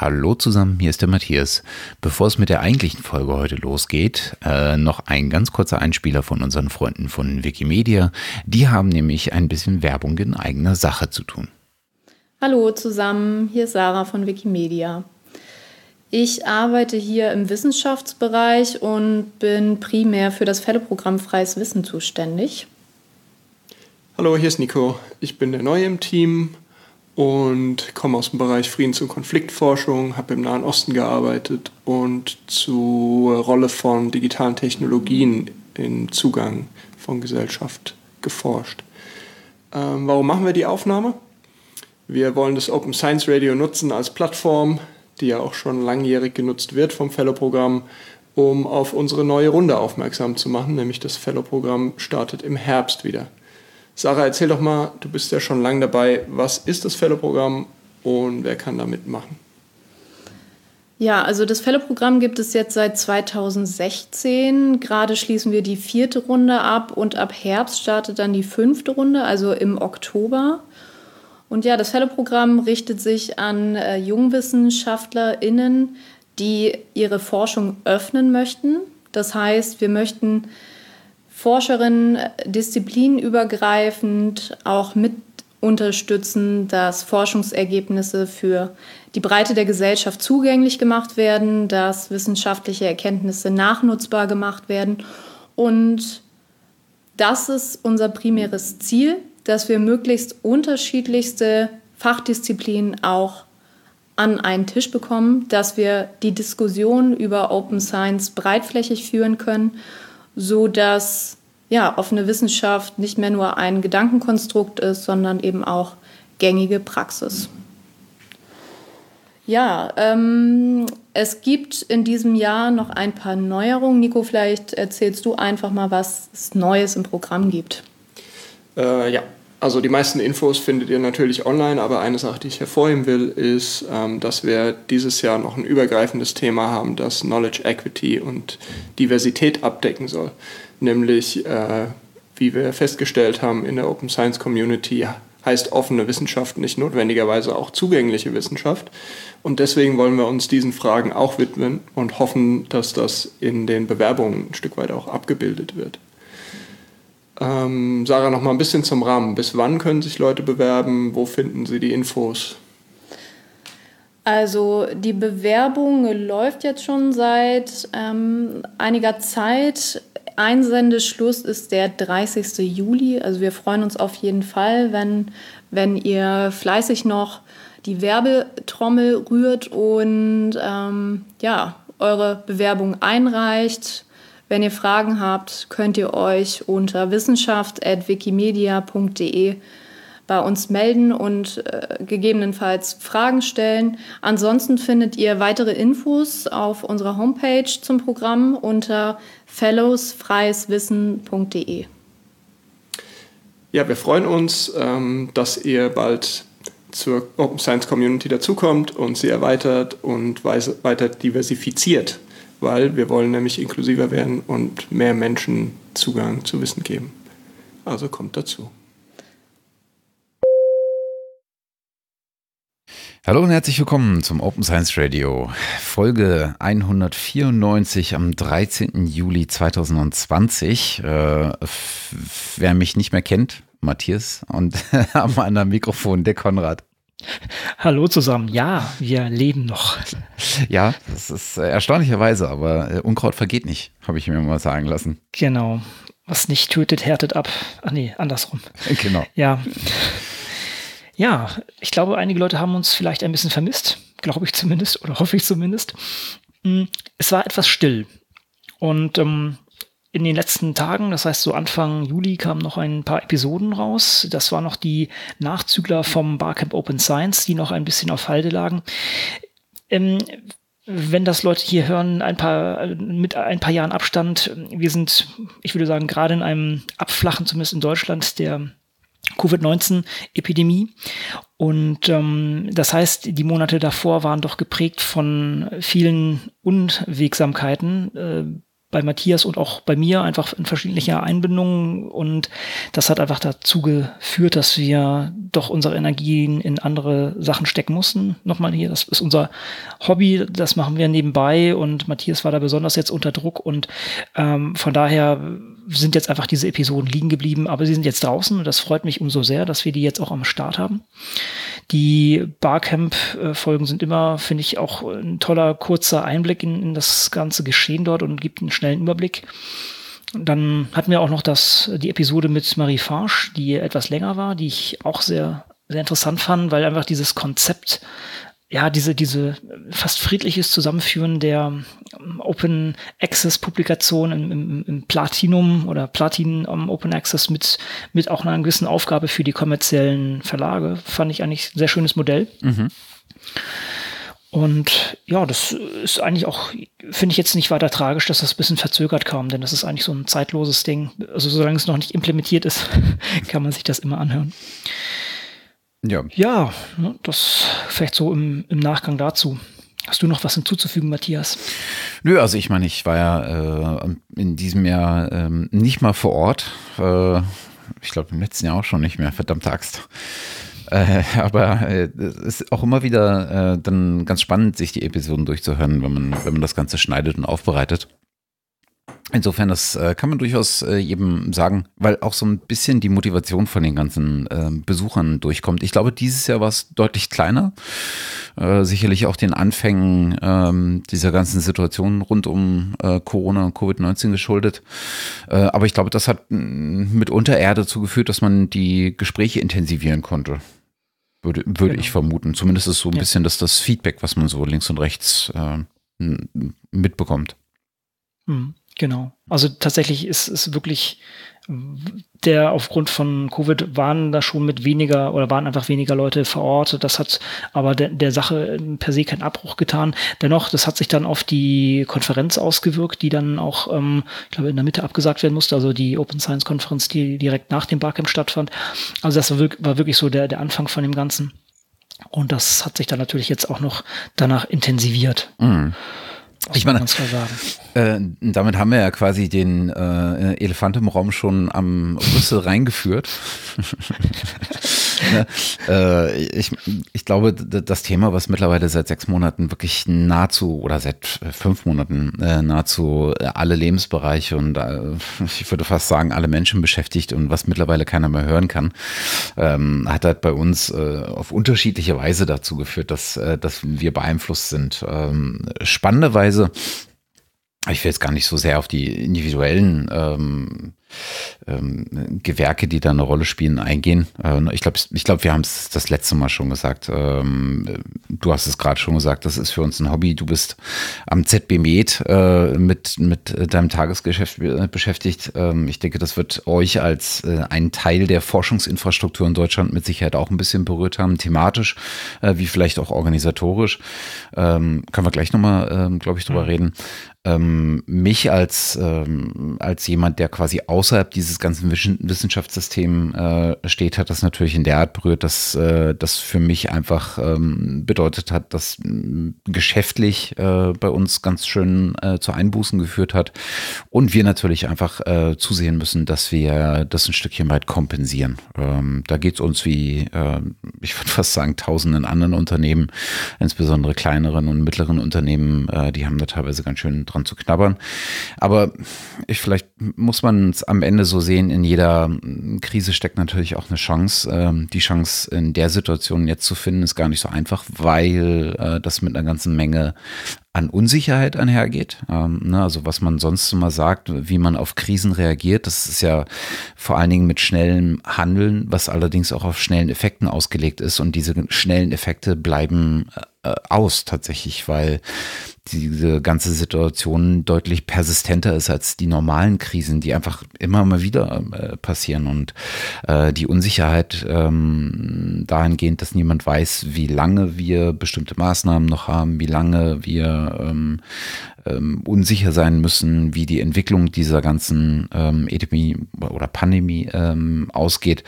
Hallo zusammen, hier ist der Matthias. Bevor es mit der eigentlichen Folge heute losgeht, äh, noch ein ganz kurzer Einspieler von unseren Freunden von Wikimedia. Die haben nämlich ein bisschen Werbung in eigener Sache zu tun. Hallo zusammen, hier ist Sarah von Wikimedia. Ich arbeite hier im Wissenschaftsbereich und bin primär für das Fellow-Programm Freies Wissen zuständig. Hallo, hier ist Nico. Ich bin der Neue im Team und komme aus dem Bereich Friedens- und Konfliktforschung, habe im Nahen Osten gearbeitet und zur Rolle von digitalen Technologien im Zugang von Gesellschaft geforscht. Ähm, warum machen wir die Aufnahme? Wir wollen das Open Science Radio nutzen als Plattform, die ja auch schon langjährig genutzt wird vom Fellow-Programm, um auf unsere neue Runde aufmerksam zu machen, nämlich das Fellow-Programm startet im Herbst wieder. Sarah, erzähl doch mal, du bist ja schon lange dabei. Was ist das Fellow-Programm und wer kann da mitmachen? Ja, also das Fellow-Programm gibt es jetzt seit 2016. Gerade schließen wir die vierte Runde ab und ab Herbst startet dann die fünfte Runde, also im Oktober. Und ja, das Fellow-Programm richtet sich an äh, JungwissenschaftlerInnen, die ihre Forschung öffnen möchten. Das heißt, wir möchten Forscherinnen disziplinübergreifend auch mit unterstützen, dass Forschungsergebnisse für die Breite der Gesellschaft zugänglich gemacht werden, dass wissenschaftliche Erkenntnisse nachnutzbar gemacht werden. Und das ist unser primäres Ziel, dass wir möglichst unterschiedlichste Fachdisziplinen auch an einen Tisch bekommen, dass wir die Diskussion über Open Science breitflächig führen können so dass ja, offene Wissenschaft nicht mehr nur ein Gedankenkonstrukt ist, sondern eben auch gängige Praxis. Ja, ähm, es gibt in diesem Jahr noch ein paar Neuerungen. Nico, vielleicht erzählst du einfach mal, was es Neues im Programm gibt. Äh, ja, also die meisten Infos findet ihr natürlich online, aber eine Sache, die ich hervorheben will, ist, ähm, dass wir dieses Jahr noch ein übergreifendes Thema haben, das Knowledge Equity und Diversität abdecken soll. Nämlich, äh, wie wir festgestellt haben in der Open Science Community, heißt offene Wissenschaft nicht notwendigerweise auch zugängliche Wissenschaft. Und deswegen wollen wir uns diesen Fragen auch widmen und hoffen, dass das in den Bewerbungen ein Stück weit auch abgebildet wird. Ähm, Sarah, noch mal ein bisschen zum Rahmen. Bis wann können sich Leute bewerben? Wo finden sie die Infos? Also die Bewerbung läuft jetzt schon seit ähm, einiger Zeit. Einsendeschluss ist der 30. Juli. Also wir freuen uns auf jeden Fall, wenn, wenn ihr fleißig noch die Werbetrommel rührt und ähm, ja, eure Bewerbung einreicht. Wenn ihr Fragen habt, könnt ihr euch unter wissenschaft.wikimedia.de bei uns melden und äh, gegebenenfalls Fragen stellen. Ansonsten findet ihr weitere Infos auf unserer Homepage zum Programm unter fellowsfreieswissen.de. Ja, wir freuen uns, ähm, dass ihr bald zur Open Science Community dazukommt und sie erweitert und weiter diversifiziert weil wir wollen nämlich inklusiver werden und mehr Menschen Zugang zu Wissen geben. Also kommt dazu. Hallo und herzlich willkommen zum Open Science Radio, Folge 194 am 13. Juli 2020. Äh, wer mich nicht mehr kennt, Matthias und am anderen Mikrofon der Konrad. Hallo zusammen. Ja, wir leben noch. Ja, das ist äh, erstaunlicherweise, aber äh, Unkraut vergeht nicht, habe ich mir mal sagen lassen. Genau. Was nicht tötet, härtet ab. Ach nee, andersrum. Genau. Ja. Ja, ich glaube, einige Leute haben uns vielleicht ein bisschen vermisst. Glaube ich zumindest oder hoffe ich zumindest. Hm, es war etwas still. Und ähm, in den letzten Tagen, das heißt so Anfang Juli, kamen noch ein paar Episoden raus. Das waren noch die Nachzügler vom Barcamp Open Science, die noch ein bisschen auf Halde lagen. Ähm, wenn das Leute hier hören, ein paar, mit ein paar Jahren Abstand, wir sind, ich würde sagen, gerade in einem Abflachen, zumindest in Deutschland, der Covid-19-Epidemie. Und ähm, das heißt, die Monate davor waren doch geprägt von vielen Unwegsamkeiten. Äh, bei Matthias und auch bei mir einfach in verschiedlicher Einbindung. Und das hat einfach dazu geführt, dass wir doch unsere Energien in andere Sachen stecken mussten. Nochmal hier, das ist unser Hobby, das machen wir nebenbei. Und Matthias war da besonders jetzt unter Druck. Und ähm, von daher sind jetzt einfach diese Episoden liegen geblieben, aber sie sind jetzt draußen und das freut mich umso sehr, dass wir die jetzt auch am Start haben. Die Barcamp-Folgen sind immer, finde ich, auch ein toller, kurzer Einblick in, in das ganze Geschehen dort und gibt einen schnellen Überblick. Dann hatten wir auch noch das, die Episode mit Marie Farsch, die etwas länger war, die ich auch sehr, sehr interessant fand, weil einfach dieses Konzept ja, diese, diese fast friedliches Zusammenführen der ähm, Open Access Publikation im, im, im Platinum oder Platin um Open Access mit, mit auch einer gewissen Aufgabe für die kommerziellen Verlage, fand ich eigentlich ein sehr schönes Modell. Mhm. Und ja, das ist eigentlich auch, finde ich jetzt nicht weiter tragisch, dass das ein bisschen verzögert kam, denn das ist eigentlich so ein zeitloses Ding. Also solange es noch nicht implementiert ist, kann man sich das immer anhören. Ja. Ja, ne, das vielleicht so im, im Nachgang dazu. Hast du noch was hinzuzufügen, Matthias? Nö, also ich meine, ich war ja äh, in diesem Jahr äh, nicht mal vor Ort. Äh, ich glaube im letzten Jahr auch schon nicht mehr, verdammte Axt. Äh, aber äh, es ist auch immer wieder äh, dann ganz spannend, sich die Episoden durchzuhören, wenn man, wenn man das Ganze schneidet und aufbereitet. Insofern, das äh, kann man durchaus äh, jedem sagen, weil auch so ein bisschen die Motivation von den ganzen äh, Besuchern durchkommt. Ich glaube, dieses Jahr war es deutlich kleiner. Äh, sicherlich auch den Anfängen ähm, dieser ganzen Situation rund um äh, Corona und Covid-19 geschuldet. Äh, aber ich glaube, das hat mitunter eher dazu geführt, dass man die Gespräche intensivieren konnte. Würde, würde genau. ich vermuten. Zumindest ist so ein ja. bisschen das, das Feedback, was man so links und rechts mitbekommt. Hm. Genau. Also tatsächlich ist es wirklich der aufgrund von Covid waren da schon mit weniger oder waren einfach weniger Leute vor Ort. Das hat aber der, der Sache per se keinen Abbruch getan. Dennoch, das hat sich dann auf die Konferenz ausgewirkt, die dann auch, ähm, ich glaube, in der Mitte abgesagt werden musste, also die Open Science Konferenz, die direkt nach dem Barcamp stattfand. Also das war, wirklich, war wirklich so der, der Anfang von dem Ganzen. Und das hat sich dann natürlich jetzt auch noch danach intensiviert. Mhm. Ich meine, äh, damit haben wir ja quasi den äh, Elefant im Raum schon am Rüssel reingeführt. ne? äh, ich, ich glaube, das Thema, was mittlerweile seit sechs Monaten wirklich nahezu oder seit fünf Monaten äh, nahezu alle Lebensbereiche und äh, ich würde fast sagen alle Menschen beschäftigt und was mittlerweile keiner mehr hören kann, ähm, hat halt bei uns äh, auf unterschiedliche Weise dazu geführt, dass, äh, dass wir beeinflusst sind. Ähm, spannenderweise ich will jetzt gar nicht so sehr auf die individuellen ähm, ähm, Gewerke, die da eine Rolle spielen, eingehen. Äh, ich glaube, ich glaub, wir haben es das letzte Mal schon gesagt. Ähm, du hast es gerade schon gesagt, das ist für uns ein Hobby. Du bist am ZB Med äh, mit, mit deinem Tagesgeschäft beschäftigt. Ähm, ich denke, das wird euch als äh, einen Teil der Forschungsinfrastruktur in Deutschland mit Sicherheit auch ein bisschen berührt haben, thematisch, äh, wie vielleicht auch organisatorisch. Ähm, können wir gleich nochmal, ähm, glaube ich, drüber mhm. reden ähm, mich als, ähm, als jemand, der quasi außerhalb dieses ganzen Wissenschaftssystems äh, steht, hat das natürlich in der Art berührt, dass äh, das für mich einfach ähm, bedeutet hat, dass äh, geschäftlich äh, bei uns ganz schön äh, zu Einbußen geführt hat und wir natürlich einfach äh, zusehen müssen, dass wir das ein Stückchen weit kompensieren. Ähm, da geht es uns wie, ich würde fast sagen, tausenden anderen Unternehmen, insbesondere kleineren und mittleren Unternehmen, die haben da teilweise ganz schön dran zu knabbern. Aber ich, vielleicht muss man es am Ende so sehen, in jeder Krise steckt natürlich auch eine Chance. Ähm, die Chance in der Situation jetzt zu finden, ist gar nicht so einfach, weil äh, das mit einer ganzen Menge an Unsicherheit einhergeht. Ähm, ne, also was man sonst immer sagt, wie man auf Krisen reagiert, das ist ja vor allen Dingen mit schnellem Handeln, was allerdings auch auf schnellen Effekten ausgelegt ist. Und diese schnellen Effekte bleiben äh, aus tatsächlich, weil diese ganze Situation deutlich persistenter ist als die normalen Krisen, die einfach immer mal wieder äh, passieren. Und äh, die Unsicherheit ähm, dahingehend, dass niemand weiß, wie lange wir bestimmte Maßnahmen noch haben, wie lange wir ähm, ähm, unsicher sein müssen, wie die Entwicklung dieser ganzen ähm, Epidemie oder Pandemie ähm, ausgeht.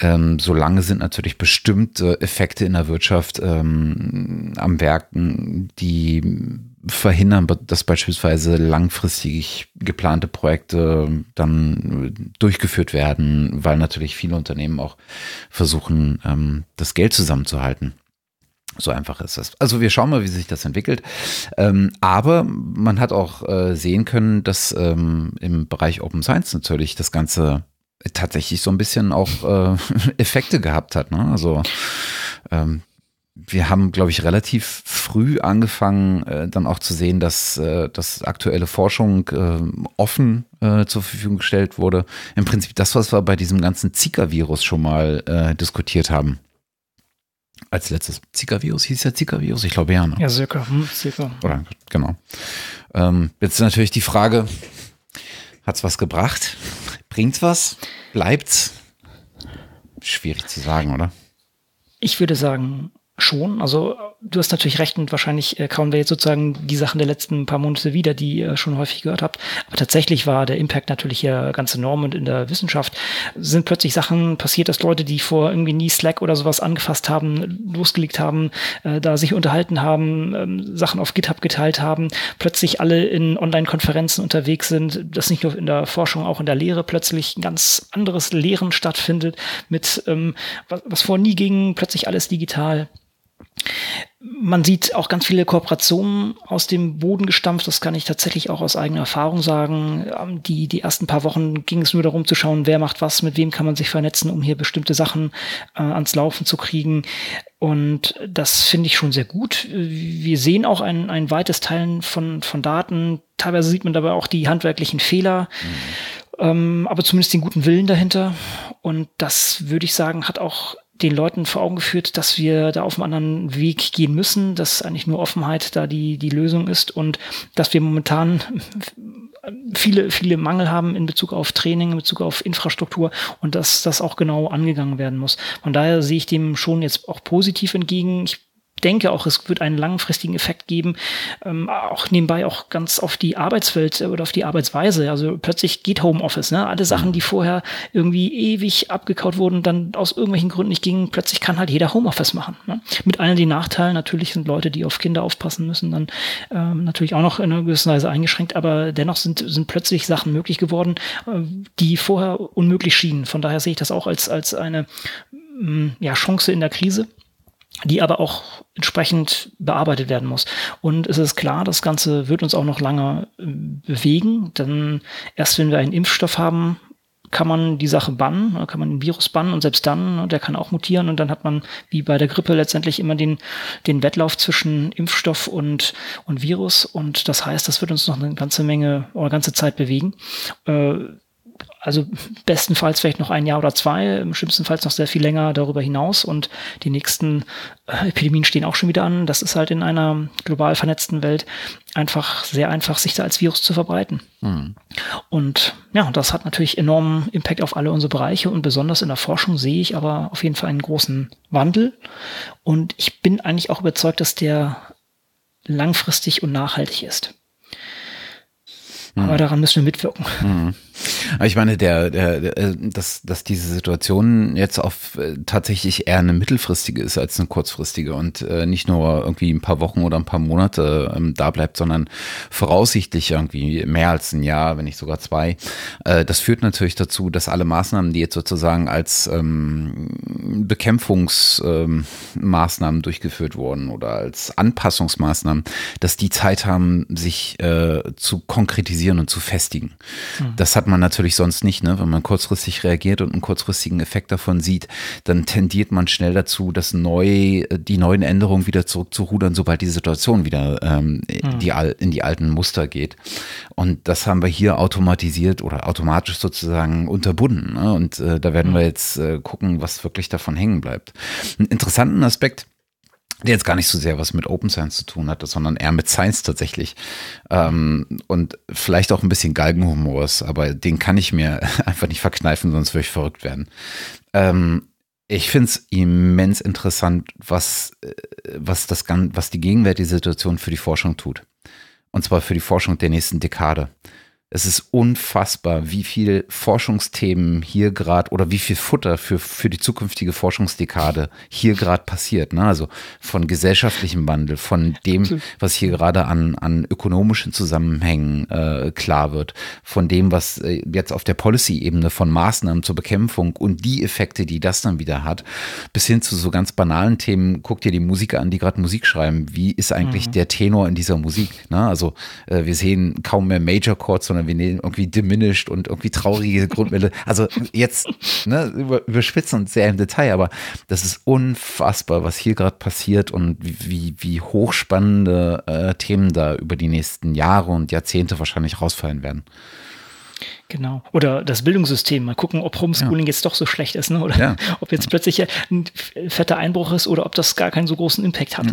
Ähm, solange sind natürlich bestimmte Effekte in der Wirtschaft ähm, am Werken, die verhindern, dass beispielsweise langfristig geplante Projekte dann durchgeführt werden, weil natürlich viele Unternehmen auch versuchen, ähm, das Geld zusammenzuhalten. So einfach ist das. Also wir schauen mal, wie sich das entwickelt. Ähm, aber man hat auch äh, sehen können, dass ähm, im Bereich Open Science natürlich das Ganze tatsächlich so ein bisschen auch äh, Effekte gehabt hat. Ne? Also ähm, wir haben, glaube ich, relativ früh angefangen, äh, dann auch zu sehen, dass, äh, dass aktuelle Forschung äh, offen äh, zur Verfügung gestellt wurde. Im Prinzip das, was wir bei diesem ganzen Zika-Virus schon mal äh, diskutiert haben. Als letztes Zika-Virus hieß ja Zika-Virus, ich glaube ja. Ne? Ja, Zika. Hm, Zika. Oder, genau. Ähm, jetzt natürlich die Frage, hat's was gebracht? Bringt's was? Bleibt's? Schwierig zu sagen, oder? Ich würde sagen, schon. Also du hast natürlich recht und wahrscheinlich äh, kauen wir jetzt sozusagen die Sachen der letzten paar Monate wieder, die ihr schon häufig gehört habt. Aber tatsächlich war der Impact natürlich hier ganz enorm und in der Wissenschaft sind plötzlich Sachen passiert, dass Leute, die vor irgendwie nie Slack oder sowas angefasst haben, losgelegt haben, äh, da sich unterhalten haben, ähm, Sachen auf GitHub geteilt haben, plötzlich alle in Online-Konferenzen unterwegs sind, dass nicht nur in der Forschung, auch in der Lehre plötzlich ein ganz anderes Lehren stattfindet mit ähm, was, was vor nie ging, plötzlich alles digital. Man sieht auch ganz viele Kooperationen aus dem Boden gestampft. Das kann ich tatsächlich auch aus eigener Erfahrung sagen. Ähm, die, die ersten paar Wochen ging es nur darum zu schauen, wer macht was, mit wem kann man sich vernetzen, um hier bestimmte Sachen äh, ans Laufen zu kriegen. Und das finde ich schon sehr gut. Wir sehen auch ein, ein weites Teilen von, von Daten. Teilweise sieht man dabei auch die handwerklichen Fehler. Mhm. Ähm, aber zumindest den guten Willen dahinter. Und das würde ich sagen, hat auch den Leuten vor Augen geführt, dass wir da auf einem anderen Weg gehen müssen, dass eigentlich nur Offenheit da die, die Lösung ist und dass wir momentan viele, viele Mangel haben in Bezug auf Training, in Bezug auf Infrastruktur und dass das auch genau angegangen werden muss. Von daher sehe ich dem schon jetzt auch positiv entgegen. Ich denke auch, es wird einen langfristigen Effekt geben, ähm, auch nebenbei auch ganz auf die Arbeitswelt oder auf die Arbeitsweise. Also plötzlich geht Homeoffice, ne? Alle Sachen, mhm. die vorher irgendwie ewig abgekaut wurden, dann aus irgendwelchen Gründen nicht gingen, plötzlich kann halt jeder Homeoffice machen. Ne? Mit allen den Nachteilen, natürlich sind Leute, die auf Kinder aufpassen müssen, dann ähm, natürlich auch noch in einer gewissen Weise eingeschränkt, aber dennoch sind, sind plötzlich Sachen möglich geworden, äh, die vorher unmöglich schienen. Von daher sehe ich das auch als, als eine mm, ja, Chance in der Krise die aber auch entsprechend bearbeitet werden muss. Und es ist klar, das Ganze wird uns auch noch lange äh, bewegen, denn erst wenn wir einen Impfstoff haben, kann man die Sache bannen, kann man den Virus bannen und selbst dann, ne, der kann auch mutieren und dann hat man wie bei der Grippe letztendlich immer den, den Wettlauf zwischen Impfstoff und, und Virus und das heißt, das wird uns noch eine ganze Menge oder ganze Zeit bewegen. Also bestenfalls vielleicht noch ein Jahr oder zwei, im schlimmsten Fall noch sehr viel länger darüber hinaus und die nächsten äh, Epidemien stehen auch schon wieder an. Das ist halt in einer global vernetzten Welt einfach sehr einfach, sich da als Virus zu verbreiten. Mhm. Und ja, das hat natürlich enormen Impact auf alle unsere Bereiche und besonders in der Forschung sehe ich aber auf jeden Fall einen großen Wandel und ich bin eigentlich auch überzeugt, dass der langfristig und nachhaltig ist. Mhm. Aber daran müssen wir mitwirken. Mhm. Ich meine, der, der, der, äh, dass, dass diese Situation jetzt auf äh, tatsächlich eher eine mittelfristige ist als eine kurzfristige und äh, nicht nur irgendwie ein paar Wochen oder ein paar Monate ähm, da bleibt, sondern voraussichtlich irgendwie mehr als ein Jahr, wenn nicht sogar zwei. Äh, das führt natürlich dazu, dass alle Maßnahmen, die jetzt sozusagen als ähm, Bekämpfungsmaßnahmen ähm, durchgeführt wurden oder als Anpassungsmaßnahmen, dass die Zeit haben, sich äh, zu konkretisieren und zu festigen. Mhm. Das hat man natürlich sonst nicht, ne? Wenn man kurzfristig reagiert und einen kurzfristigen Effekt davon sieht, dann tendiert man schnell dazu, das neu, die neuen Änderungen wieder zurückzurudern, sobald die Situation wieder ähm, mhm. die, in die alten Muster geht. Und das haben wir hier automatisiert oder automatisch sozusagen unterbunden. Ne? Und äh, da werden mhm. wir jetzt äh, gucken, was wirklich davon hängen bleibt. Einen interessanten Aspekt, der jetzt gar nicht so sehr was mit Open Science zu tun hatte, sondern eher mit Science tatsächlich. Ähm, und vielleicht auch ein bisschen Galgenhumors, aber den kann ich mir einfach nicht verkneifen, sonst würde ich verrückt werden. Ähm, ich finde es immens interessant, was äh, was das was die gegenwärtige Situation für die Forschung tut. Und zwar für die Forschung der nächsten Dekade. Es ist unfassbar, wie viel Forschungsthemen hier gerade oder wie viel Futter für, für die zukünftige Forschungsdekade hier gerade passiert. Ne? Also von gesellschaftlichem Wandel, von dem, was hier gerade an, an ökonomischen Zusammenhängen äh, klar wird, von dem, was äh, jetzt auf der Policy-Ebene von Maßnahmen zur Bekämpfung und die Effekte, die das dann wieder hat, bis hin zu so ganz banalen Themen. Guck dir die Musiker an, die gerade Musik schreiben. Wie ist eigentlich mhm. der Tenor in dieser Musik? Ne? Also äh, wir sehen kaum mehr Major Chords, sondern sondern wir nehmen irgendwie diminished und irgendwie traurige Grundwelle. Also jetzt ne, über, überspitzen und sehr im Detail, aber das ist unfassbar, was hier gerade passiert und wie, wie hochspannende äh, Themen da über die nächsten Jahre und Jahrzehnte wahrscheinlich rausfallen werden. Genau. Oder das Bildungssystem. Mal gucken, ob Homeschooling ja. jetzt doch so schlecht ist, ne? oder ja. ob jetzt plötzlich ein fetter Einbruch ist oder ob das gar keinen so großen Impact hat.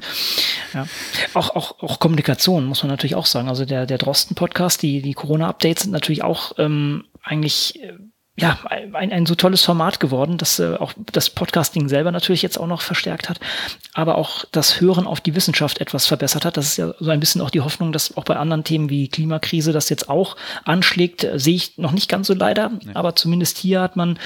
Ja. Auch, auch, auch Kommunikation muss man natürlich auch sagen. Also der, der Drosten-Podcast, die, die Corona-Updates sind natürlich auch ähm, eigentlich äh, ja, ein, ein so tolles Format geworden, dass äh, auch das Podcasting selber natürlich jetzt auch noch verstärkt hat, aber auch das Hören auf die Wissenschaft etwas verbessert hat. Das ist ja so ein bisschen auch die Hoffnung, dass auch bei anderen Themen wie Klimakrise das jetzt auch anschlägt, äh, sehe ich noch nicht ganz so leider, nee. aber zumindest hier hat man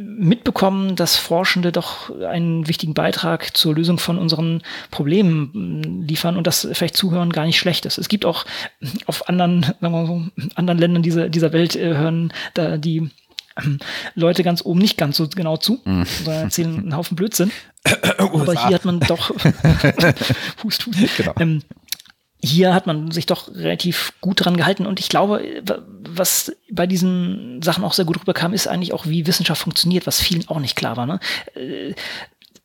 mitbekommen, dass Forschende doch einen wichtigen Beitrag zur Lösung von unseren Problemen liefern und dass vielleicht Zuhören gar nicht schlecht ist. Es gibt auch auf anderen, sagen wir so, anderen Ländern dieser, dieser Welt äh, hören da die ähm, Leute ganz oben nicht ganz so genau zu, mhm. sondern erzählen einen Haufen Blödsinn. Aber hier hat man doch hust, hust. Genau. Ähm, hier hat man sich doch relativ gut dran gehalten und ich glaube, was bei diesen Sachen auch sehr gut rüberkam, ist eigentlich auch, wie Wissenschaft funktioniert, was vielen auch nicht klar war. Ne? Äh,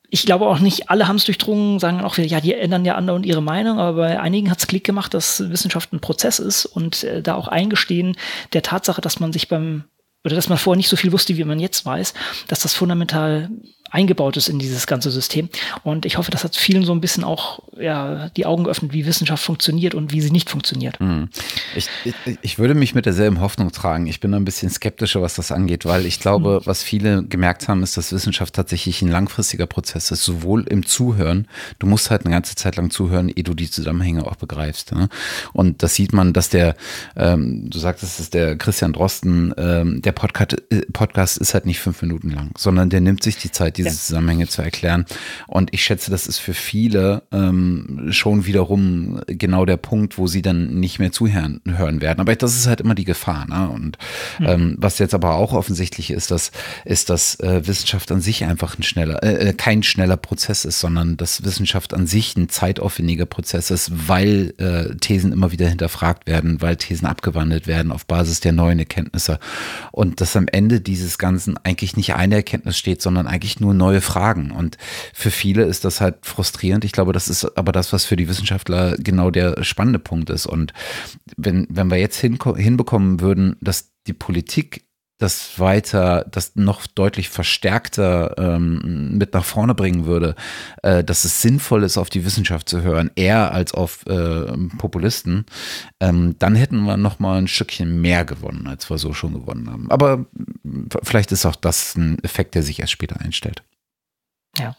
ich glaube auch nicht, alle haben es durchdrungen, sagen auch wieder, ja, die ändern ja andere und ihre Meinung, aber bei einigen hat es Klick gemacht, dass Wissenschaft ein Prozess ist und äh, da auch eingestehen der Tatsache, dass man sich beim oder dass man vorher nicht so viel wusste, wie man jetzt weiß, dass das fundamental eingebaut ist in dieses ganze System. Und ich hoffe, das hat vielen so ein bisschen auch ja, die Augen geöffnet, wie Wissenschaft funktioniert und wie sie nicht funktioniert. Hm. Ich, ich, ich, würde mich mit derselben Hoffnung tragen. Ich bin ein bisschen skeptischer, was das angeht, weil ich glaube, hm. was viele gemerkt haben, ist, dass Wissenschaft tatsächlich ein langfristiger Prozess ist, sowohl im Zuhören. Du musst halt eine ganze Zeit lang zuhören, ehe du die Zusammenhänge auch begreifst. Ne? Und das sieht man, dass der, ähm, du sagtest, es ist der Christian Drosten, ähm, der Podcast, äh, Podcast ist halt nicht fünf Minuten lang, sondern der nimmt sich die Zeit, diese ja. Zusammenhänge zu erklären. Und ich schätze, das ist für viele ähm, schon wiederum genau der Punkt, wo sie dann nicht mehr zuhören hören werden. Aber das ist halt immer die Gefahr. Ne? Und mhm. ähm, was jetzt aber auch offensichtlich ist, dass, ist, dass äh, Wissenschaft an sich einfach ein schneller, äh, äh, kein schneller Prozess ist, sondern dass Wissenschaft an sich ein zeitaufwendiger Prozess ist, weil äh, Thesen immer wieder hinterfragt werden, weil Thesen abgewandelt werden auf Basis der neuen Erkenntnisse. Und dass am Ende dieses Ganzen eigentlich nicht eine Erkenntnis steht, sondern eigentlich nur nur neue Fragen. Und für viele ist das halt frustrierend. Ich glaube, das ist aber das, was für die Wissenschaftler genau der spannende Punkt ist. Und wenn, wenn wir jetzt hin, hinbekommen würden, dass die Politik das weiter, das noch deutlich verstärkter ähm, mit nach vorne bringen würde, äh, dass es sinnvoll ist, auf die Wissenschaft zu hören, eher als auf äh, Populisten, ähm, dann hätten wir noch mal ein Stückchen mehr gewonnen, als wir so schon gewonnen haben. Aber vielleicht ist auch das ein Effekt, der sich erst später einstellt. Ja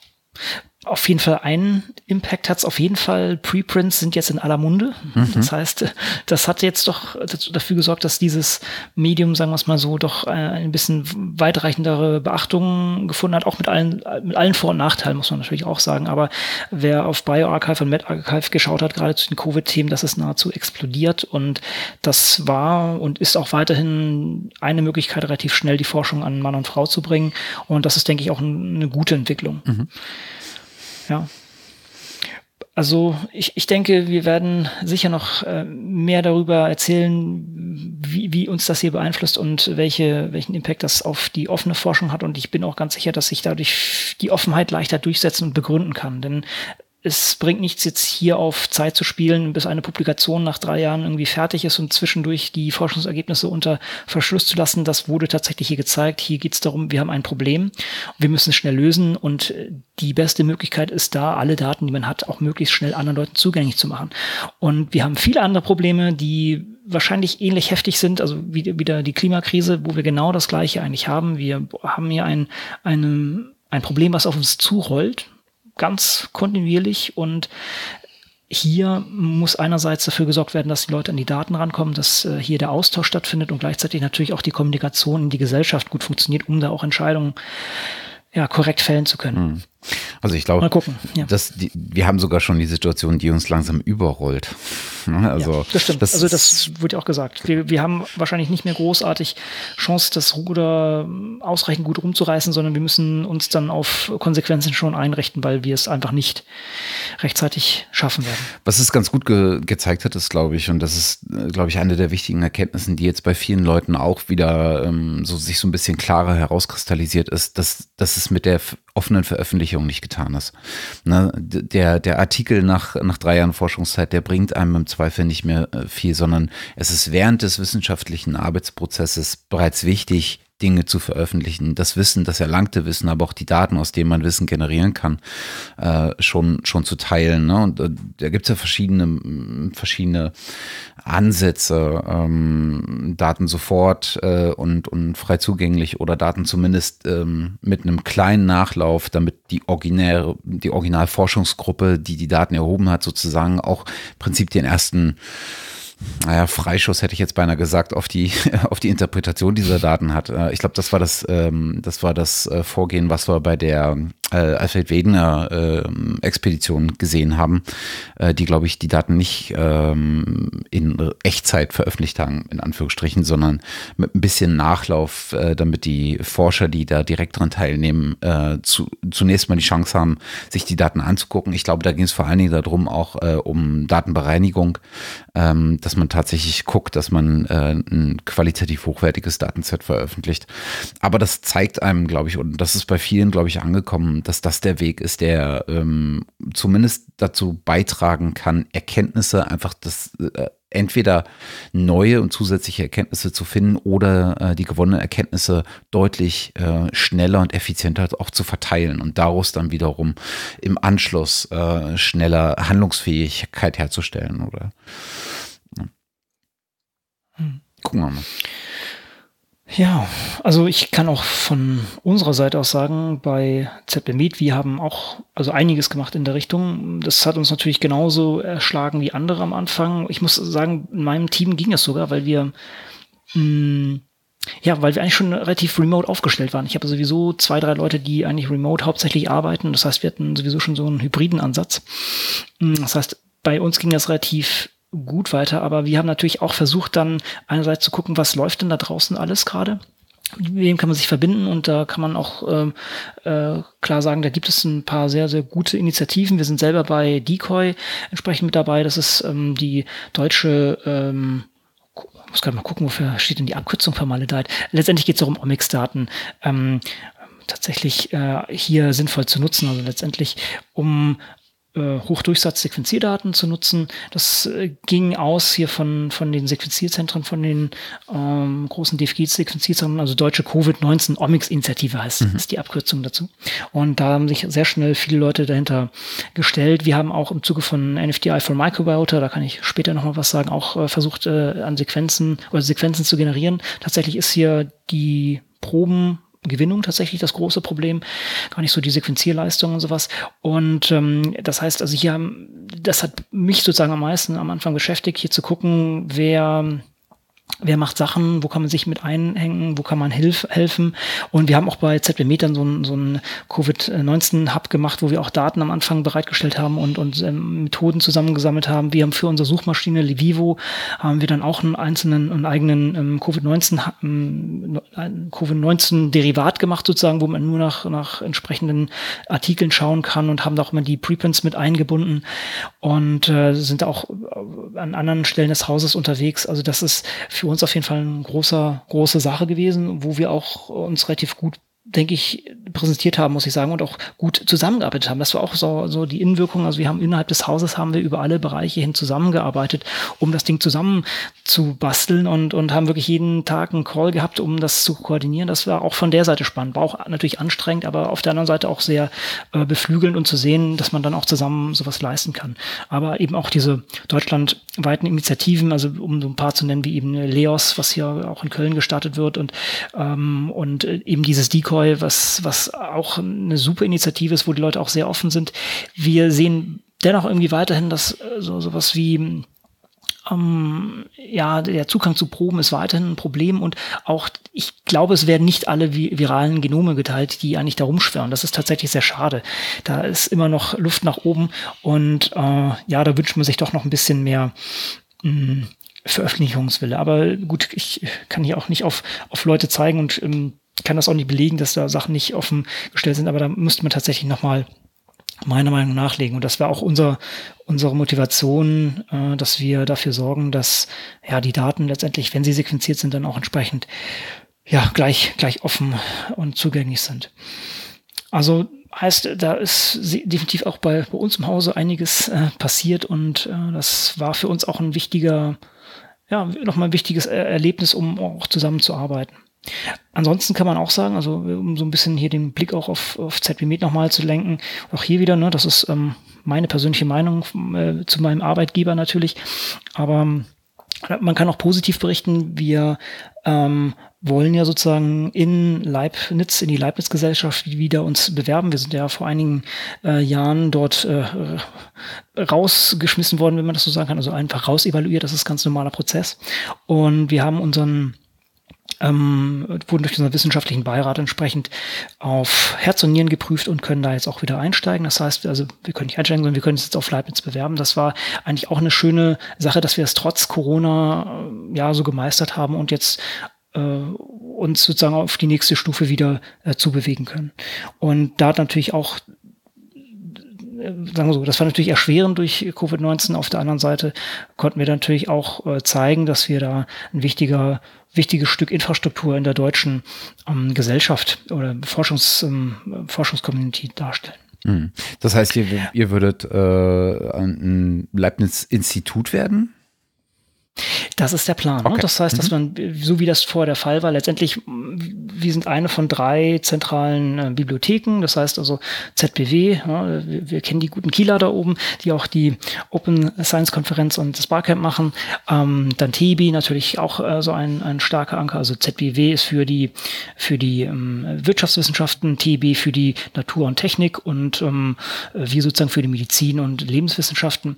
auf jeden Fall einen Impact hat es auf jeden Fall. Preprints sind jetzt in aller Munde. Mhm. Das heißt, das hat jetzt doch dafür gesorgt, dass dieses Medium, sagen wir es mal so, doch äh, ein bisschen weitreichendere Beachtung gefunden hat, auch mit allen, mit allen Vor- und Nachteilen, muss man natürlich auch sagen. Aber wer auf BioArchive und MedArchive geschaut hat, gerade zu den Covid-Themen, das ist nahezu explodiert. Und das war und ist auch weiterhin eine Möglichkeit, relativ schnell die Forschung an Mann und Frau zu bringen. Und das ist, denke ich, auch eine gute Entwicklung. Mhm. Ja. Also ich, ich denke, wir werden sicher noch äh, mehr darüber erzählen, wie, wie uns das hier beeinflusst und welche, welchen Impact das auf die offene Forschung hat. Und ich bin auch ganz sicher, dass sich dadurch die Offenheit leichter durchsetzen und begründen kann. Denn es bringt nichts, jetzt hier auf Zeit zu spielen, bis eine Publikation nach drei Jahren irgendwie fertig ist und zwischendurch die Forschungsergebnisse unter Verschluss zu lassen. Das wurde tatsächlich hier gezeigt. Hier geht es darum, wir haben ein Problem, wir müssen es schnell lösen und die beste Möglichkeit ist da, alle Daten, die man hat, auch möglichst schnell anderen Leuten zugänglich zu machen. Und wir haben viele andere Probleme, die wahrscheinlich ähnlich heftig sind, also wieder die Klimakrise, wo wir genau das Gleiche eigentlich haben. Wir haben hier ein, eine, ein Problem, was auf uns zurollt ganz kontinuierlich und hier muss einerseits dafür gesorgt werden, dass die Leute an die Daten rankommen, dass äh, hier der Austausch stattfindet und gleichzeitig natürlich auch die Kommunikation in die Gesellschaft gut funktioniert, um da auch Entscheidungen ja, korrekt fällen zu können. Hm. Also ich glaube, ja. dass die, wir haben sogar schon die Situation, die uns langsam überrollt. Ne, also ja, das stimmt. Das also das wurde ja auch gesagt. Wir, wir haben wahrscheinlich nicht mehr großartig Chance, das Ruder ausreichend gut rumzureißen, sondern wir müssen uns dann auf Konsequenzen schon einrichten, weil wir es einfach nicht rechtzeitig schaffen werden. Was es ganz gut ge gezeigt hat, ist, glaube ich, und das ist, glaube ich, eine der wichtigen Erkenntnissen, die jetzt bei vielen Leuten auch wieder ähm, so sich so ein bisschen klarer herauskristallisiert ist, dass, dass es mit der offenen Veröffentlichung nicht getan ist. Ne, der, der Artikel nach, nach drei Jahren Forschungszeit, der bringt einem im Zweifel nicht mehr äh, viel, sondern es ist während des wissenschaftlichen Arbeitsprozesses bereits wichtig, Dinge zu veröffentlichen, das Wissen, das erlangte Wissen, aber auch die Daten, aus denen man Wissen generieren kann, äh, schon, schon zu teilen. Ne? Und äh, da gibt es ja verschiedene, verschiedene Ansätze, ähm, Daten sofort äh, und, und frei zugänglich oder Daten zumindest ähm, mit einem kleinen Nachlauf, damit die originäre, die Originalforschungsgruppe, die die Daten erhoben hat, sozusagen auch im Prinzip den ersten naja, Freischuss hätte ich jetzt beinahe gesagt, auf die, auf die Interpretation dieser Daten hat. Äh, ich glaube, das war das, ähm, das war das äh, Vorgehen, was wir bei der äh, Alfred Wegener äh, Expedition gesehen haben, äh, die, glaube ich, die Daten nicht ähm, in Echtzeit veröffentlicht haben, in Anführungsstrichen, sondern mit ein bisschen Nachlauf, äh, damit die Forscher, die da direkt dran teilnehmen, äh, zu, zunächst mal die Chance haben, sich die Daten anzugucken. Ich glaube, da ging es vor allen Dingen darum, auch äh, um Datenbereinigung, ähm, dass man tatsächlich guckt, dass man äh, ein qualitativ hochwertiges Datenset veröffentlicht. Aber das zeigt einem, glaube ich, und das ist bei vielen, glaube ich, angekommen, dass das der Weg ist, der ähm, zumindest dazu beitragen kann, Erkenntnisse einfach das äh, entweder neue und zusätzliche Erkenntnisse zu finden oder äh, die gewonnenen Erkenntnisse deutlich äh, schneller und effizienter auch zu verteilen und daraus dann wiederum im Anschluss äh, schneller Handlungsfähigkeit herzustellen oder ja. Hm. gucken wir mal. Ja, also ich kann auch von unserer Seite aus sagen, bei ZB Meet, wir haben auch also einiges gemacht in der Richtung. Das hat uns natürlich genauso erschlagen wie andere am Anfang. Ich muss sagen, in meinem Team ging es sogar, weil wir mh, hm, ja, weil wir eigentlich schon relativ remote aufgestellt waren. Ich habe sowieso zwei, drei Leute, die eigentlich remote hauptsächlich arbeiten. Das heißt, wir hatten sowieso schon so einen hybriden Ansatz. Hm, das heißt, bei uns ging das relativ gut weiter, aber wir haben natürlich auch versucht, dann einerseits zu gucken, was läuft denn da draußen alles gerade mit wem kann man sich verbinden und da kann man auch ähm, äh, klar sagen, da gibt es ein paar sehr, sehr gute Initiativen. Wir sind selber bei Decoy entsprechend mit dabei. Das ist ähm, die deutsche ähm, muss gerade mal gucken, wofür steht denn die Abkürzung für Maledeit. Letztendlich geht es darum, Omics-Daten ähm, tatsächlich äh, hier sinnvoll zu nutzen. Also letztendlich, um Hochdurchsatz-Sequenzierdaten zu nutzen. Das äh, ging aus hier von, von den Sequenzierzentren, von den ähm, großen DFG-Sequenzierzentren, also Deutsche Covid-19 Omics-Initiative heißt mhm. ist die Abkürzung dazu. Und da haben sich sehr schnell viele Leute dahinter gestellt. Wir haben auch im Zuge von NFDI for Microbiota, da kann ich später nochmal was sagen, auch äh, versucht, äh, an Sequenzen oder Sequenzen zu generieren. Tatsächlich ist hier die Proben Gewinnung tatsächlich das große Problem, gar nicht so die Sequenzierleistung und sowas. Und ähm, das heißt, also hier, das hat mich sozusagen am meisten am Anfang beschäftigt, hier zu gucken, wer wer macht Sachen, wo kann man sich mit einhängen, wo kann man hilf, helfen. Und wir haben auch bei ZB Metern so ein, so ein Covid-19-Hub gemacht, wo wir auch Daten am Anfang bereitgestellt haben und, und ähm, Methoden zusammengesammelt haben. Wir haben für unsere Suchmaschine Livivo haben wir dann auch einen einzelnen, einen eigenen ähm, Covid-19 ähm, Covid-19-Derivat gemacht sozusagen, wo man nur nach, nach entsprechenden Artikeln schauen kann und haben da auch immer die Preprints mit eingebunden und äh, sind auch an anderen Stellen des Hauses unterwegs. Also das ist für uns auf jeden Fall eine großer, große Sache gewesen, wo wir auch uns relativ gut denke ich, präsentiert haben, muss ich sagen, und auch gut zusammengearbeitet haben. Das war auch so, so die Innenwirkung. Also wir haben innerhalb des Hauses haben wir über alle Bereiche hin zusammengearbeitet, um das Ding zusammen zu basteln und, und haben wirklich jeden Tag einen Call gehabt, um das zu koordinieren. Das war auch von der Seite spannend. War auch natürlich anstrengend, aber auf der anderen Seite auch sehr äh, beflügelnd und zu sehen, dass man dann auch zusammen sowas leisten kann. Aber eben auch diese deutschlandweiten Initiativen, also um so ein paar zu nennen, wie eben Leos, was hier auch in Köln gestartet wird und, ähm, und äh, eben dieses Decor Mentoy, was, was auch eine super Initiative ist, wo die Leute auch sehr offen sind. Wir sehen dennoch irgendwie weiterhin, dass äh, so sowas wie ähm, ja, der Zugang zu Proben ist weiterhin ein Problem und auch, ich glaube, es werden nicht alle viralen Genome geteilt, die eigentlich da rumschwirren. Das ist tatsächlich sehr schade. Da ist immer noch Luft nach oben und äh, ja, da wünscht man sich doch noch ein bisschen mehr mh, hm, Veröffentlichungswille. Aber gut, ich kann hier auch nicht auf, auf Leute zeigen und ähm, kann das auch nicht belegen, dass da Sachen nicht offen gestellt sind, aber da müsste man tatsächlich nochmal meiner Meinung nach nachlegen. Und das war auch unser, unsere Motivation, äh, dass wir dafür sorgen, dass ja die Daten letztendlich, wenn sie sequenziert sind, dann auch entsprechend ja gleich, gleich offen und zugänglich sind. Also heißt, da ist definitiv auch bei, bei uns im Hause einiges äh, passiert und äh, das war für uns auch ein wichtiger, ja, nochmal ein wichtiges Erlebnis, um auch zusammenzuarbeiten. Ansonsten kann man auch sagen, also um so ein bisschen hier den Blick auch auf, auf ZBMed nochmal zu lenken, auch hier wieder, ne, das ist ähm, meine persönliche Meinung äh, zu meinem Arbeitgeber natürlich, aber äh, man kann auch positiv berichten, wir ähm, wollen ja sozusagen in Leibniz, in die Leibniz-Gesellschaft wieder uns bewerben. Wir sind ja vor einigen äh, Jahren dort äh, rausgeschmissen worden, wenn man das so sagen kann, also einfach raus evaluiert, das ist ganz normaler Prozess. Und wir haben unseren ähm, wurden durch unseren wissenschaftlichen Beirat entsprechend auf Herz und Nieren geprüft und können da jetzt auch wieder einsteigen. Das heißt, also wir können nicht einsteigen, sondern wir können uns jetzt auf Leibniz bewerben. Das war eigentlich auch eine schöne Sache, dass wir es trotz Corona äh, ja so gemeistert haben und jetzt äh, uns sozusagen auf die nächste Stufe wieder äh, zubewegen können. Und da hat natürlich auch sagen wir so, das war natürlich erschwerend durch Covid-19. Auf der anderen Seite konnten wir natürlich auch äh, zeigen, dass wir da ein wichtiger wichtiges Stück Infrastruktur in der deutschen ähm, Gesellschaft oder Forschungs, ähm, Forschungscommunity darstellen. Mhm. Das heißt, ihr, ihr würdet äh, ein Leibniz-Institut werden? Das ist der Plan. Ne? Okay. Ne? Das heißt, dass mhm. man, so wie das vorher der Fall war, letztendlich, wir sind eine von drei zentralen äh, Bibliotheken. Das heißt also ZBW, ja, wir, wir, kennen die guten Kieler da oben, die auch die Open Science Konferenz und das Barcamp machen. Ähm, dann TB natürlich auch äh, so ein, ein starker Anker. Also ZBW ist für die, für die ähm, Wirtschaftswissenschaften, TB für die Natur und Technik und ähm, wir sozusagen für die Medizin und Lebenswissenschaften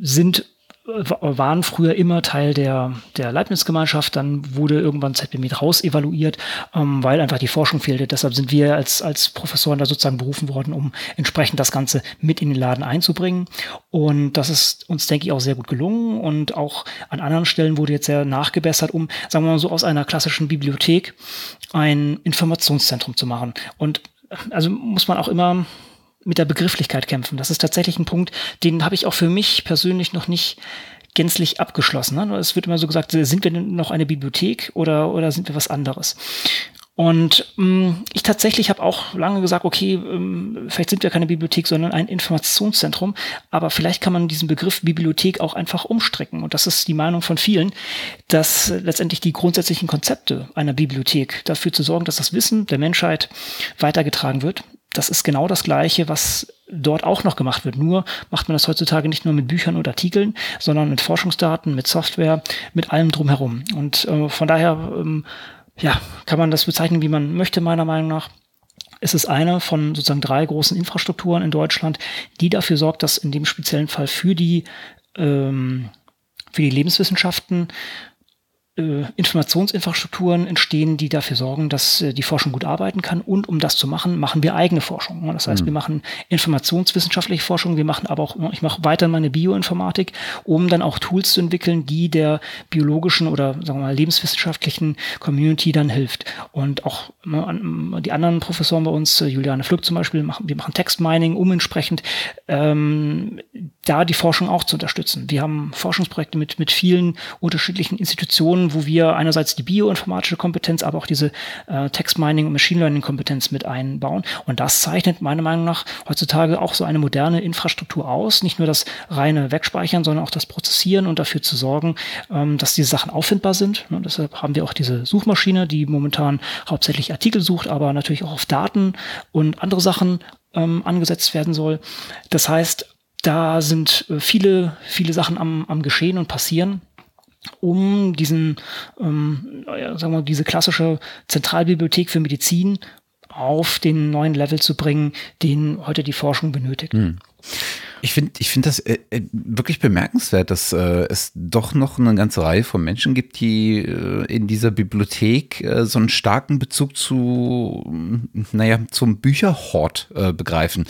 sind waren früher immer Teil der, der Leibniz-Gemeinschaft. Dann wurde irgendwann ZBMed raus evaluiert, ähm, weil einfach die Forschung fehlte. Deshalb sind wir als, als Professoren da sozusagen berufen worden, um entsprechend das Ganze mit in den Laden einzubringen. Und das ist uns, denke ich, auch sehr gut gelungen. Und auch an anderen Stellen wurde jetzt sehr nachgebessert, um, sagen wir mal so, aus einer klassischen Bibliothek ein Informationszentrum zu machen. Und also muss man auch immer mit der Begrifflichkeit kämpfen. Das ist tatsächlich ein Punkt, den habe ich auch für mich persönlich noch nicht gänzlich abgeschlossen. Ne? Es wird immer so gesagt, sind wir denn noch eine Bibliothek oder, oder sind wir was anderes? Und ähm, ich tatsächlich habe auch lange gesagt, okay, ähm, vielleicht sind wir keine Bibliothek, sondern ein Informationszentrum. Aber vielleicht kann man diesen Begriff Bibliothek auch einfach umstrecken. Und das ist die Meinung von vielen, dass letztendlich die grundsätzlichen Konzepte einer Bibliothek dafür zu sorgen, dass das Wissen der Menschheit weitergetragen wird, das ist genau das Gleiche, was dort auch noch gemacht wird. Nur macht man das heutzutage nicht nur mit Büchern oder Artikeln, sondern mit Forschungsdaten, mit Software, mit allem drumherum. Und äh, von daher, ähm, ja, kann man das bezeichnen, wie man möchte, meiner Meinung nach. Es ist eine von sozusagen drei großen Infrastrukturen in Deutschland, die dafür sorgt, dass in dem speziellen Fall für die ähm, für die Lebenswissenschaften Informationsinfrastrukturen entstehen, die dafür sorgen, dass äh, die Forschung gut arbeiten kann. Und um das zu machen, machen wir eigene Forschung. Das heißt, mhm. wir machen informationswissenschaftliche Forschung, wir machen aber auch, ich mache weiter meine Bioinformatik, um dann auch Tools zu entwickeln, die der biologischen oder sagen wir mal lebenswissenschaftlichen Community dann hilft. Und auch ne, die anderen Professoren bei uns, äh, Juliane Flück zum Beispiel, machen, wir machen Textmining, um entsprechend ähm, da die Forschung auch zu unterstützen. Wir haben Forschungsprojekte mit, mit vielen unterschiedlichen Institutionen, Situationen, wo wir einerseits die bioinformatische Kompetenz, aber auch diese äh, Text-Mining und Machine Learning-Kompetenz mit einbauen. Und das zeichnet meiner Meinung nach heutzutage auch so eine moderne Infrastruktur aus. Nicht nur das reine Wegspeichern, sondern auch das Prozessieren und dafür zu sorgen, ähm, dass diese Sachen auffindbar sind. Und deshalb haben wir auch diese Suchmaschine, die momentan hauptsächlich Artikel sucht, aber natürlich auch auf Daten und andere Sachen ähm, angesetzt werden soll. Das heißt, da sind äh, viele, viele Sachen am, am Geschehen und passieren um diesen, ähm, sagen wir, diese klassische Zentralbibliothek für Medizin auf den neuen Level zu bringen, den heute die Forschung benötigt. Hm. Ich finde ich finde das äh, äh, wirklich bemerkenswert, dass äh, es doch noch eine ganze Reihe von Menschen gibt, die äh, in dieser Bibliothek äh, so einen starken Bezug zu, naja, zum Bücherhort äh, begreifen.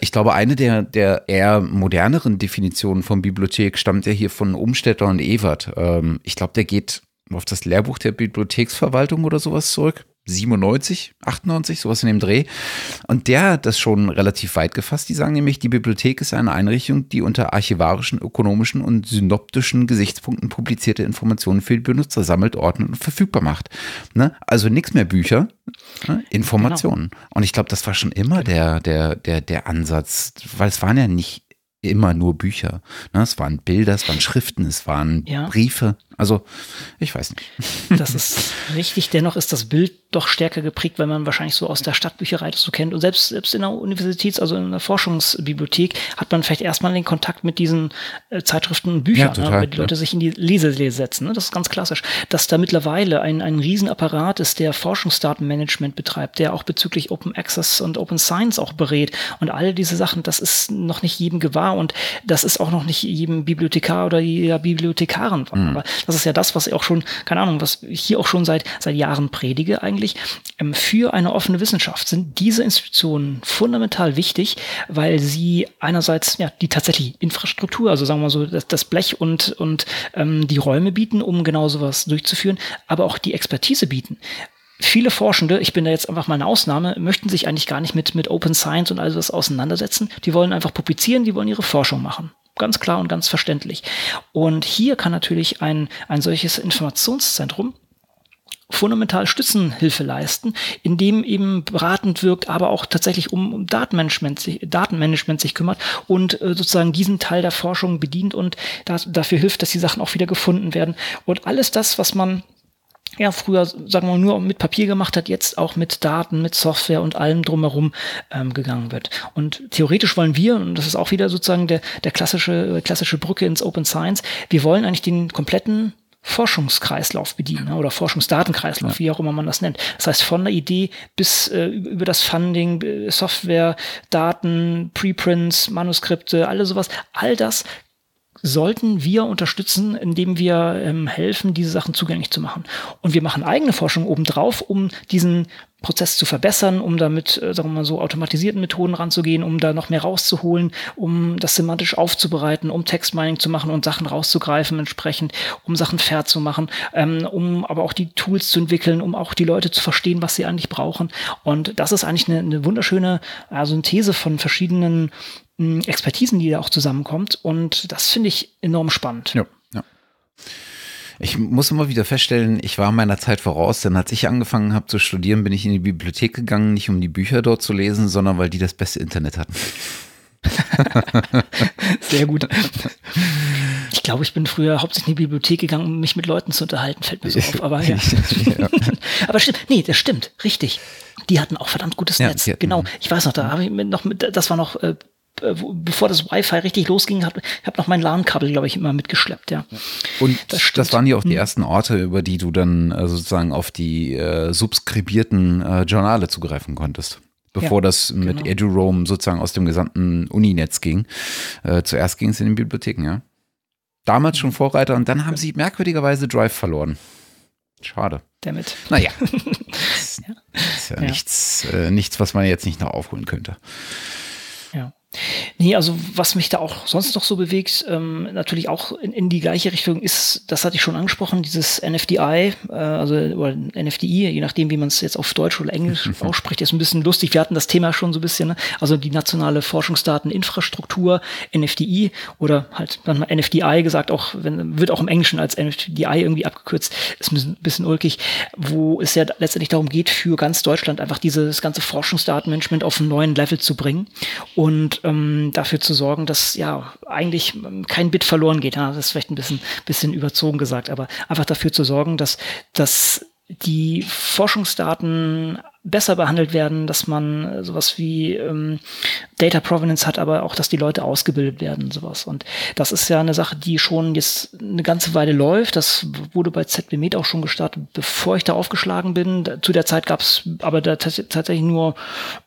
ich glaube, eine der, der eher moderneren Definitionen von Bibliothek stammt ja hier von Umstädter und Ewert. Ähm, ich glaube, der geht auf das Lehrbuch der Bibliotheksverwaltung oder sowas zurück. 97, 98, sowas in dem Dreh. Und der hat das schon relativ weit gefasst. Die sagen nämlich, die Bibliothek ist eine Einrichtung, die unter archivarischen, ökonomischen und synoptischen Gesichtspunkten publizierte Informationen für die Benutzer sammelt, ordnet und verfügbar macht. Ne? Also nichts mehr Bücher, ne? Informationen. Genau. Und ich glaube, das war schon immer der, der, der, der Ansatz, weil es waren ja nicht immer nur Bücher. Ne? Es waren Bilder, es waren Schriften, es waren ja. Briefe. Also, ich weiß nicht. Das ist richtig. Dennoch ist das Bild doch stärker geprägt, weil man wahrscheinlich so aus der Stadtbücherei das so kennt. Und selbst, selbst in der Universitäts-, also in der Forschungsbibliothek hat man vielleicht erstmal den Kontakt mit diesen äh, Zeitschriften und Büchern, ja, ne? weil die Leute ja. sich in die Leselese setzen. Ne? Das ist ganz klassisch. Dass da mittlerweile ein, ein Riesenapparat ist, der Forschungsdatenmanagement betreibt, der auch bezüglich Open Access und Open Science auch berät. Und all diese Sachen, das ist noch nicht jedem gewahr und das ist auch noch nicht jedem Bibliothekar oder jeder Bibliothekarin. Mhm. Aber das ist ja das, was ich auch schon, keine Ahnung, was ich hier auch schon seit, seit Jahren predige eigentlich. Ähm, für eine offene Wissenschaft sind diese Institutionen fundamental wichtig, weil sie einerseits ja die tatsächliche Infrastruktur, also sagen wir mal so, das, das Blech und, und ähm, die Räume bieten, um genau sowas durchzuführen, aber auch die Expertise bieten viele Forschende, ich bin da jetzt einfach mal eine Ausnahme, möchten sich eigentlich gar nicht mit, mit Open Science und all das auseinandersetzen. Die wollen einfach publizieren, die wollen ihre Forschung machen. Ganz klar und ganz verständlich. Und hier kann natürlich ein, ein solches Informationszentrum fundamental Stützenhilfe leisten, indem eben beratend wirkt, aber auch tatsächlich um, um Datenmanagement, sich, Datenmanagement sich kümmert und äh, sozusagen diesen Teil der Forschung bedient und da, dafür hilft, dass die Sachen auch wieder gefunden werden. Und alles das, was man ja, früher, sagen wir mal, nur mit Papier gemacht hat, jetzt auch mit Daten, mit Software und allem drumherum ähm, gegangen wird. Und theoretisch wollen wir, und das ist auch wieder sozusagen der, der klassische, klassische Brücke ins Open Science, wir wollen eigentlich den kompletten Forschungskreislauf bedienen oder Forschungsdatenkreislauf, ja. wie auch immer man das nennt. Das heißt, von der Idee bis äh, über das Funding, äh, Software, Daten, Preprints, Manuskripte, alles sowas, all das sollten wir unterstützen, indem wir ähm, helfen, diese Sachen zugänglich zu machen. Und wir machen eigene Forschung obendrauf, um diesen Prozess zu verbessern, um damit, äh, sagen wir mal so, automatisierten Methoden ranzugehen, um da noch mehr rauszuholen, um das semantisch aufzubereiten, um Textmining zu machen und Sachen rauszugreifen entsprechend, um Sachen fair zu machen, ähm, um aber auch die Tools zu entwickeln, um auch die Leute zu verstehen, was sie eigentlich brauchen. Und das ist eigentlich eine, eine wunderschöne äh, Synthese von verschiedenen Expertisen, die da auch zusammenkommt. Und das finde ich enorm spannend. Ja, ja. Ich muss immer wieder feststellen, ich war meiner Zeit voraus, denn als ich angefangen habe zu studieren, bin ich in die Bibliothek gegangen, nicht um die Bücher dort zu lesen, sondern weil die das beste Internet hatten. Sehr gut. Ich glaube, ich bin früher hauptsächlich in die Bibliothek gegangen, um mich mit Leuten zu unterhalten, fällt mir so auf. Aber ja. ja. aber stimmt, nee, das stimmt, richtig. Die hatten auch verdammt gutes ja, Netz. Genau. Ich weiß noch, da habe ich noch mit, das war noch äh, bevor das Wi-Fi richtig losging, habe hab noch mein LAN-Kabel, glaube ich, immer mitgeschleppt, ja. Und das, das, waren ja auch die hm. ersten Orte, über die du dann äh, sozusagen auf die äh, subskribierten äh, Journale zugreifen konntest. Bevor ja, das mit genau. EduRoam sozusagen aus dem gesamten Uninetz ging. Äh, zuerst ging es in den Bibliotheken, ja. Damals schon Vorreiter und dann haben sie merkwürdigerweise Drive verloren. Schade. Damit. Naja. Das ist ja, ja. Nichts, äh, nichts, was man jetzt nicht noch aufholen könnte. Ja. Nee, also was mich da auch sonst noch so bewegt, ähm, natürlich auch in, in, die gleiche Richtung ist, das hatte ich schon angesprochen, dieses NFDI, äh, also oder NFDI, je nachdem, wie man es jetzt auf Deutsch oder Englisch ausspricht, ist ein bisschen lustig. Wir hatten das Thema schon so ein bisschen, ne? also die nationale Forschungsdateninfrastruktur, NFDI oder halt dann mal NFDI gesagt, auch wenn, wird auch im Englischen als NFDI irgendwie abgekürzt, ist ein bisschen ulkig, wo es ja letztendlich darum geht, für ganz Deutschland einfach dieses ganze Forschungsdatenmanagement auf einen neuen Level zu bringen und ähm, dafür zu sorgen, dass ja eigentlich kein Bit verloren geht. Ja, das ist vielleicht ein bisschen, bisschen überzogen gesagt, aber einfach dafür zu sorgen, dass, dass die Forschungsdaten besser behandelt werden, dass man äh, sowas wie ähm, Data Provenance hat, aber auch, dass die Leute ausgebildet werden und sowas. Und das ist ja eine Sache, die schon jetzt eine ganze Weile läuft. Das wurde bei ZBMed auch schon gestartet, bevor ich da aufgeschlagen bin. Zu der Zeit gab es aber da tatsächlich nur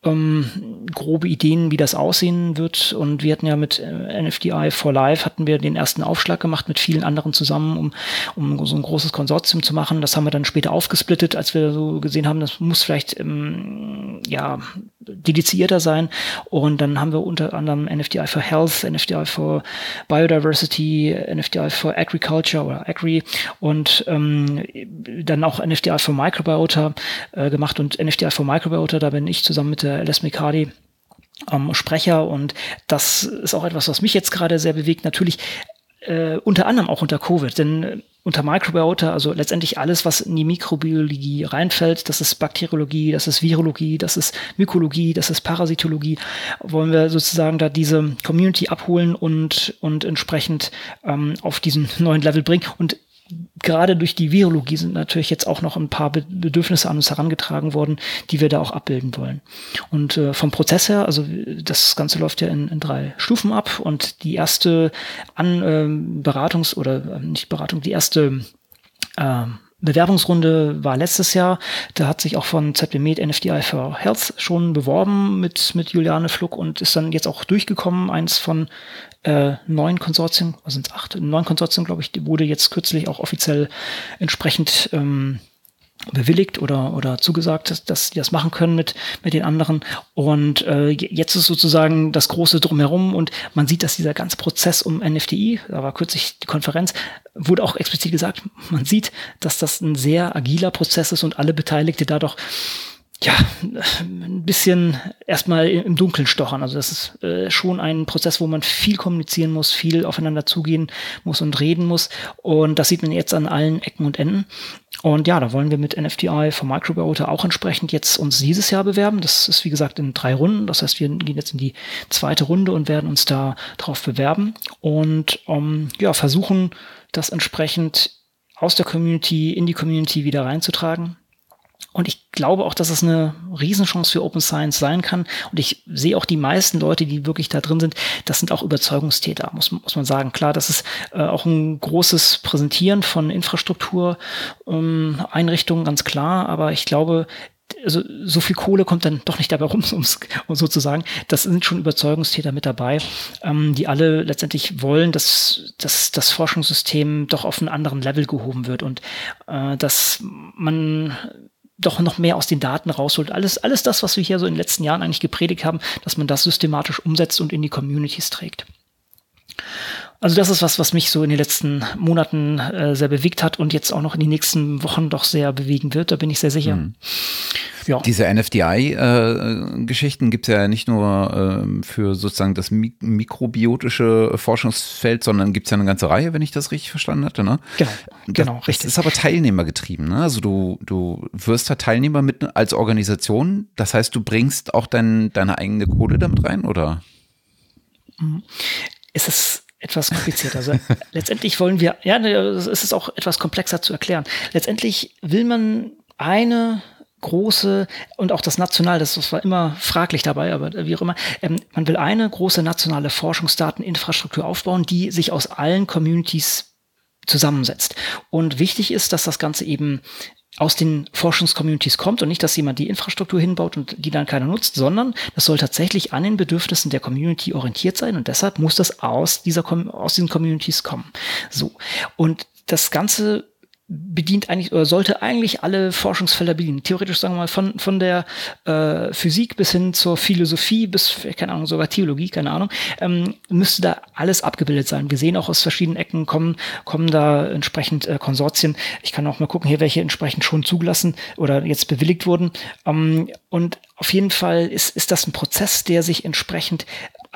ähm, grobe Ideen, wie das aussehen wird. Und wir hatten ja mit äh, NFDI for Life hatten wir den ersten Aufschlag gemacht mit vielen anderen zusammen, um, um so ein großes Konsortium zu machen. Das haben wir dann später aufgesplittet, als wir so gesehen haben, das muss vielleicht ähm, ja dedizierter sein. Und dann haben wir unter anderem NFDI for Health, NFDI for Biodiversity, NFDI for Agriculture oder Agri und ähm, dann auch NFDI for Microbiota äh, gemacht. Und NFDI for Microbiota, da bin ich zusammen mit der Les Mikadi ähm, Sprecher und das ist auch etwas, was mich jetzt gerade sehr bewegt. Natürlich äh, unter anderem auch unter Covid, denn äh, unter Microbiota, also letztendlich alles, was in die Mikrobiologie reinfällt, das ist Bakteriologie, das ist Virologie, das ist Mykologie, das ist Parasitologie, wollen wir sozusagen da diese Community abholen und, und entsprechend ähm, auf diesen neuen Level bringen. Und gerade durch die Virologie sind natürlich jetzt auch noch ein paar Bedürfnisse an uns herangetragen worden, die wir da auch abbilden wollen. Und äh, vom Prozess her, also das Ganze läuft ja in, in drei Stufen ab und die erste An äh, Beratungs- oder äh, nicht Beratung, die erste äh, Bewerbungsrunde war letztes Jahr. Da hat sich auch von ZB Med NFDI for Health schon beworben mit, mit Juliane Fluck und ist dann jetzt auch durchgekommen. Eins von äh, neun Konsortien, was sind acht? Neun Konsortien, glaube ich, wurde jetzt kürzlich auch offiziell entsprechend ähm, bewilligt oder, oder zugesagt, dass, dass die das machen können mit, mit den anderen. Und äh, jetzt ist sozusagen das große Drumherum und man sieht, dass dieser ganze Prozess um NFTI, da war kürzlich die Konferenz, wurde auch explizit gesagt, man sieht, dass das ein sehr agiler Prozess ist und alle Beteiligte dadurch ja, ein bisschen erstmal im Dunkeln stochern. Also das ist äh, schon ein Prozess, wo man viel kommunizieren muss, viel aufeinander zugehen muss und reden muss. Und das sieht man jetzt an allen Ecken und Enden. Und ja, da wollen wir mit NFTI von Microbiota auch entsprechend jetzt uns dieses Jahr bewerben. Das ist wie gesagt in drei Runden. Das heißt, wir gehen jetzt in die zweite Runde und werden uns da drauf bewerben und ähm, ja, versuchen, das entsprechend aus der Community in die Community wieder reinzutragen und ich glaube auch, dass es eine Riesenchance für Open Science sein kann. Und ich sehe auch die meisten Leute, die wirklich da drin sind, das sind auch Überzeugungstäter, muss, muss man sagen. Klar, das ist äh, auch ein großes Präsentieren von Infrastruktureinrichtungen, ähm, ganz klar. Aber ich glaube, also so viel Kohle kommt dann doch nicht dabei rum, um sozusagen. Das sind schon Überzeugungstäter mit dabei, ähm, die alle letztendlich wollen, dass, dass das Forschungssystem doch auf einen anderen Level gehoben wird und äh, dass man doch noch mehr aus den Daten rausholt. Alles, alles das, was wir hier so in den letzten Jahren eigentlich gepredigt haben, dass man das systematisch umsetzt und in die Communities trägt. Also das ist was, was mich so in den letzten Monaten äh, sehr bewegt hat und jetzt auch noch in den nächsten Wochen doch sehr bewegen wird. Da bin ich sehr sicher. Mhm. Ja. Diese NFDI-Geschichten äh, gibt es ja nicht nur äh, für sozusagen das mik mikrobiotische Forschungsfeld, sondern gibt es ja eine ganze Reihe, wenn ich das richtig verstanden hatte. Ne? Genau, das, genau, richtig. Das ist aber teilnehmergetrieben. Ne? Also du, du wirst da Teilnehmer mit als Organisation. Das heißt, du bringst auch dein, deine eigene Kohle damit rein, oder? Mhm. Es ist etwas komplizierter. Also letztendlich wollen wir, ja, ne, es ist auch etwas komplexer zu erklären. Letztendlich will man eine große und auch das national, das war immer fraglich dabei, aber wie auch immer, ähm, man will eine große nationale Forschungsdateninfrastruktur aufbauen, die sich aus allen Communities zusammensetzt. Und wichtig ist, dass das Ganze eben aus den Forschungscommunities kommt und nicht, dass jemand die Infrastruktur hinbaut und die dann keiner nutzt, sondern das soll tatsächlich an den Bedürfnissen der Community orientiert sein und deshalb muss das aus dieser aus diesen Communities kommen. So und das Ganze bedient eigentlich oder sollte eigentlich alle Forschungsfelder bedienen. Theoretisch sagen wir mal von, von der äh, Physik bis hin zur Philosophie bis, keine Ahnung, sogar Theologie, keine Ahnung, ähm, müsste da alles abgebildet sein. Wir sehen auch aus verschiedenen Ecken kommen, kommen da entsprechend äh, Konsortien. Ich kann auch mal gucken hier, welche entsprechend schon zugelassen oder jetzt bewilligt wurden. Ähm, und auf jeden Fall ist, ist das ein Prozess, der sich entsprechend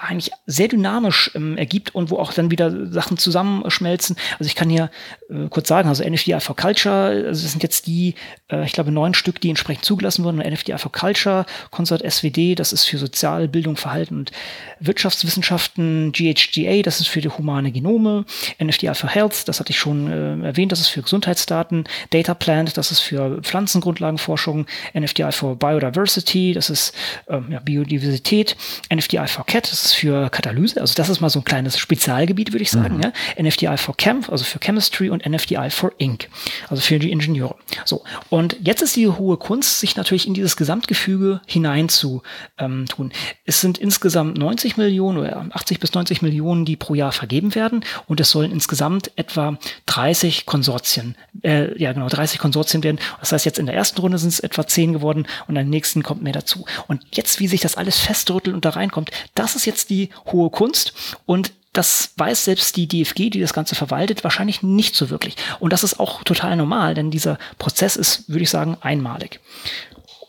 eigentlich sehr dynamisch ähm, ergibt und wo auch dann wieder Sachen zusammenschmelzen. Also ich kann hier äh, kurz sagen, also NFDI for Culture, also das sind jetzt die, äh, ich glaube, neun Stück, die entsprechend zugelassen wurden. NFDI for Culture, Consort SWD, das ist für Sozial, Bildung, Verhalten und Wirtschaftswissenschaften, GHGA, das ist für die humane Genome, NFDI for Health, das hatte ich schon äh, erwähnt, das ist für Gesundheitsdaten, Data Plant, das ist für Pflanzengrundlagenforschung, NFDI for Biodiversity, das ist ähm, ja, Biodiversität, NFDI for CAT, das ist für Katalyse, also das ist mal so ein kleines Spezialgebiet, würde ich sagen. Mhm. Ja? NFDI for Chem, also für Chemistry und NFDI for Ink, also für die Ingenieure. So, und jetzt ist die hohe Kunst, sich natürlich in dieses Gesamtgefüge hinein zu ähm, tun. Es sind insgesamt 90 Millionen oder 80 bis 90 Millionen, die pro Jahr vergeben werden und es sollen insgesamt etwa 30 Konsortien, äh, ja genau, 30 Konsortien werden. Das heißt, jetzt in der ersten Runde sind es etwa 10 geworden und in der nächsten kommt mehr dazu. Und jetzt, wie sich das alles festrüttelt und da reinkommt, das ist jetzt die hohe Kunst und das weiß selbst die DFG, die das Ganze verwaltet, wahrscheinlich nicht so wirklich. Und das ist auch total normal, denn dieser Prozess ist, würde ich sagen, einmalig.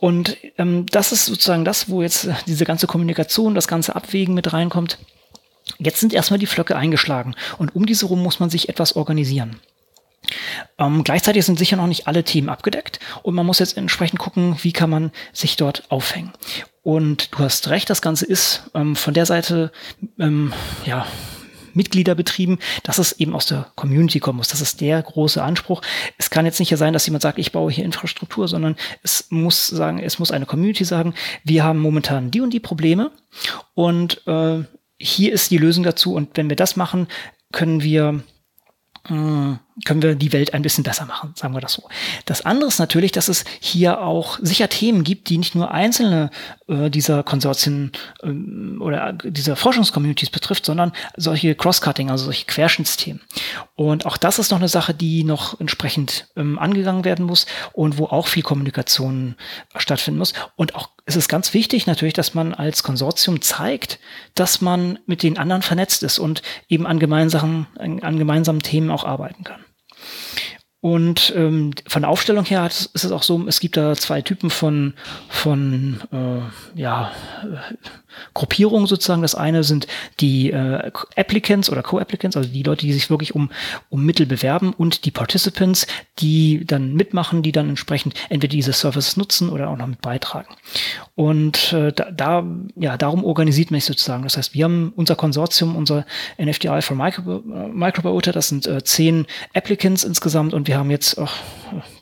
Und ähm, das ist sozusagen das, wo jetzt diese ganze Kommunikation, das ganze Abwägen mit reinkommt. Jetzt sind erstmal die Flöcke eingeschlagen und um diese rum muss man sich etwas organisieren. Ähm, gleichzeitig sind sicher noch nicht alle Themen abgedeckt und man muss jetzt entsprechend gucken, wie kann man sich dort aufhängen. Und du hast recht, das Ganze ist ähm, von der Seite ähm, ja Mitglieder betrieben, dass es eben aus der Community kommen muss. Das ist der große Anspruch. Es kann jetzt nicht sein, dass jemand sagt, ich baue hier Infrastruktur, sondern es muss sagen, es muss eine Community sagen, wir haben momentan die und die Probleme und äh, hier ist die Lösung dazu. Und wenn wir das machen, können wir äh, können wir die Welt ein bisschen besser machen, sagen wir das so. Das andere ist natürlich, dass es hier auch sicher Themen gibt, die nicht nur einzelne äh, dieser Konsortien äh, oder dieser Forschungscommunities betrifft, sondern solche Cross-Cutting, also solche Querschnittsthemen. Und auch das ist noch eine Sache, die noch entsprechend ähm, angegangen werden muss und wo auch viel Kommunikation stattfinden muss. Und auch ist es ganz wichtig natürlich, dass man als Konsortium zeigt, dass man mit den anderen vernetzt ist und eben an gemeinsamen, an gemeinsamen Themen auch arbeiten kann. Und ähm, von der Aufstellung her ist es auch so, es gibt da zwei Typen von, von äh, ja, Gruppierungen sozusagen. Das eine sind die äh, Applicants oder Co-Applicants, also die Leute, die sich wirklich um, um Mittel bewerben und die Participants, die dann mitmachen, die dann entsprechend entweder diese Services nutzen oder auch noch mit beitragen. Und äh, da, da, ja, darum organisiert man sich sozusagen. Das heißt, wir haben unser Konsortium, unser NFDI for äh, Microbiota, das sind äh, zehn Applicants insgesamt und wir haben jetzt auch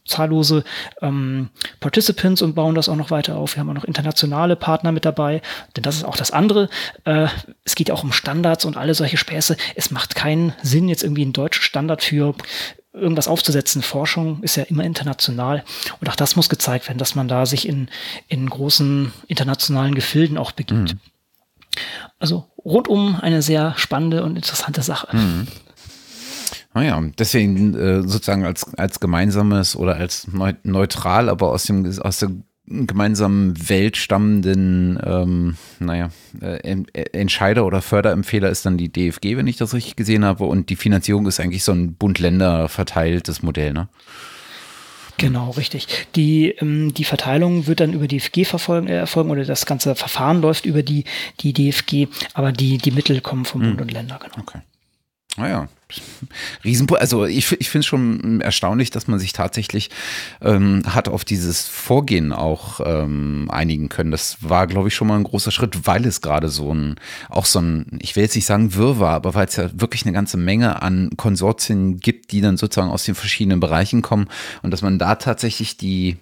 zahllose ähm, Participants und bauen das auch noch weiter auf. Wir haben auch noch internationale Partner mit dabei, denn das ist auch das andere. Äh, es geht auch um Standards und alle solche Späße. Es macht keinen Sinn, jetzt irgendwie einen deutschen Standard für irgendwas aufzusetzen. Forschung ist ja immer international und auch das muss gezeigt werden, dass man da sich in, in großen internationalen Gefilden auch begibt. Mhm. Also rundum eine sehr spannende und interessante Sache. Mhm. Naja, ah deswegen äh, sozusagen als, als gemeinsames oder als neutral, aber aus, dem, aus der gemeinsamen Welt stammenden, ähm, naja, äh, Entscheider oder Förderempfehler ist dann die DFG, wenn ich das richtig gesehen habe. Und die Finanzierung ist eigentlich so ein Bund-Länder verteiltes Modell, ne? Genau, richtig. Die, ähm, die Verteilung wird dann über die DFG verfolgen, äh, erfolgen oder das ganze Verfahren läuft über die, die DFG, aber die, die Mittel kommen vom hm. Bund und Länder, genau. Okay. Naja, Riesen, also ich, ich finde es schon erstaunlich, dass man sich tatsächlich ähm, hat auf dieses Vorgehen auch ähm, einigen können. Das war, glaube ich, schon mal ein großer Schritt, weil es gerade so ein, auch so ein, ich will jetzt nicht sagen Wirrwarr, aber weil es ja wirklich eine ganze Menge an Konsortien gibt, die dann sozusagen aus den verschiedenen Bereichen kommen und dass man da tatsächlich die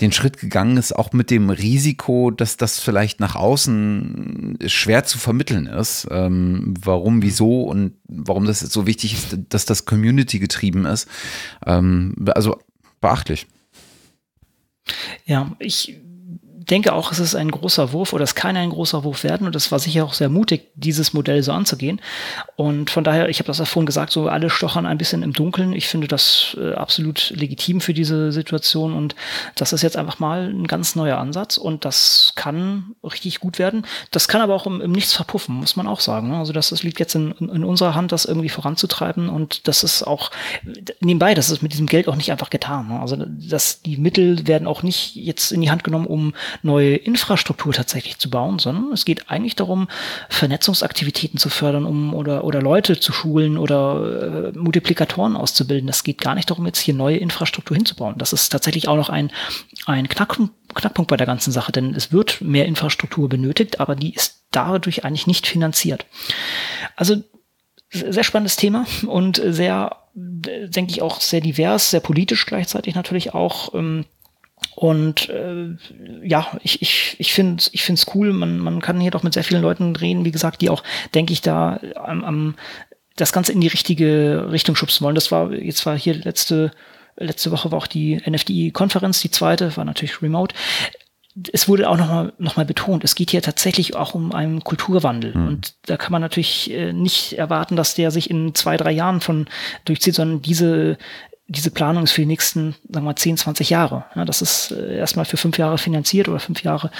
den Schritt gegangen ist, auch mit dem Risiko, dass das vielleicht nach außen schwer zu vermitteln ist. Ähm, warum, wieso und warum das so wichtig ist, dass das Community getrieben ist. Ähm, also beachtlich. Ja, ich denke auch, es ist ein großer Wurf oder es kann ein großer Wurf werden und es war sicher auch sehr mutig, dieses Modell so anzugehen. Und von daher, ich habe das ja vorhin gesagt, so alle stochern ein bisschen im Dunkeln. Ich finde das äh, absolut legitim für diese Situation und das ist jetzt einfach mal ein ganz neuer Ansatz und das kann richtig gut werden. Das kann aber auch im, im Nichts verpuffen, muss man auch sagen. Ne? Also das, das liegt jetzt in, in unserer Hand, das irgendwie voranzutreiben und das ist auch nebenbei, das ist mit diesem Geld auch nicht einfach getan. Ne? Also dass die Mittel werden auch nicht jetzt in die Hand genommen, um neue Infrastruktur tatsächlich zu bauen, sondern es geht eigentlich darum, Vernetzungsaktivitäten zu fördern, um oder, oder Leute zu schulen oder äh, Multiplikatoren auszubilden. Das geht gar nicht darum, jetzt hier neue Infrastruktur hinzubauen. Das ist tatsächlich auch noch ein, ein Knackpunkt, Knackpunkt bei der ganzen Sache, denn es wird mehr Infrastruktur benötigt, aber die ist dadurch eigentlich nicht finanziert. Also sehr spannendes Thema und sehr, denke ich, auch sehr divers, sehr politisch gleichzeitig natürlich auch. Ähm, und äh, ja, ich, ich, ich finde es ich find's cool. Man, man kann hier doch mit sehr vielen Leuten reden, wie gesagt, die auch, denke ich, da am, am das Ganze in die richtige Richtung schubsen wollen. Das war, jetzt war hier letzte, letzte Woche war auch die NFDI-Konferenz, die zweite, war natürlich remote es wurde auch nochmal noch mal betont, es geht hier tatsächlich auch um einen Kulturwandel. Mhm. Und da kann man natürlich äh, nicht erwarten, dass der sich in zwei, drei Jahren von durchzieht, sondern diese, diese Planung ist für die nächsten, sagen wir mal, 10, 20 Jahre. Ja, das ist äh, erstmal für fünf Jahre finanziert oder fünf Jahre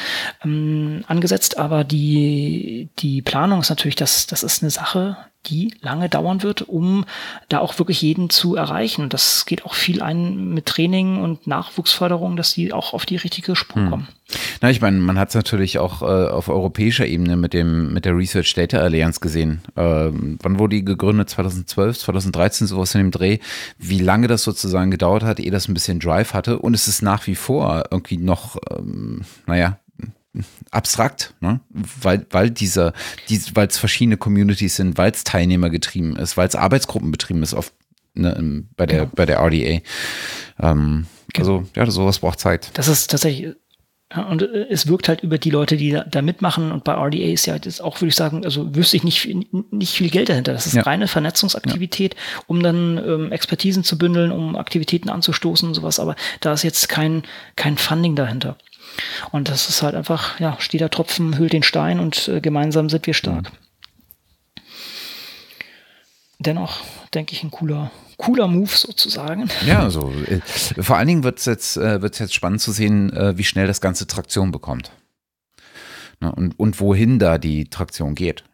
ähm, angesetzt, aber die, die Planung ist natürlich, das, das ist eine Sache, die lange dauern wird, um da auch wirklich jeden zu erreichen. Und das geht auch viel ein mit Training und Nachwuchsförderung, dass die auch auf die richtige Spur hm. kommen. Na, ich meine, man hat es natürlich auch äh, auf europäischer Ebene mit dem mit der Research Data Alliance gesehen. Ähm, wann wurde die gegründet? 2012, 2013, sowas in dem Dreh. Wie lange das sozusagen gedauert hat, ehe das ein bisschen Drive hatte. Und es ist nach wie vor irgendwie noch, ähm, naja, abstrakt, ne? weil, weil dieser, die, weil es verschiedene Communities sind, weil es Teilnehmer getrieben ist, weil es Arbeitsgruppen betrieben ist auf, ne, bei der, genau. bei der RDA. Ähm, genau. Also, ja, sowas braucht Zeit. Das ist tatsächlich, ja, und äh, es wirkt halt über die Leute, die da, da, mitmachen. Und bei RDA ist ja das auch, würde ich sagen, also wüsste ich nicht, nicht viel Geld dahinter. Das ist ja. reine Vernetzungsaktivität, ja. um dann ähm, Expertisen zu bündeln, um Aktivitäten anzustoßen und sowas. Aber da ist jetzt kein, kein Funding dahinter. Und das ist halt einfach, ja, steht der Tropfen, hüllt den Stein und äh, gemeinsam sind wir stark. Dennoch, denke ich, ein cooler, cooler Move sozusagen. Ja, also äh, vor allen Dingen wird es jetzt, äh, jetzt spannend zu sehen, äh, wie schnell das Ganze Traktion bekommt. Na, und, und wohin da die Traktion geht.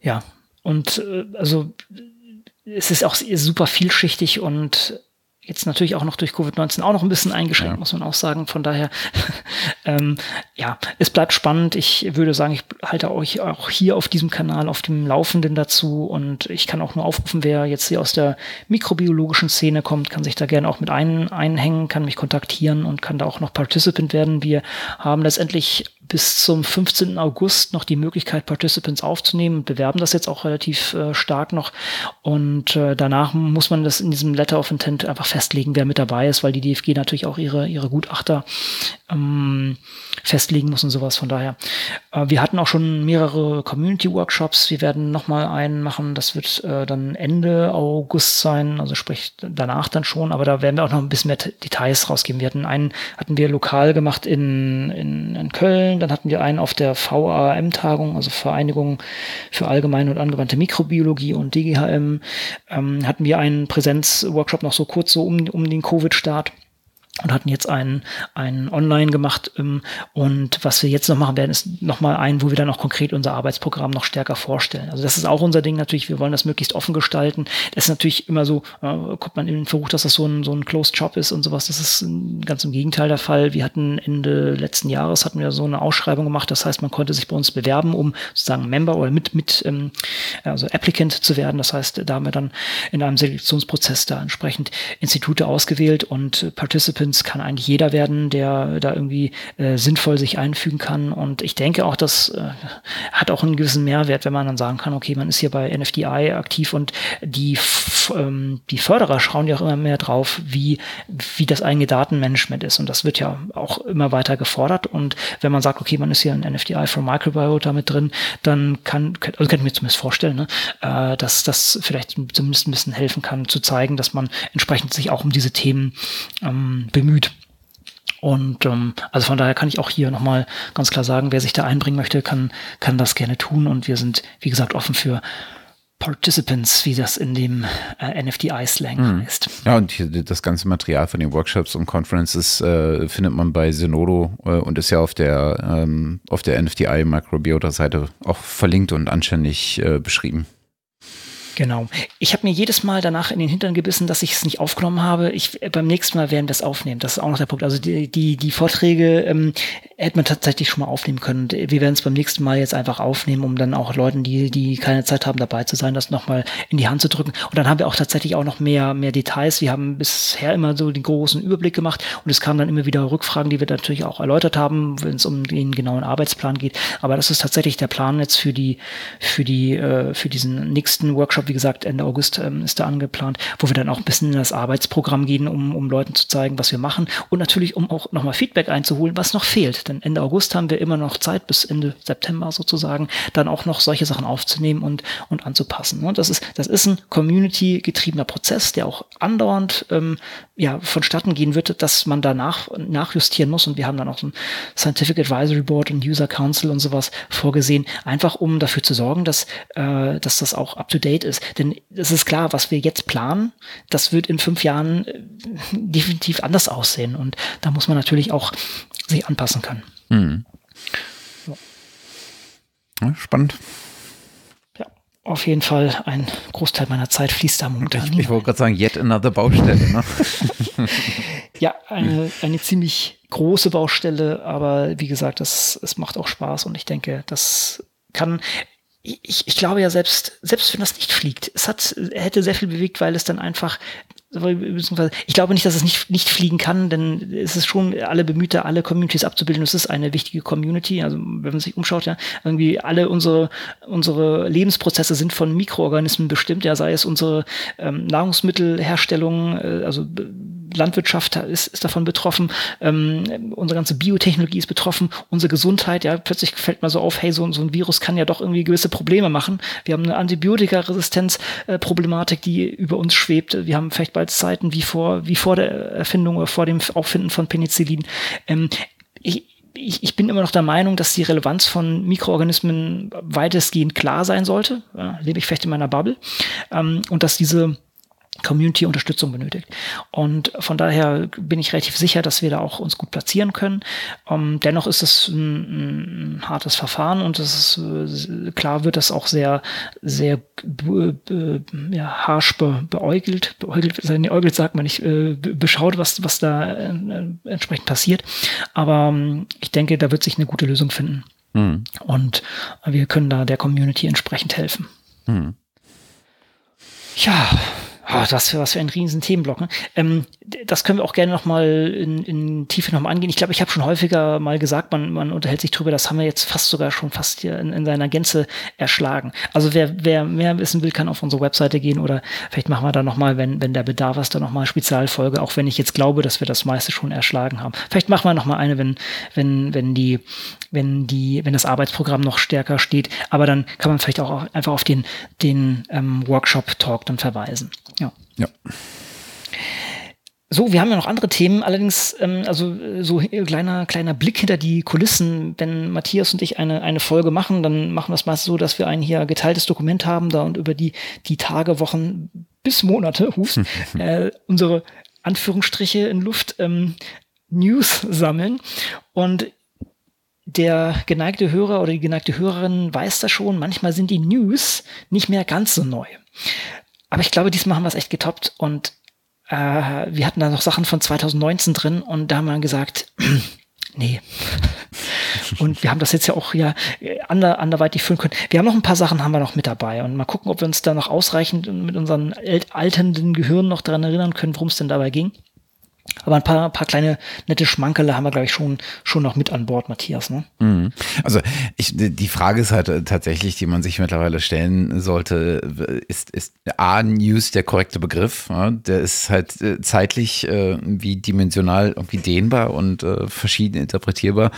Ja, und äh, also es ist auch super vielschichtig und jetzt natürlich auch noch durch Covid-19 auch noch ein bisschen eingeschränkt, ja. muss man auch sagen. Von daher, ähm, ja, es bleibt spannend. Ich würde sagen, ich halte euch auch hier auf diesem Kanal auf dem Laufenden dazu und ich kann auch nur aufrufen, wer jetzt hier aus der mikrobiologischen Szene kommt, kann sich da gerne auch mit ein, einhängen, kann mich kontaktieren und kann da auch noch Participant werden. Wir haben letztendlich bis zum 15. August noch die Möglichkeit, Participants aufzunehmen bewerben das jetzt auch relativ äh, stark noch. Und äh, danach muss man das in diesem Letter of Intent einfach festlegen, wer mit dabei ist, weil die DFG natürlich auch ihre, ihre Gutachter ähm, festlegen muss und sowas. Von daher, äh, wir hatten auch schon mehrere Community-Workshops. Wir werden nochmal einen machen. Das wird äh, dann Ende August sein, also sprich danach dann schon. Aber da werden wir auch noch ein bisschen mehr Details rausgeben. Wir hatten einen, hatten wir lokal gemacht in, in, in Köln. Dann hatten wir einen auf der VAM-Tagung, also Vereinigung für allgemeine und angewandte Mikrobiologie und DGHM. Ähm, hatten wir einen Präsenzworkshop noch so kurz so um, um den Covid-Start und hatten jetzt einen, einen online gemacht. Ähm, und was wir jetzt noch machen werden, ist nochmal ein, wo wir dann auch konkret unser Arbeitsprogramm noch stärker vorstellen. Also das ist auch unser Ding natürlich. Wir wollen das möglichst offen gestalten. Das ist natürlich immer so, äh, kommt man in den Versuch, dass das so ein, so ein Closed Job ist und sowas. Das ist ganz im Gegenteil der Fall. Wir hatten Ende letzten Jahres hatten wir so eine Ausschreibung gemacht. Das heißt, man konnte sich bei uns bewerben, um sozusagen Member oder mit, mit, ähm, also Applicant zu werden. Das heißt, da haben wir dann in einem Selektionsprozess da entsprechend Institute ausgewählt und Participants Participants kann eigentlich jeder werden, der da irgendwie äh, sinnvoll sich einfügen kann. Und ich denke auch, das äh, hat auch einen gewissen Mehrwert, wenn man dann sagen kann, okay, man ist hier bei NFDI aktiv und die, ähm, die Förderer schauen ja auch immer mehr drauf, wie, wie das eigene Datenmanagement ist. Und das wird ja auch immer weiter gefordert. Und wenn man sagt, okay, man ist hier ein NFDI for Microbiota mit drin, dann kann, also kann ich mir zumindest vorstellen, ne, äh, dass das vielleicht zumindest ein bisschen helfen kann, zu zeigen, dass man entsprechend sich auch um diese Themen ähm, bemüht. Und ähm, also von daher kann ich auch hier nochmal ganz klar sagen, wer sich da einbringen möchte, kann, kann das gerne tun. Und wir sind, wie gesagt, offen für Participants, wie das in dem äh, NFDI-Slang mhm. heißt. Ja, und hier, das ganze Material von den Workshops und Conferences äh, findet man bei Zenodo äh, und ist ja auf der, ähm, auf der NFDI Microbiota-Seite auch verlinkt und anständig äh, beschrieben. Genau. Ich habe mir jedes Mal danach in den Hintern gebissen, dass ich es nicht aufgenommen habe. Ich, beim nächsten Mal werden wir es aufnehmen. Das ist auch noch der Punkt. Also die, die, die Vorträge ähm, hätte man tatsächlich schon mal aufnehmen können. Wir werden es beim nächsten Mal jetzt einfach aufnehmen, um dann auch Leuten, die, die keine Zeit haben, dabei zu sein, das nochmal in die Hand zu drücken. Und dann haben wir auch tatsächlich auch noch mehr, mehr Details. Wir haben bisher immer so den großen Überblick gemacht und es kamen dann immer wieder Rückfragen, die wir natürlich auch erläutert haben, wenn es um den genauen Arbeitsplan geht. Aber das ist tatsächlich der Plan jetzt für die, für die, äh, für diesen nächsten Workshop. Wie gesagt, Ende August ähm, ist da angeplant, wo wir dann auch ein bisschen in das Arbeitsprogramm gehen, um, um Leuten zu zeigen, was wir machen und natürlich, um auch nochmal Feedback einzuholen, was noch fehlt. Denn Ende August haben wir immer noch Zeit, bis Ende September sozusagen, dann auch noch solche Sachen aufzunehmen und, und anzupassen. Und das ist, das ist ein community-getriebener Prozess, der auch andauernd ähm, ja, vonstatten gehen wird, dass man danach nachjustieren muss. Und wir haben dann auch ein Scientific Advisory Board und User Council und sowas vorgesehen, einfach um dafür zu sorgen, dass, äh, dass das auch up-to-date ist. Denn es ist klar, was wir jetzt planen, das wird in fünf Jahren äh, definitiv anders aussehen. Und da muss man natürlich auch sich anpassen können. Mhm. Ja, spannend. Ja, auf jeden Fall ein Großteil meiner Zeit fließt da momentan. Ich, ich wollte gerade sagen, yet another Baustelle. Ne? ja, eine, eine ziemlich große Baustelle, aber wie gesagt, das, es macht auch Spaß und ich denke, das kann, ich, ich glaube ja selbst, selbst wenn das nicht fliegt, es hat, hätte sehr viel bewegt, weil es dann einfach ich glaube nicht, dass es nicht, nicht fliegen kann, denn es ist schon alle bemüht, alle Communities abzubilden. Es ist eine wichtige Community. Also wenn man sich umschaut, ja, irgendwie alle unsere, unsere Lebensprozesse sind von Mikroorganismen bestimmt, ja, sei es unsere ähm, Nahrungsmittelherstellung, äh, also Landwirtschaft ist, ist davon betroffen, ähm, unsere ganze Biotechnologie ist betroffen, unsere Gesundheit, ja, plötzlich fällt mal so auf, hey, so, so ein Virus kann ja doch irgendwie gewisse Probleme machen. Wir haben eine Antibiotikaresistenz-Problematik, äh, die über uns schwebt. Wir haben vielleicht bald Zeiten wie vor, wie vor der Erfindung oder vor dem Auffinden von Penicillin. Ähm, ich, ich, bin immer noch der Meinung, dass die Relevanz von Mikroorganismen weitestgehend klar sein sollte. Ja, lebe ich vielleicht in meiner Bubble. Ähm, und dass diese Community-Unterstützung benötigt. Und von daher bin ich relativ sicher, dass wir da auch uns gut platzieren können. Ähm, dennoch ist es ein, ein, hartes Verfahren und es ist, äh, klar wird das auch sehr, sehr ja, harsch be, beäugelt, beäugelt, beäugelt sagt man nicht, äh, beschaut, was, was da äh, entsprechend passiert. Aber ähm, ich denke, da wird sich eine gute Lösung finden. Mhm. Und wir können da der Community entsprechend helfen. Mhm. Ja, Oh, was für, was für ein riesen Themenblock. Ne? Ähm, das können wir auch gerne noch mal in, in Tiefe noch mal angehen. Ich glaube, ich habe schon häufiger mal gesagt, man, man unterhält sich drüber. Das haben wir jetzt fast sogar schon fast hier in, in seiner Gänze erschlagen. Also wer, wer mehr wissen will, kann auf unsere Webseite gehen oder vielleicht machen wir da noch mal, wenn, wenn der Bedarf ist, da noch mal Spezialfolge. Auch wenn ich jetzt glaube, dass wir das meiste schon erschlagen haben. Vielleicht machen wir noch mal eine, wenn, wenn, wenn die, wenn die, wenn das Arbeitsprogramm noch stärker steht. Aber dann kann man vielleicht auch einfach auf den, den ähm, Workshop-Talk dann verweisen. Ja. So, wir haben ja noch andere Themen, allerdings ähm, also so kleiner kleiner Blick hinter die Kulissen. Wenn Matthias und ich eine eine Folge machen, dann machen wir es meist so, dass wir ein hier geteiltes Dokument haben da und über die die Tage, Wochen bis Monate, hust, äh, unsere Anführungsstriche in Luft ähm, News sammeln und der geneigte Hörer oder die geneigte Hörerin weiß das schon. Manchmal sind die News nicht mehr ganz so neu. Aber ich glaube, diesmal haben wir es echt getoppt und äh, wir hatten da noch Sachen von 2019 drin und da haben wir gesagt, nee. und wir haben das jetzt ja auch ja ander, anderweitig führen können. Wir haben noch ein paar Sachen haben wir noch mit dabei und mal gucken, ob wir uns da noch ausreichend mit unseren alternden Gehirnen noch daran erinnern können, worum es denn dabei ging. Aber ein paar, paar kleine nette Schmankerle haben wir, glaube ich, schon, schon noch mit an Bord, Matthias. Ne? Mhm. Also ich, die Frage ist halt äh, tatsächlich, die man sich mittlerweile stellen sollte, ist, ist A, News der korrekte Begriff? Ja? Der ist halt äh, zeitlich äh, wie dimensional irgendwie dehnbar und äh, verschieden interpretierbar.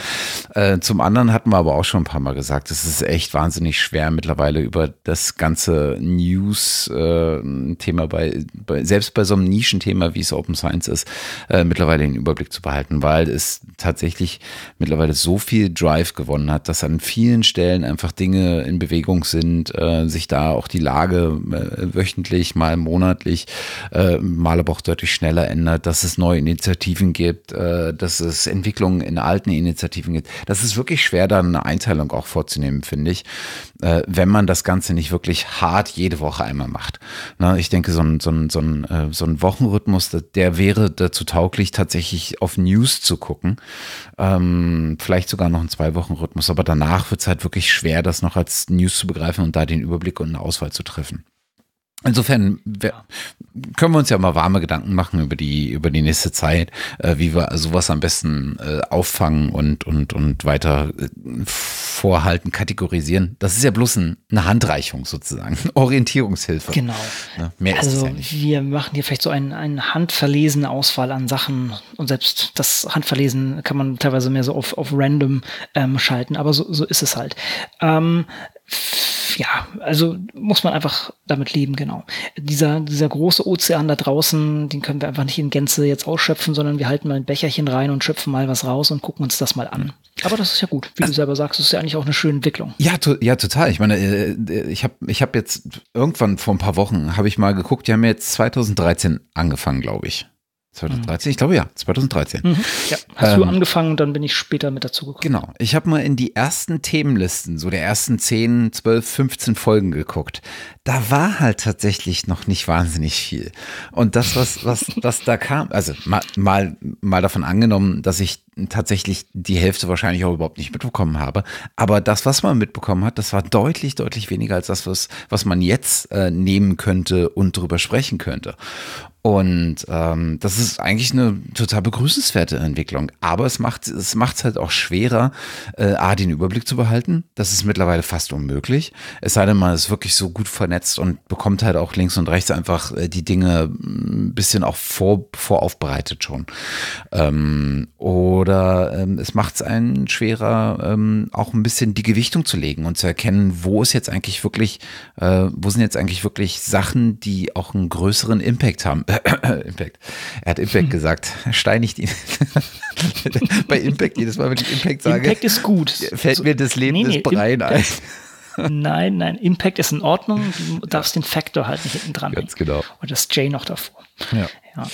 Äh, zum anderen hatten wir aber auch schon ein paar Mal gesagt, es ist echt wahnsinnig schwer mittlerweile über das ganze News-Thema äh, bei, bei, selbst bei so einem Nischenthema, wie es Open Science ist, äh, mittlerweile den Überblick zu behalten, weil es tatsächlich mittlerweile so viel Drive gewonnen hat, dass an vielen Stellen einfach Dinge in Bewegung sind, äh, sich da auch die Lage äh, wöchentlich, mal monatlich, äh, mal aber auch deutlich schneller ändert, dass es neue Initiativen gibt, äh, dass es Entwicklungen in alten Initiativen gibt. Das ist wirklich schwer, da eine Einteilung auch vorzunehmen, finde ich, äh, wenn man das Ganze nicht wirklich hart jede Woche einmal macht. Na, ich denke, so ein, so ein, so ein, so ein Wochenrhythmus, der wäre dazu tauglich, tatsächlich auf News zu gucken. Ähm, vielleicht sogar noch ein Zwei-Wochen-Rhythmus, aber danach wird es halt wirklich schwer, das noch als News zu begreifen und da den Überblick und eine Auswahl zu treffen. Insofern können wir uns ja mal warme Gedanken machen über die, über die nächste Zeit, äh, wie wir sowas am besten äh, auffangen und, und, und weiter äh, vorhalten, kategorisieren. Das ist ja bloß ein, eine Handreichung sozusagen, Orientierungshilfe. Genau. Ne? Mehr also ist ja wir machen hier vielleicht so eine ein handverlesene Auswahl an Sachen und selbst das Handverlesen kann man teilweise mehr so auf, auf random ähm, schalten, aber so, so ist es halt. Ähm, ja, also muss man einfach damit leben, genau. Dieser, dieser große Ozean da draußen, den können wir einfach nicht in Gänze jetzt ausschöpfen, sondern wir halten mal ein Becherchen rein und schöpfen mal was raus und gucken uns das mal an. Aber das ist ja gut. Wie also, du selber sagst, das ist ja eigentlich auch eine schöne Entwicklung. Ja, to ja total. Ich meine, äh, ich habe ich hab jetzt irgendwann vor ein paar Wochen, habe ich mal geguckt, die haben jetzt 2013 angefangen, glaube ich. 2013? Mhm. Ich glaube ja, 2013. Mhm. Ja, hast ähm, du angefangen und dann bin ich später mit dazu gekommen. Genau. Ich habe mal in die ersten Themenlisten, so der ersten 10, 12, 15 Folgen geguckt. Da war halt tatsächlich noch nicht wahnsinnig viel. Und das, was, was, was da kam, also mal, mal, mal davon angenommen, dass ich tatsächlich die Hälfte wahrscheinlich auch überhaupt nicht mitbekommen habe. Aber das, was man mitbekommen hat, das war deutlich, deutlich weniger als das, was, was man jetzt äh, nehmen könnte und drüber sprechen könnte. Und ähm, das ist eigentlich eine total begrüßenswerte Entwicklung. Aber es macht es macht halt auch schwerer, äh, A, den Überblick zu behalten. Das ist mittlerweile fast unmöglich. Es sei denn, man ist wirklich so gut vernetzt und bekommt halt auch links und rechts einfach äh, die Dinge ein bisschen auch vor, voraufbereitet schon. Ähm, oder ähm, es macht es einen schwerer, ähm, auch ein bisschen die Gewichtung zu legen und zu erkennen, wo ist jetzt eigentlich wirklich, äh, wo sind jetzt eigentlich wirklich Sachen, die auch einen größeren Impact haben Impact. Er hat Impact hm. gesagt. Steinigt ihn. Bei Impact, jedes Mal, wenn ich Impact sage, Impact ist gut. fällt mir das Leben nee, nee, des Breien ein. Nein, nein, Impact ist in Ordnung. Du darfst den Faktor halt nicht hinten dran. Ganz genau. Und das J noch davor. Ja. ja.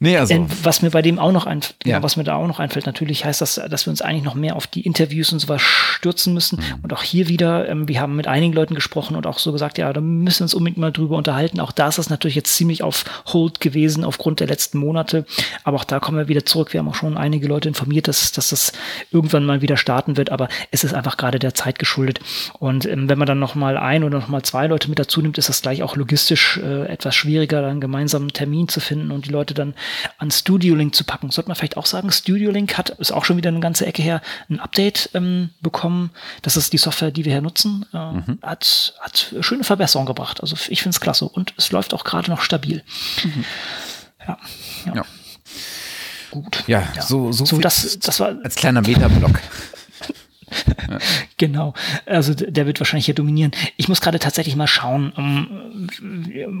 Nee, also. Denn was mir bei dem auch noch einfällt, genau, ja. was mir da auch noch einfällt, natürlich heißt das, dass wir uns eigentlich noch mehr auf die Interviews und sowas stürzen müssen. Mhm. Und auch hier wieder, ähm, wir haben mit einigen Leuten gesprochen und auch so gesagt, ja, da müssen wir uns unbedingt mal drüber unterhalten. Auch da ist das natürlich jetzt ziemlich auf Hold gewesen aufgrund der letzten Monate. Aber auch da kommen wir wieder zurück. Wir haben auch schon einige Leute informiert, dass, dass das irgendwann mal wieder starten wird. Aber es ist einfach gerade der Zeit geschuldet. Und ähm, wenn man dann noch mal ein oder noch mal zwei Leute mit dazu nimmt, ist das gleich auch logistisch äh, etwas schwieriger, dann gemeinsam einen Termin zu finden und die Leute dann an Studio Link zu packen. Sollte man vielleicht auch sagen, Studio Link hat, ist auch schon wieder eine ganze Ecke her, ein Update ähm, bekommen. Das ist die Software, die wir hier nutzen. Äh, mhm. hat, hat schöne Verbesserungen gebracht. Also ich finde es klasse. Und es läuft auch gerade noch stabil. Mhm. Ja, ja. ja. Gut. Ja, ja. so, so, so das, das war als kleiner Metablock. Genau. Also der wird wahrscheinlich hier dominieren. Ich muss gerade tatsächlich mal schauen.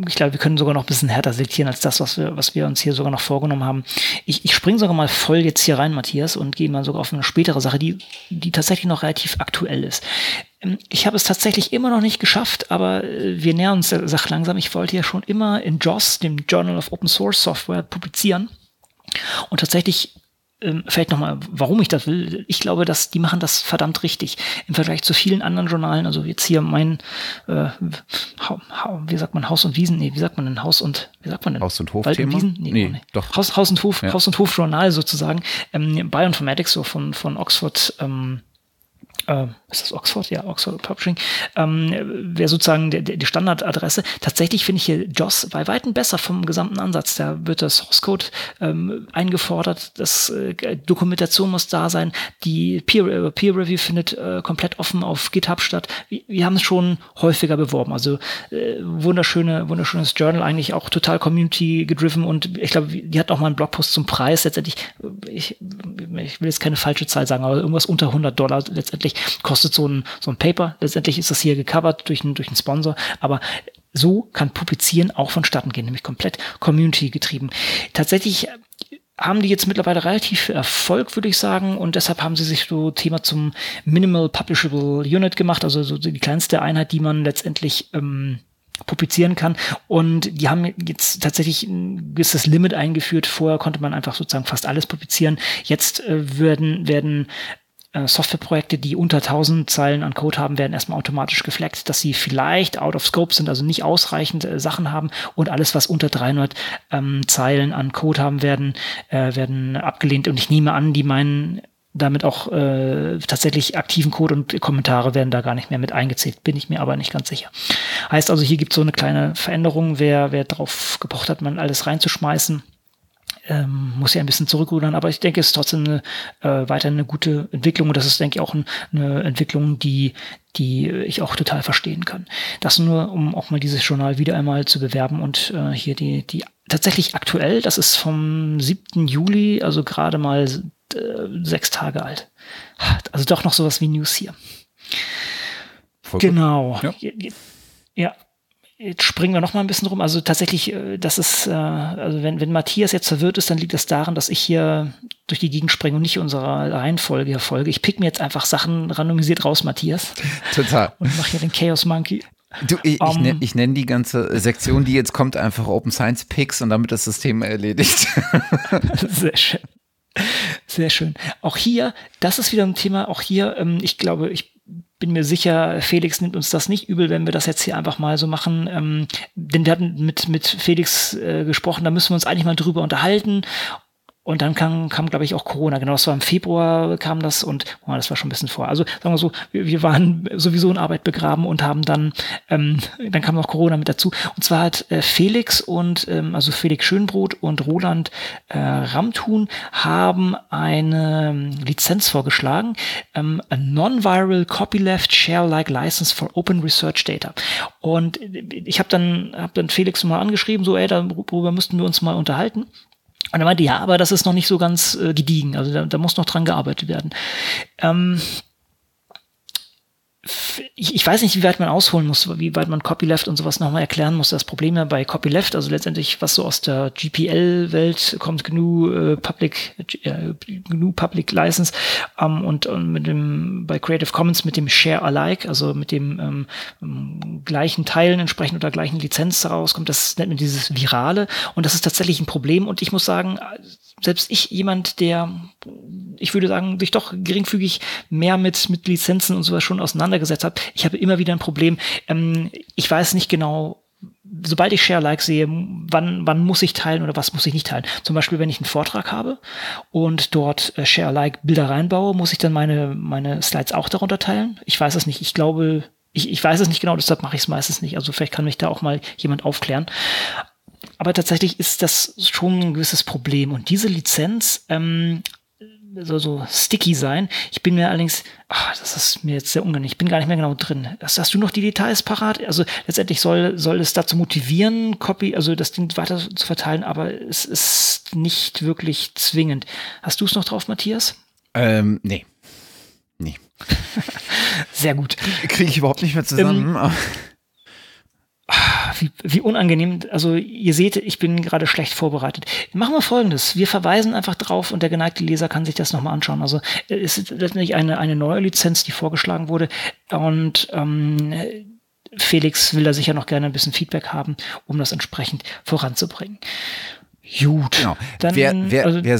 Ich glaube, wir können sogar noch ein bisschen härter selektieren als das, was wir, was wir uns hier sogar noch vorgenommen haben. Ich, ich springe sogar mal voll jetzt hier rein, Matthias, und gehe mal sogar auf eine spätere Sache, die, die tatsächlich noch relativ aktuell ist. Ich habe es tatsächlich immer noch nicht geschafft, aber äh, wir nähern uns der Sache langsam. Ich wollte ja schon immer in JOS, dem Journal of Open Source Software, publizieren. Und tatsächlich ähm, vielleicht nochmal, warum ich das will. Ich glaube, dass die machen das verdammt richtig im Vergleich zu vielen anderen Journalen. Also jetzt hier mein, äh, wie sagt man, Haus und Wiesen? Nee, wie sagt man denn Haus und, wie sagt man denn? Haus und Hof Wald und Wiesen? Nee, nee, nee. doch. Haus, Haus und Hof, ja. Haus und Hof Journal sozusagen. Ähm, Bioinformatics, so von, von Oxford, ähm, äh, ist das Oxford? Ja, Oxford Publishing, ähm, wäre sozusagen die, die Standardadresse. Tatsächlich finde ich hier JOS bei Weitem besser vom gesamten Ansatz. Da wird der Source Code ähm, eingefordert, das äh, Dokumentation muss da sein, die Peer, äh, Peer Review findet äh, komplett offen auf GitHub statt. Wir, wir haben es schon häufiger beworben. Also äh, wunderschöne, wunderschönes Journal, eigentlich auch total Community gedriven und ich glaube, die hat auch mal einen Blogpost zum Preis. Letztendlich, ich, ich will jetzt keine falsche Zahl sagen, aber irgendwas unter 100 Dollar letztendlich kostet kostet so ein, so ein Paper. Letztendlich ist das hier gecovert durch einen, durch einen Sponsor, aber so kann Publizieren auch vonstatten gehen, nämlich komplett Community getrieben. Tatsächlich haben die jetzt mittlerweile relativ viel Erfolg, würde ich sagen. Und deshalb haben sie sich so Thema zum Minimal Publishable Unit gemacht, also so die kleinste Einheit, die man letztendlich ähm, publizieren kann. Und die haben jetzt tatsächlich ein gewisses Limit eingeführt. Vorher konnte man einfach sozusagen fast alles publizieren. Jetzt äh, werden, werden Softwareprojekte, die unter 1000 Zeilen an Code haben, werden erstmal automatisch gefleckt, dass sie vielleicht out of scope sind, also nicht ausreichend äh, Sachen haben und alles, was unter 300 ähm, Zeilen an Code haben, werden, äh, werden abgelehnt. Und ich nehme an, die meinen damit auch äh, tatsächlich aktiven Code und Kommentare werden da gar nicht mehr mit eingezählt, bin ich mir aber nicht ganz sicher. Heißt also, hier gibt es so eine kleine Veränderung, wer, wer drauf gepocht hat, man alles reinzuschmeißen ähm, muss ja ein bisschen zurückrudern, aber ich denke, es ist trotzdem eine, äh, weiter eine gute Entwicklung und das ist, denke ich, auch ein, eine Entwicklung, die, die ich auch total verstehen kann. Das nur, um auch mal dieses Journal wieder einmal zu bewerben und äh, hier die, die tatsächlich aktuell, das ist vom 7. Juli, also gerade mal äh, sechs Tage alt. Also doch noch sowas wie News hier. Voll genau. Ja. ja, Jetzt springen wir noch mal ein bisschen rum. Also tatsächlich, äh, das ist, äh, also wenn, wenn Matthias jetzt verwirrt ist, dann liegt das daran, dass ich hier durch die Gegend springe und nicht unserer Reihenfolge hier folge. Ich pick mir jetzt einfach Sachen randomisiert raus, Matthias. Total. Und mache hier den Chaos Monkey. Du, ich, um, ich, nenne, ich nenne die ganze Sektion, die jetzt kommt, einfach Open Science Picks und damit das System erledigt. Sehr schön. Sehr schön. Auch hier, das ist wieder ein Thema, auch hier, ähm, ich glaube, ich bin mir sicher, Felix nimmt uns das nicht übel, wenn wir das jetzt hier einfach mal so machen. Ähm, denn wir hatten mit, mit Felix äh, gesprochen, da müssen wir uns eigentlich mal drüber unterhalten. Und dann kam, kam glaube ich, auch Corona. Genau, das war im Februar kam das und oh, das war schon ein bisschen vor. Also sagen wir so, wir, wir waren sowieso in Arbeit begraben und haben dann, ähm, dann kam noch Corona mit dazu. Und zwar hat äh, Felix und, ähm, also Felix Schönbrot und Roland äh, Ramthun haben eine ähm, Lizenz vorgeschlagen, ähm, a Non-Viral Copyleft Share-like License for Open Research Data. Und ich habe dann, hab dann Felix mal angeschrieben, so, ey, darüber müssten wir uns mal unterhalten. Und er meinte, ja, aber das ist noch nicht so ganz äh, gediegen. Also da, da muss noch dran gearbeitet werden. Ähm, ich, ich weiß nicht, wie weit man ausholen muss, wie weit man Copyleft und sowas nochmal erklären muss. Das Problem ja bei Copyleft, also letztendlich, was so aus der GPL-Welt kommt, GNU äh, Public, äh, GNU Public License ähm, und, und mit dem bei Creative Commons mit dem Share Alike, also mit dem ähm, gleichen Teilen entsprechend oder gleichen Lizenz rauskommt, das nennt man dieses Virale und das ist tatsächlich ein Problem und ich muss sagen, selbst ich, jemand, der, ich würde sagen, sich doch geringfügig mehr mit, mit Lizenzen und sowas schon auseinandergesetzt hat, ich habe immer wieder ein Problem. Ähm, ich weiß nicht genau, sobald ich Share-Like sehe, wann, wann muss ich teilen oder was muss ich nicht teilen. Zum Beispiel, wenn ich einen Vortrag habe und dort äh, Share-Like Bilder reinbaue, muss ich dann meine, meine Slides auch darunter teilen? Ich weiß es nicht. Ich glaube, ich, ich weiß es nicht genau, deshalb mache ich es meistens nicht. Also vielleicht kann mich da auch mal jemand aufklären aber tatsächlich ist das schon ein gewisses Problem. Und diese Lizenz ähm, soll so sticky sein. Ich bin mir allerdings, ach, das ist mir jetzt sehr unangenehm, ich bin gar nicht mehr genau drin. Hast, hast, du noch die Details parat? Also letztendlich soll, soll es dazu motivieren, Copy, also das Ding weiter zu verteilen, aber es ist nicht wirklich zwingend. Hast du es noch drauf, Matthias? Ähm, nee. Nee. sehr gut. Kriege ich überhaupt nicht mehr zusammen. Ähm, wie, wie unangenehm. Also ihr seht, ich bin gerade schlecht vorbereitet. Machen wir folgendes. Wir verweisen einfach drauf und der geneigte Leser kann sich das nochmal anschauen. Also es ist letztendlich eine, eine neue Lizenz, die vorgeschlagen wurde. Und ähm, Felix will da sicher noch gerne ein bisschen Feedback haben, um das entsprechend voranzubringen. Gut. Genau. Dann, wer, wer, also wer,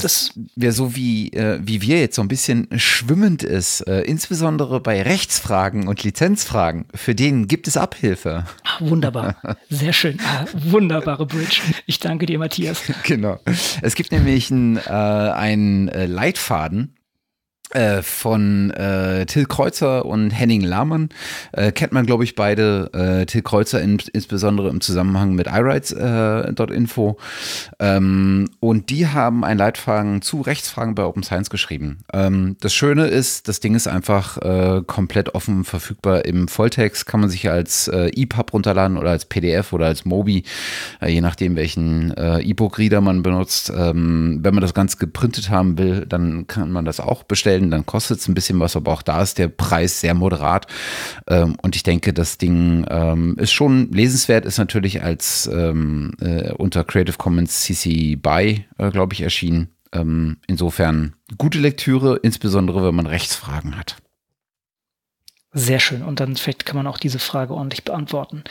wer so wie, äh, wie wir jetzt so ein bisschen schwimmend ist, äh, insbesondere bei Rechtsfragen und Lizenzfragen, für den gibt es Abhilfe. Ach, wunderbar. Sehr schön. Ah, wunderbare Bridge. Ich danke dir, Matthias. Genau. Es gibt nämlich einen, äh, äh, Leitfaden, äh, von äh, Till Kreuzer und Henning Lahmann. Äh, kennt man, glaube ich, beide. Äh, Till Kreuzer in, insbesondere im Zusammenhang mit iRights.info. Äh, ähm, und die haben ein Leitfaden zu Rechtsfragen bei Open Science geschrieben. Ähm, das Schöne ist, das Ding ist einfach komplett offen verfügbar im Volltext. Kann man sich als EPUB runterladen oder als PDF oder als Mobi, je nachdem, welchen E-Book-Reader man benutzt. Ähm, wenn man das Ganze geprintet haben will, dann kann man das auch bestellen bestellen, dann kostet es ein bisschen was, aber auch da ist der Preis sehr moderat. Ähm, und ich denke, das Ding ähm, ist schon lesenswert, ist natürlich als ähm, äh, unter Creative Commons CC BY, äh, glaube ich, erschienen. Ähm, insofern gute Lektüre, insbesondere wenn man Rechtsfragen hat. Sehr schön. Und dann vielleicht kann man auch diese Frage ordentlich beantworten.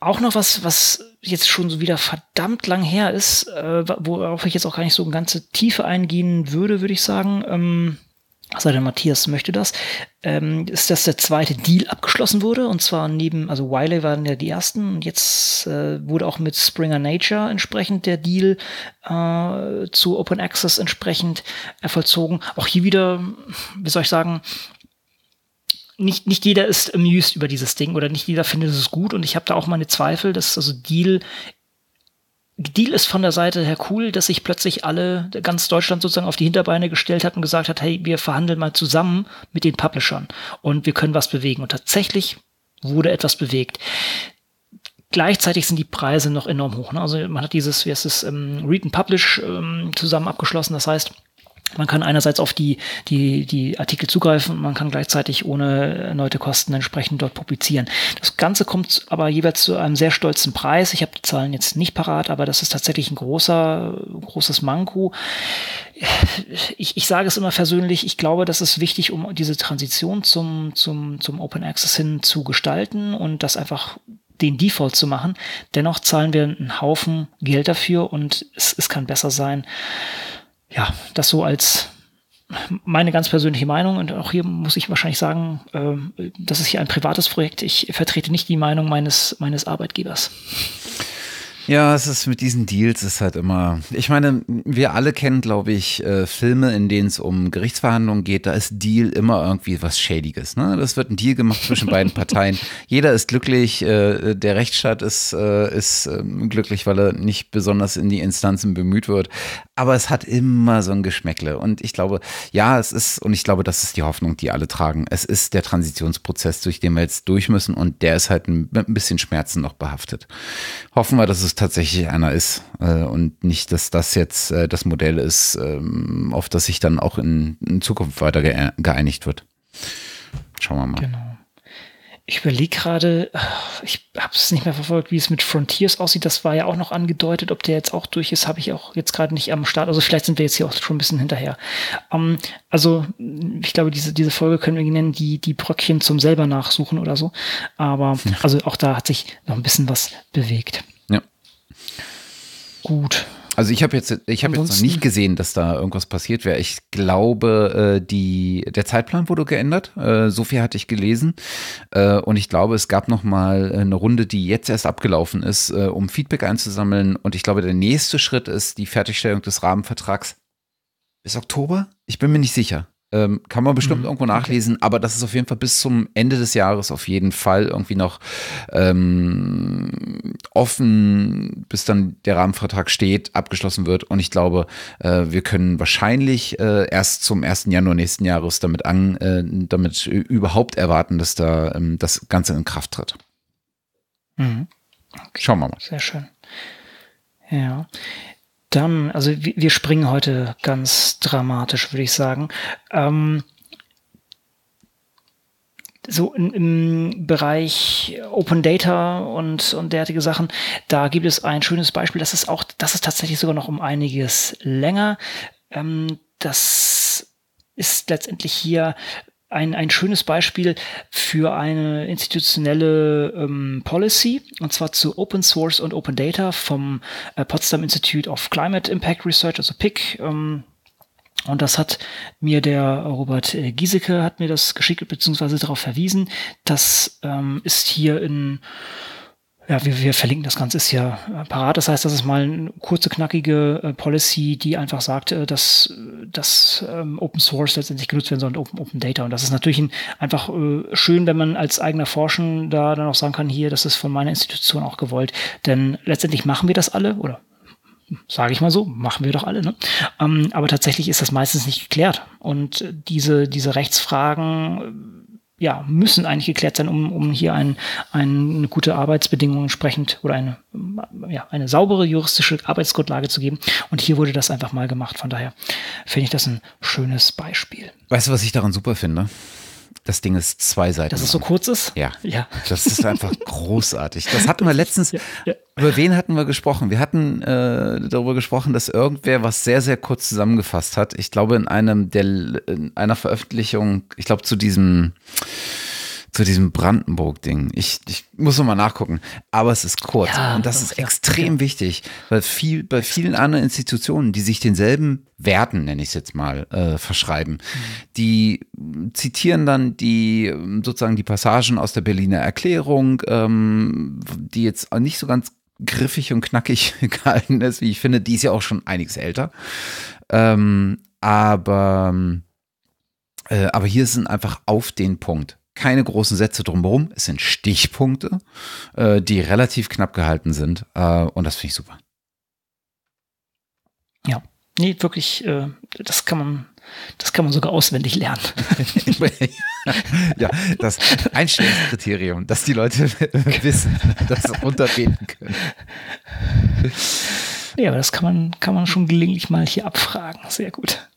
Auch noch was, was jetzt schon so wieder verdammt lang her ist, äh, worauf ich jetzt auch gar nicht so in ganze Tiefe eingehen würde, würde ich sagen. Ähm, sei denn Matthias möchte das, ähm, ist, dass der zweite Deal abgeschlossen wurde. Und zwar neben, also Wiley waren ja die ersten und jetzt äh, wurde auch mit Springer Nature entsprechend der Deal äh, zu Open Access entsprechend äh, vollzogen. Auch hier wieder, wie soll ich sagen, nicht, nicht jeder ist amused über dieses Ding oder nicht jeder findet es gut und ich habe da auch meine Zweifel, dass also Deal Deal ist von der Seite her cool, dass sich plötzlich alle, ganz Deutschland sozusagen auf die Hinterbeine gestellt hat und gesagt hat, hey, wir verhandeln mal zusammen mit den Publishern und wir können was bewegen. Und tatsächlich wurde etwas bewegt. Gleichzeitig sind die Preise noch enorm hoch. Ne? Also man hat dieses, wie heißt es, ähm, Read and Publish ähm, zusammen abgeschlossen. Das heißt, man kann einerseits auf die, die, die Artikel zugreifen und man kann gleichzeitig ohne erneute Kosten entsprechend dort publizieren. Das Ganze kommt aber jeweils zu einem sehr stolzen Preis. Ich habe die Zahlen jetzt nicht parat, aber das ist tatsächlich ein großer, großes Manko. Ich, ich sage es immer versöhnlich, ich glaube, das ist wichtig, um diese Transition zum, zum, zum Open Access hin zu gestalten und das einfach den Default zu machen. Dennoch zahlen wir einen Haufen Geld dafür und es, es kann besser sein ja, das so als meine ganz persönliche Meinung und auch hier muss ich wahrscheinlich sagen, äh, das ist hier ein privates Projekt. Ich vertrete nicht die Meinung meines, meines Arbeitgebers. Ja, es ist mit diesen Deals ist halt immer. Ich meine, wir alle kennen, glaube ich, äh, Filme, in denen es um Gerichtsverhandlungen geht. Da ist Deal immer irgendwie was Schädiges. Ne? Das wird ein Deal gemacht zwischen beiden Parteien. Jeder ist glücklich. Äh, der Rechtsstaat ist, äh, ist ähm, glücklich, weil er nicht besonders in die Instanzen bemüht wird. Aber es hat immer so ein Geschmäckle. Und ich glaube, ja, es ist, und ich glaube, das ist die Hoffnung, die alle tragen. Es ist der Transitionsprozess, durch den wir jetzt durch müssen. Und der ist halt ein, ein bisschen Schmerzen noch behaftet. Hoffen wir, dass es tatsächlich einer ist äh, und nicht, dass das jetzt äh, das Modell ist, ähm, auf das sich dann auch in, Zukunft weiter ge geeinigt wird. Schauen wir mal. Genau. Ich überlege gerade, ich habe es nicht mehr verfolgt, wie es mit Frontiers aussieht. Das war ja auch noch angedeutet. Ob der jetzt auch durch ist, habe ich auch jetzt gerade nicht am Start. Also vielleicht sind wir jetzt hier auch schon ein bisschen hinterher. Um, ähm, also ich glaube, diese, diese Folge können wir nennen, die, die Bröckchen zum selber nachsuchen oder so. Aber also auch da hat sich noch ein bisschen was bewegt. Gut. Also ich habe jetzt, ich habe jetzt noch nicht gesehen, dass da irgendwas passiert wäre. Ich glaube, äh, die, der Zeitplan wurde geändert. Äh, so viel hatte ich gelesen. Äh, und ich glaube, es gab noch mal eine Runde, die jetzt erst abgelaufen ist, um Feedback einzusammeln. Und ich glaube, der nächste Schritt ist die Fertigstellung des Rahmenvertrags bis Oktober. Ich bin mir nicht sicher. Ähm, kann man bestimmt mhm. irgendwo nachlesen, okay. aber das ist auf jeden Fall bis zum Ende des Jahres auf jeden Fall irgendwie noch ähm, offen, bis dann der Rahmenvertrag steht, abgeschlossen wird. Und ich glaube, äh, wir können wahrscheinlich äh, erst zum 1. Januar nächsten Jahres damit an, äh, damit überhaupt erwarten, dass da ähm, das Ganze in Kraft tritt. Mhm. Okay. Schauen wir mal. Sehr schön. Ja. Dann, also wir springen heute ganz dramatisch, würde ich sagen. Ähm, so im, im Bereich Open Data und, und derartige Sachen, da gibt es ein schönes Beispiel. Das ist auch, das ist tatsächlich sogar noch um einiges länger. Ähm, das ist letztendlich hier ein, ein schönes Beispiel für eine institutionelle ähm, Policy, und zwar zu Open Source und Open Data vom äh, Potsdam Institute of Climate Impact Research, also PIC. Ähm, und das hat mir der Robert äh, Giesecke hat mir das geschickt, beziehungsweise darauf verwiesen. Das ähm, ist hier in ja, wir, wir verlinken das Ganze, ist ja äh, parat. Das heißt, das ist mal eine kurze, knackige äh, Policy, die einfach sagt, äh, dass, dass ähm, Open Source letztendlich genutzt werden soll und Open, Open Data. Und das ist natürlich ein, einfach äh, schön, wenn man als eigener Forschen da dann auch sagen kann, hier, das ist von meiner Institution auch gewollt. Denn letztendlich machen wir das alle, oder sage ich mal so, machen wir doch alle. Ne? Ähm, aber tatsächlich ist das meistens nicht geklärt. Und diese, diese Rechtsfragen ja, müssen eigentlich geklärt sein, um, um hier ein, ein, eine gute Arbeitsbedingung entsprechend oder eine, ja, eine saubere juristische Arbeitsgrundlage zu geben. Und hier wurde das einfach mal gemacht. Von daher finde ich das ein schönes Beispiel. Weißt du, was ich daran super finde? Das Ding ist zwei Seiten. Dass es so kurz ist? Ja. Ja. Das ist einfach großartig. Das hatten wir letztens, Ja, ja. über wen hatten wir gesprochen? Wir hatten äh, darüber gesprochen, dass irgendwer was sehr, sehr kurz zusammengefasst hat. Ich glaube, in einem der, in einer Veröffentlichung, ich glaube, zu diesem, zu diesem Brandenburg-Ding. Ich, ich muss noch mal nachgucken. Aber es ist kurz. Ja, und das doch, ist ja, extrem wichtig, weil viel, bei vielen anderen Institutionen, die sich denselben Werten, nenne ich es jetzt mal, äh, verschreiben, die mm, zitieren dann die sozusagen die Passagen aus der Berliner Erklärung, ähm, die jetzt nicht so ganz griffig und knackig gehalten ist, wie ich finde. Die ist ja auch schon einiges älter. Ähm, aber, äh, aber hier sind einfach auf den Punkt. Keine großen Sätze drumherum. Es sind Stichpunkte, äh, die relativ knapp gehalten sind. Äh, und das finde ich super. Ja. Nee, wirklich, äh, das kann man, das kann man sogar auswendig lernen. ja, das Einstellungskriterium, dass die Leute wissen, dass sie runterbeten können. Nee, aber das kann man, kann man schon gelegentlich mal hier abfragen. Sehr gut.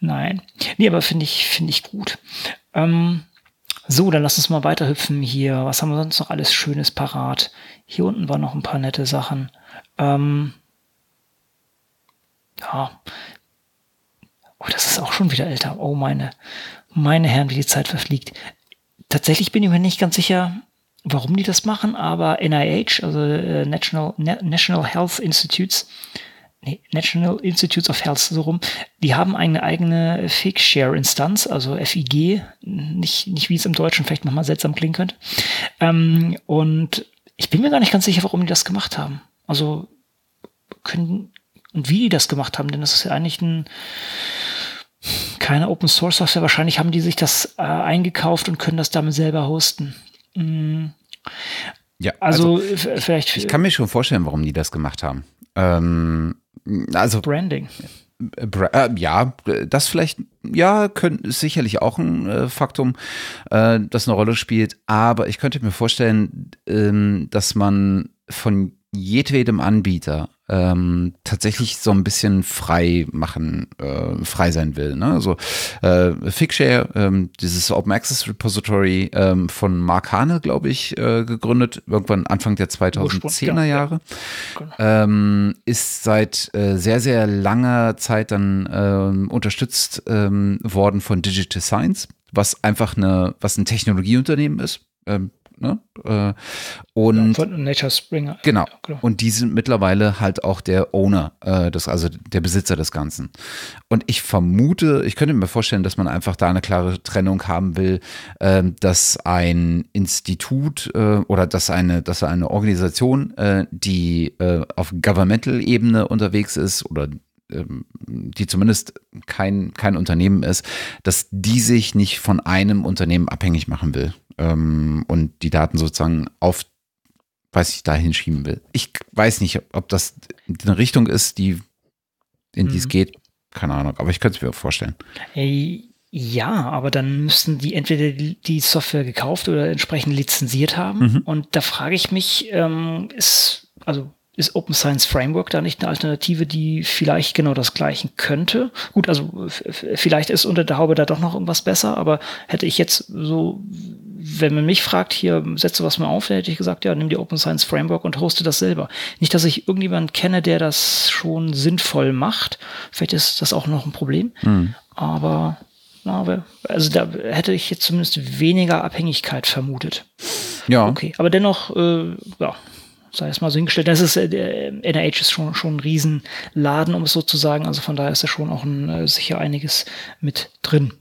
Nein. Nee, aber finde ich, finde ich gut. Ähm, so, dann lass uns mal weiterhüpfen hier. Was haben wir sonst noch alles Schönes parat? Hier unten waren noch ein paar nette Sachen. Ähm, ja. Oh, das ist auch schon wieder älter. Oh, meine, meine Herren, wie die Zeit verfliegt. Tatsächlich bin ich mir nicht ganz sicher, warum die das machen, aber NIH, also äh, National, Na National Health Institutes, nee, National Institutes of Health, so rum, die haben eine eigene Fig-Share-Instanz, also FIG, nicht, nicht wie es im Deutschen vielleicht nochmal seltsam klingen könnte. Ähm, und ich bin mir gar nicht ganz sicher, warum die das gemacht haben. Also können, und wie die das gemacht haben, denn das ist ja eigentlich ein, keine Open Source Software. Wahrscheinlich haben die sich das äh, eingekauft und können das damit selber hosten. Mm, Ja, also, f- vielleicht ich kann mir schon vorstellen, warum die das gemacht haben. Ähm, also Branding. Äh, ja, das vielleicht, ja, könnt, ist sicherlich auch ein äh, Faktum, äh, das eine Rolle spielt. Aber ich könnte mir vorstellen, ähm, dass man von jedwedem Anbieter ähm, tatsächlich so ein bisschen frei machen, äh, frei sein will. Ne? Also äh, Figshare, ähm, dieses Open Access Repository ähm, von Mark Hane, glaube ich, äh, gegründet, irgendwann Anfang der 2010er ja, ja. Jahre Genau. ähm, ist seit äh, sehr, sehr langer Zeit dann ähm, unterstützt ähm, worden von Digital Science, was einfach eine, was ein Technologieunternehmen ist. Ne? äh, und Von Nature Springer. Genau. Ja, genau. Und die sind mittlerweile halt auch der Owner, äh, des, also der Besitzer des Ganzen. Und ich vermute, ich könnte mir vorstellen, dass man einfach da eine klare Trennung haben will, ähm, dass ein Institut äh, oder dass eine, dass eine Organisation, äh, die äh, auf Governmental-Ebene unterwegs ist oder die zumindest kein, kein Unternehmen ist, dass die sich nicht von einem Unternehmen abhängig machen will ähm, und die Daten sozusagen auf weiß ich, dahin schieben will. Ich weiß nicht, ob das eine Richtung ist, die, in die es Mhm. geht. Keine Ahnung, aber ich könnte es mir vorstellen. Ey, Ja, aber dann müssten die entweder die die Software gekauft oder entsprechend lizenziert haben. Mhm. Und da frage ich mich, ähm, ist, also ist Open Science Framework da nicht eine Alternative, die vielleicht genau das gleiche könnte? Gut, also vielleicht ist unter der Haube da doch noch irgendwas besser, aber hätte ich jetzt so, wenn man mich fragt, hier setze was mal auf, dann hätte ich gesagt, ja, nimm die Open Science Framework und hoste das selber. Nicht, dass ich irgendjemanden kenne, der das schon sinnvoll macht. Vielleicht ist das auch noch ein Problem. Aber na, wer- also da hätte ich jetzt zumindest weniger Abhängigkeit vermutet. Ja, Okay, aber dennoch, äh, ja, sei es mal so hingestellt. Das ist, äh, der NIH ist schon, schon ein Riesenladen, um es so zu sagen. Also von daher ist da schon auch ein, äh, sicher einiges mit drin.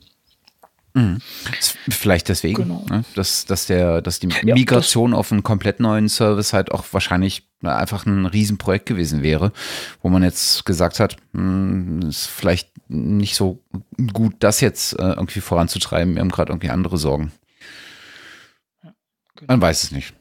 ist vielleicht deswegen, Genau. ne, dass, dass, der, dass die Ja, Migration auf einen komplett neuen Service halt auch wahrscheinlich na, einfach ein Riesenprojekt gewesen wäre, wo man jetzt gesagt hat, hm, ist vielleicht nicht so gut, das jetzt äh, irgendwie voranzutreiben. Wir haben gerade irgendwie andere Sorgen. genau. Man weiß es nicht.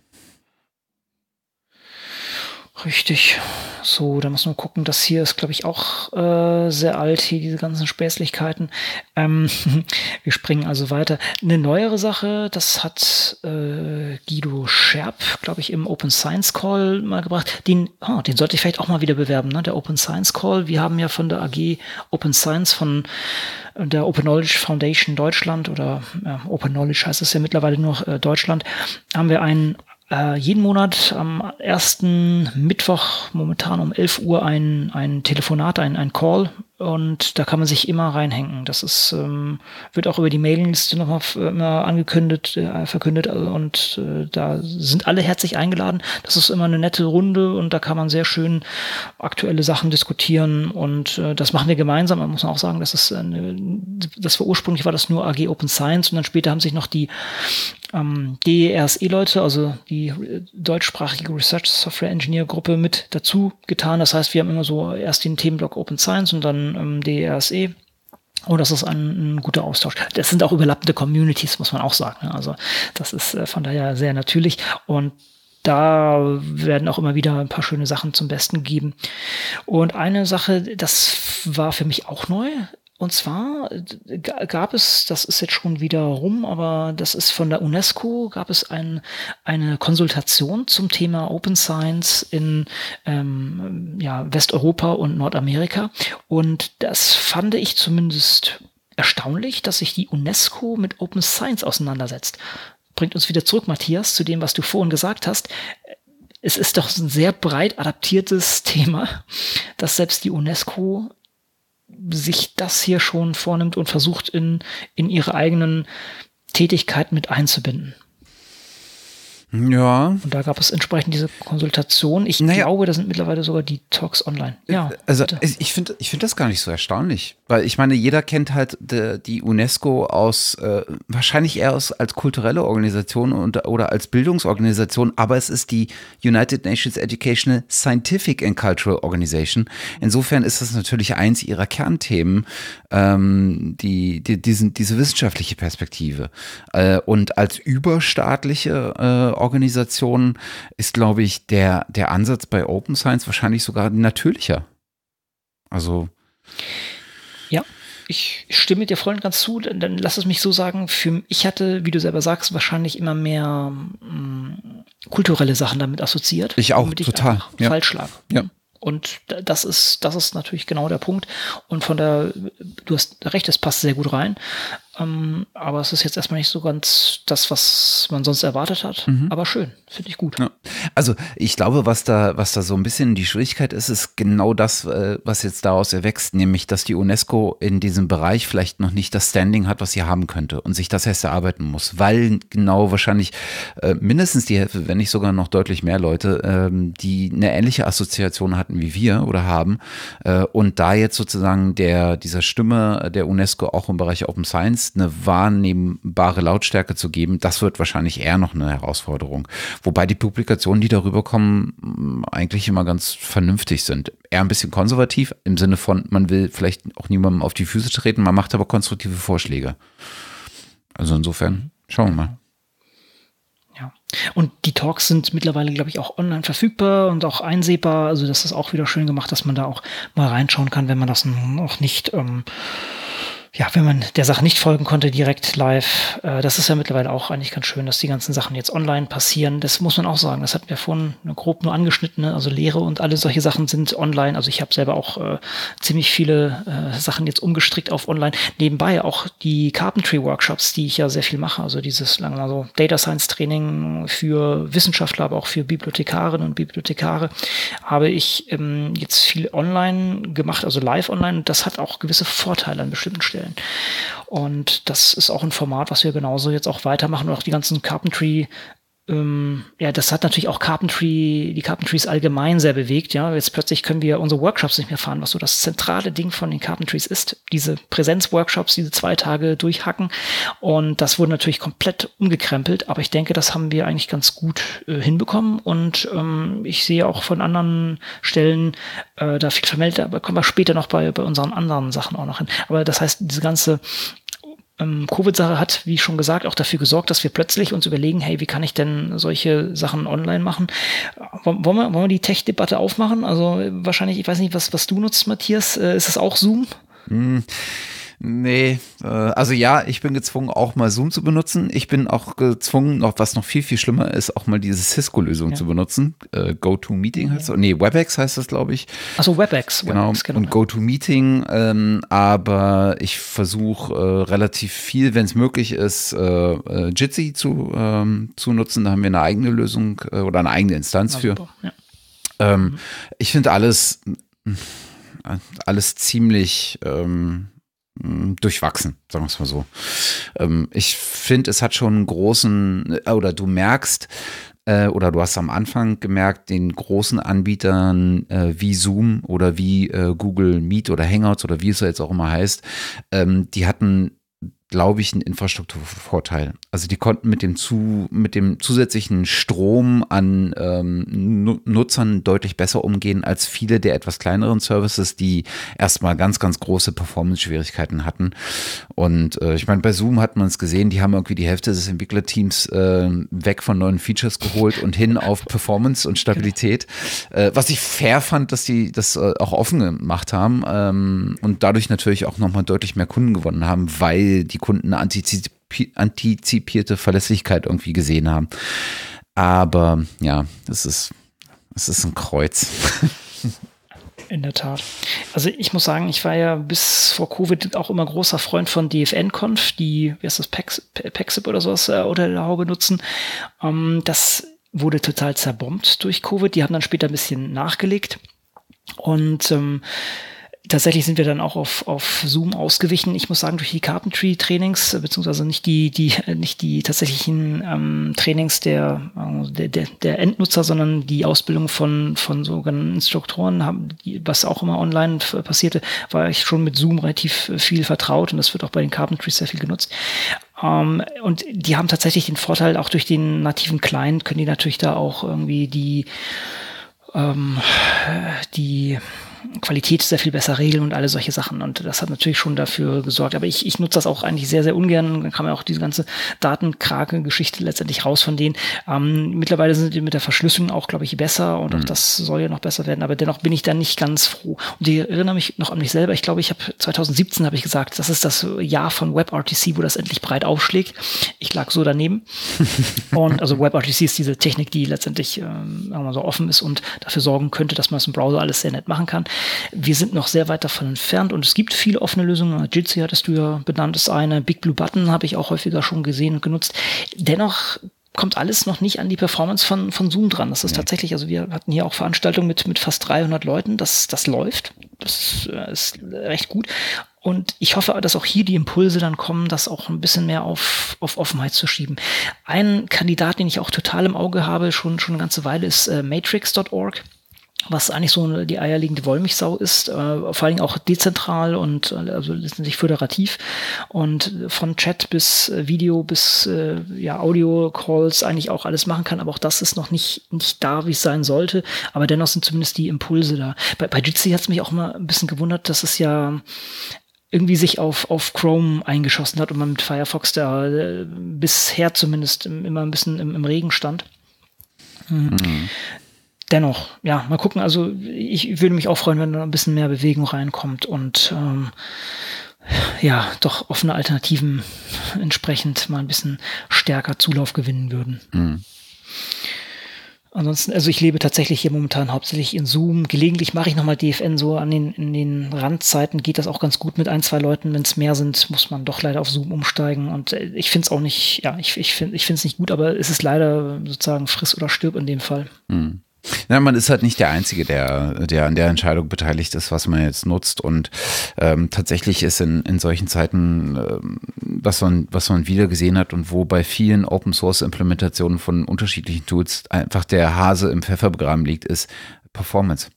Richtig. So, da muss man gucken. Das hier ist, glaube ich, auch äh, sehr alt, hier diese ganzen Späßlichkeiten. Ähm, wir springen also weiter. Eine neuere Sache, das hat äh, Guido Scherb, glaube ich, im Open Science Call mal gebracht. Den, oh, den sollte ich vielleicht auch mal wieder bewerben, ne? der Open Science Call. Wir haben ja von der AG Open Science von der Open Knowledge Foundation Deutschland oder ja, Open Knowledge heißt es ja mittlerweile nur äh, Deutschland, haben wir einen äh, jeden Monat am ersten Mittwoch momentan um 11 Uhr ein, ein Telefonat, ein, ein Call und da kann man sich immer reinhängen. Das ist, ähm, wird auch über die Mailingliste nochmal immer angekündigt, äh, verkündet und äh, da sind alle herzlich eingeladen. Das ist immer eine nette Runde und da kann man sehr schön aktuelle Sachen diskutieren und äh, das machen wir gemeinsam. Man muss auch sagen, das ist eine, das war ursprünglich war das nur AG Open Science und dann später haben sich noch die ähm, DRSE-Leute, also die deutschsprachige Research Software Engineer Gruppe mit dazu getan. Das heißt, wir haben immer so erst den Themenblock Open Science und dann ähm, DRSE. Oh, das ist ein, ein, guter Austausch. Das sind auch überlappende Communities, muss man auch sagen. Ne? Also das ist äh, von daher sehr natürlich und da werden auch immer wieder ein paar schöne Sachen zum Besten gegeben. Und eine Sache, das war für mich auch neu, und zwar äh, gab es, das ist jetzt schon wieder rum, aber das ist von der UNESCO, gab es ein, eine Konsultation zum Thema Open Science in ähm, ja, Westeuropa und Nordamerika. Und das fand ich zumindest erstaunlich, dass sich die UNESCO mit Open Science auseinandersetzt. Bringt uns wieder zurück, Matthias, zu dem, was du vorhin gesagt hast es ist doch ein sehr breit adaptiertes Thema, dass selbst die UNESCO sich das hier schon vornimmt und versucht in, in ihre eigenen Tätigkeiten mit einzubinden. Ja. Und da gab es entsprechend diese Konsultation. Ich naja. glaube, da sind mittlerweile sogar die Talks online. Ja. Also bitte. ich finde ich finde das gar nicht so erstaunlich. Weil ich meine, jeder kennt halt de, die UNESCO aus, äh, wahrscheinlich eher aus, als kulturelle Organisation und, oder als Bildungsorganisation, aber es ist die United Nations Educational Scientific and Cultural Organization. Insofern ist das natürlich eins ihrer Kernthemen, ähm, die, die, diesen, diese wissenschaftliche Perspektive. Äh, und als überstaatliche äh, Organisation ist, glaube ich, der, der Ansatz bei Open Science wahrscheinlich sogar natürlicher. Also. Ja, ich stimme dir voll und ganz zu. Dann, dann lass es mich so sagen. Für, ich hatte, wie du selber sagst, wahrscheinlich immer mehr mh, mm, kulturelle Sachen damit assoziiert. Ich auch, total. Ich ja. falsch lag. Ja. Und das ist, das ist natürlich genau der Punkt. Und von der, du hast recht, es passt sehr gut rein. Ähm, aber es ist jetzt erstmal nicht so ganz das, was man sonst erwartet hat. Mhm. Aber schön, finde ich gut. Ja. Also ich glaube, was da, was da so ein bisschen die Schwierigkeit ist, ist genau das, äh, was jetzt daraus erwächst, nämlich, dass die UNESCO in diesem Bereich vielleicht noch nicht das Standing hat, was sie haben könnte und sich das erst erarbeiten muss, weil genau wahrscheinlich äh, mindestens die Hälfte, wenn nicht sogar noch deutlich mehr Leute, ähm, die eine ähnliche Assoziation hatten wie wir oder haben äh, und da jetzt sozusagen der dieser Stimme der UNESCO auch im Bereich Open Science Text eine wahrnehmbare Lautstärke zu geben, das wird wahrscheinlich eher noch eine Herausforderung. Wobei die Publikationen, die darüber kommen, eigentlich immer ganz vernünftig sind. Eher ein bisschen konservativ im Sinne von, man will vielleicht auch niemandem auf die Füße treten, man macht aber konstruktive Vorschläge. Also insofern, schauen wir mal. Ja. Und die Talks sind mittlerweile, glaube ich, auch online verfügbar und auch einsehbar. Also das ist auch wieder schön gemacht, dass man da auch mal reinschauen kann, wenn man das noch nicht ähm, ja, wenn man der Sache nicht folgen konnte, direkt live, äh, das ist ja mittlerweile auch eigentlich ganz schön, dass die ganzen Sachen jetzt online passieren. Das muss man auch sagen. Das hatten wir vorhin grob nur angeschnitten. Ne? Also Lehre und alle solche Sachen sind online. Also ich habe selber auch äh, ziemlich viele äh, Sachen jetzt umgestrickt auf online. Nebenbei auch die Carpentry Workshops, die ich ja sehr viel mache. Also dieses lange also Data Science Training für Wissenschaftler, aber auch für Bibliothekarinnen und Bibliothekare habe ich ähm, jetzt viel online gemacht, also live online. Das hat auch gewisse Vorteile an bestimmten Stellen stellen. Und das ist auch ein Format, was wir genauso jetzt auch weitermachen und auch die ganzen Carpentry ähm, ja, das hat natürlich auch Carpentry, die Carpentries allgemein sehr bewegt, ja. Jetzt plötzlich können wir unsere Workshops nicht mehr fahren, was so das zentrale Ding von den Carpentries ist. Diese Präsenzworkshops, diese zwei Tage durchhacken. Und das wurde natürlich komplett umgekrempelt, aber ich denke, das haben wir eigentlich ganz gut äh, hinbekommen. Und ähm, ich sehe auch von anderen Stellen äh, da viel vermeldet, aber kommen wir später noch bei, bei unseren anderen Sachen auch noch hin. Aber das heißt, diese ganze ähm, Covid-Sache hat, wie schon gesagt, auch dafür gesorgt, dass wir plötzlich uns überlegen, hey, wie kann ich denn solche Sachen online machen? Wollen wir, wollen wir die Tech-Debatte aufmachen? Also wahrscheinlich, ich weiß nicht, was, was du nutzt, Matthias. Äh, ist es auch Zoom? Hm. Nee, äh, also ja, ich bin gezwungen, auch mal Zoom zu benutzen. Ich bin auch gezwungen, noch was noch viel, viel schlimmer ist, auch mal diese Cisco-Lösung ja. zu benutzen. Äh, GoToMeeting heißt es. Nee, WebEx heißt das, glaube ich. Also WebEx. Genau. WebEx, genau. Und GoToMeeting, ähm, aber ich versuche äh, relativ viel, wenn es möglich ist, äh, äh, Jitsi zu, ähm, zu nutzen. Da haben wir eine eigene Lösung äh, oder eine eigene Instanz für. Ja. Ähm, mhm. Ich finde alles, alles ziemlich ähm, hm, durchwachsen, sagen wir es mal so. Ähm, ich finde, es hat schon einen großen, äh, oder du merkst, äh, oder du hast am Anfang gemerkt, den großen Anbietern äh, wie Zoom oder wie Google Meet oder Hangouts oder wie es jetzt auch immer heißt, ähm, die hatten glaube ich, ein Infrastrukturvorteil. Also die konnten mit dem, zu, mit dem zusätzlichen Strom an ähm, Nutzern deutlich besser umgehen als viele der etwas kleineren Services, die erstmal ganz, ganz große Performance-Schwierigkeiten hatten. Und äh, ich meine, bei Zoom hat man es gesehen, die haben irgendwie die Hälfte des Entwicklerteams äh, weg von neuen Features geholt und hin auf Performance und Stabilität. Äh, was ich fair fand, dass die das äh, auch offen gemacht haben ähm, und dadurch natürlich auch nochmal deutlich mehr Kunden gewonnen haben, weil die die Kunden eine antizipierte Verlässlichkeit irgendwie gesehen haben. Aber ja, das ist, das ist ein Kreuz. In der Tat. Also ich muss sagen, ich war ja bis vor Covid auch immer großer Freund von DFN-Conf, die, wie heißt das, Paxip oder sowas, äh, oder der Haube nutzen. Ähm, das wurde total zerbombt durch Covid. Die haben dann später ein bisschen nachgelegt. Und ähm, tatsächlich sind wir dann auch auf, auf Zoom ausgewichen. Ich muss sagen, durch die Carpentry-Trainings, beziehungsweise nicht die, die, nicht die tatsächlichen ähm, Trainings der, äh, der, der Endnutzer, sondern die Ausbildung von, von sogenannten Instruktoren, haben, die, was auch immer online passierte, war ich schon mit Zoom relativ viel vertraut und das wird auch bei den Carpentries sehr viel genutzt. Um, ähm, und die haben tatsächlich den Vorteil, auch durch den nativen Client können die natürlich da auch irgendwie die, ähm, die Qualität sehr viel besser regeln und alle solche Sachen. Und das hat natürlich schon dafür gesorgt. Aber ich, ich nutze das auch eigentlich sehr, sehr ungern. Dann kam ja auch diese ganze Datenkrake-Geschichte letztendlich raus von denen. Ähm, mittlerweile sind die mit der Verschlüsselung auch, glaube ich, besser und auch mhm. das soll ja noch besser werden. Aber dennoch bin ich da nicht ganz froh. Und ich erinnere mich noch an mich selber. Ich glaube, ich habe 2017 habe ich gesagt, das ist das Jahr von WebRTC, wo das endlich breit aufschlägt. Ich lag so daneben. und also WebRTC ist diese Technik, die letztendlich ähm, so offen ist und dafür sorgen könnte, dass man es im Browser alles sehr nett machen kann. Wir sind noch sehr weit davon entfernt und es gibt viele offene Lösungen. Jitsi hattest du ja benannt, ist eine. Big Blue Button habe ich auch häufiger schon gesehen und genutzt. Dennoch kommt alles noch nicht an die Performance von, von Zoom dran. Das ist nee. tatsächlich, also wir hatten hier auch Veranstaltungen mit, mit fast 300 Leuten. Das, das läuft. Das äh, ist recht gut. Und ich hoffe, dass auch hier die Impulse dann kommen, das auch ein bisschen mehr auf, auf Offenheit zu schieben. Ein Kandidat, den ich auch total im Auge habe, schon, schon eine ganze Weile, ist äh, matrix.org was eigentlich so die eierlegende Wollmilchsau ist, äh, vor allen Dingen auch dezentral und äh, also letztendlich föderativ und von Chat bis äh, Video bis äh, ja Audio-Calls eigentlich auch alles machen kann, aber auch das ist noch nicht, nicht da, wie es sein sollte, aber dennoch sind zumindest die Impulse da. Bei, bei Jitsi hat es mich auch mal ein bisschen gewundert, dass es ja irgendwie sich auf, auf Chrome eingeschossen hat und man mit Firefox da äh, bisher zumindest immer ein bisschen im, im Regen stand. Mhm. Dennoch, ja, mal gucken. Also ich würde mich auch freuen, wenn da ein bisschen mehr Bewegung reinkommt und ähm, ja, doch offene Alternativen entsprechend mal ein bisschen stärker Zulauf gewinnen würden. Mhm. Ansonsten, also ich lebe tatsächlich hier momentan hauptsächlich in Zoom. Gelegentlich mache ich nochmal DFN so an den, in den Randzeiten geht das auch ganz gut mit ein, zwei Leuten. Wenn es mehr sind, muss man doch leider auf Zoom umsteigen. Und äh, ich finde es auch nicht, ja, ich, ich finde ich es nicht gut, aber es ist leider sozusagen friss oder stirb in dem Fall. Mhm. Ja, man ist halt nicht der Einzige, der, der an der Entscheidung beteiligt ist, was man jetzt nutzt. Und ähm, tatsächlich ist in, in solchen Zeiten, ähm, was, man, was man wieder gesehen hat und wo bei vielen Open Source Implementationen von unterschiedlichen Tools einfach der Hase im Pfeffer begraben liegt, ist Performance.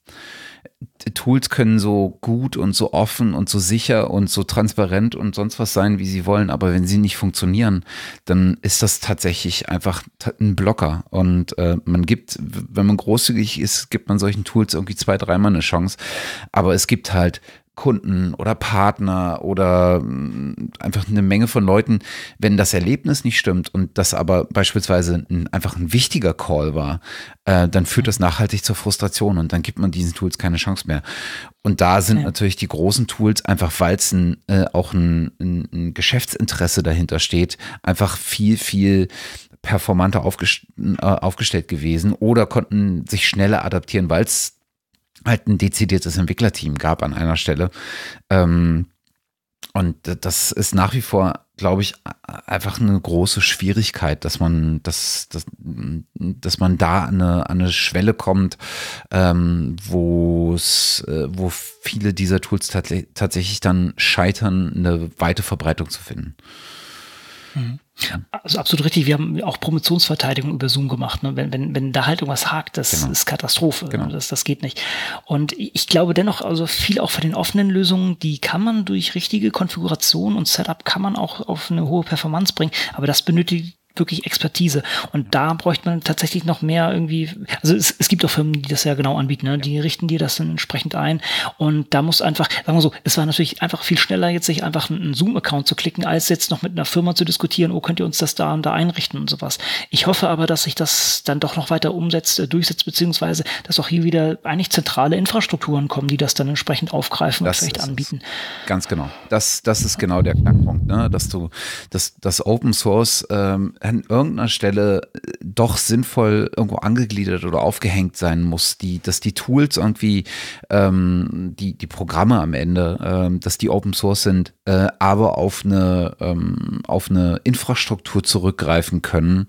Tools können so gut und so offen und so sicher und so transparent und sonst was sein, wie sie wollen, aber wenn sie nicht funktionieren, dann ist das tatsächlich einfach ein Blocker. Und äh, man gibt, wenn man großzügig ist, gibt man solchen Tools irgendwie zwei, dreimal eine Chance. Aber es gibt halt Kunden oder Partner oder mm, einfach eine Menge von Leuten, wenn das Erlebnis nicht stimmt und das aber beispielsweise ein, einfach ein wichtiger Call war, äh, dann führt das nachhaltig zur Frustration und dann gibt man diesen Tools keine Chance mehr. Und da sind ja. natürlich die großen Tools einfach, weil es ein, äh, auch ein, ein, ein Geschäftsinteresse dahinter steht, einfach viel, viel performanter aufgest äh, aufgestellt gewesen oder konnten sich schneller adaptieren, weil es halt ein dezidiertes Entwicklerteam gab an einer Stelle. Ähm, und das ist nach wie vor, glaube ich, einfach eine große Schwierigkeit, dass man, dass, dass, dass man da an eine, eine Schwelle kommt, ähm, wo es, äh, wo viele dieser Tools tats tatsächlich dann scheitern, eine weite Verbreitung zu finden. Mhm. Also absolut richtig. Wir haben auch Promotionsverteidigung über Zoom gemacht. Ne? Wenn, wenn, wenn da halt irgendwas hakt, das genau. ist Katastrophe. Genau. Das, das geht nicht. Und ich glaube dennoch, also viel auch von den offenen Lösungen, die kann man durch richtige Konfiguration und Setup kann man auch auf eine hohe Performance bringen. Aber das benötigt wirklich Expertise. Und da bräuchte man tatsächlich noch mehr irgendwie, also es, es gibt auch Firmen, die das ja genau anbieten, ne? die richten dir das dann entsprechend ein. Und da muss einfach, sagen wir so, es war natürlich einfach viel schneller, jetzt sich einfach einen Zoom-Account zu klicken, als jetzt noch mit einer Firma zu diskutieren, oh, könnt ihr uns das da und da einrichten und sowas. Ich hoffe aber, dass sich das dann doch noch weiter umsetzt, äh, durchsetzt, beziehungsweise, dass auch hier wieder eigentlich zentrale Infrastrukturen kommen, die das dann entsprechend aufgreifen das und vielleicht anbieten. Ganz genau. Das, das ist genau der Knackpunkt, ne? dass du, dass, dass Open Source ähm, an irgendeiner Stelle äh, doch sinnvoll irgendwo angegliedert oder aufgehängt sein muss, die, dass die Tools irgendwie, ähm, die, die Programme am Ende, ähm, dass die Open Source sind, äh, aber auf eine, ähm, auf eine Infrastruktur zurückgreifen können,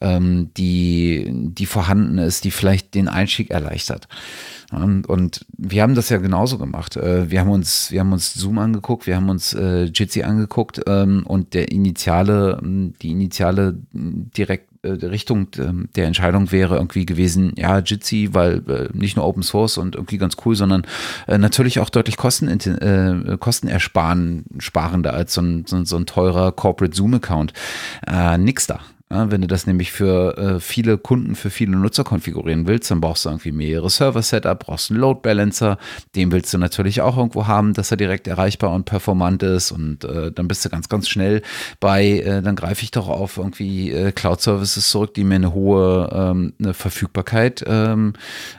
ähm, die, die vorhanden ist, die vielleicht den Einstieg erleichtert. Und, wir haben das ja genauso gemacht. Äh, wir haben uns, wir haben uns Zoom angeguckt, wir haben uns äh, Jitsi angeguckt ähm, und der initiale, die initiale direkt äh, Richtung ähm, der Entscheidung wäre irgendwie gewesen, ja, Jitsi, weil nicht nur Open Source und irgendwie ganz cool, sondern natürlich auch deutlich Kosten, äh, kostenersparender als so ein, so, ein teurer Corporate Zoom-Account. Nix da. Wenn du das nämlich für äh, viele Kunden, für viele Nutzer konfigurieren willst, dann brauchst du irgendwie mehrere Server-Setup, brauchst einen Load Balancer, den willst du natürlich auch irgendwo haben, dass er direkt erreichbar und performant ist und äh, dann bist du ganz, ganz schnell bei, äh, dann greife ich doch auf irgendwie Cloud-Services zurück, die mir eine hohe ähm, eine Verfügbarkeit ähm,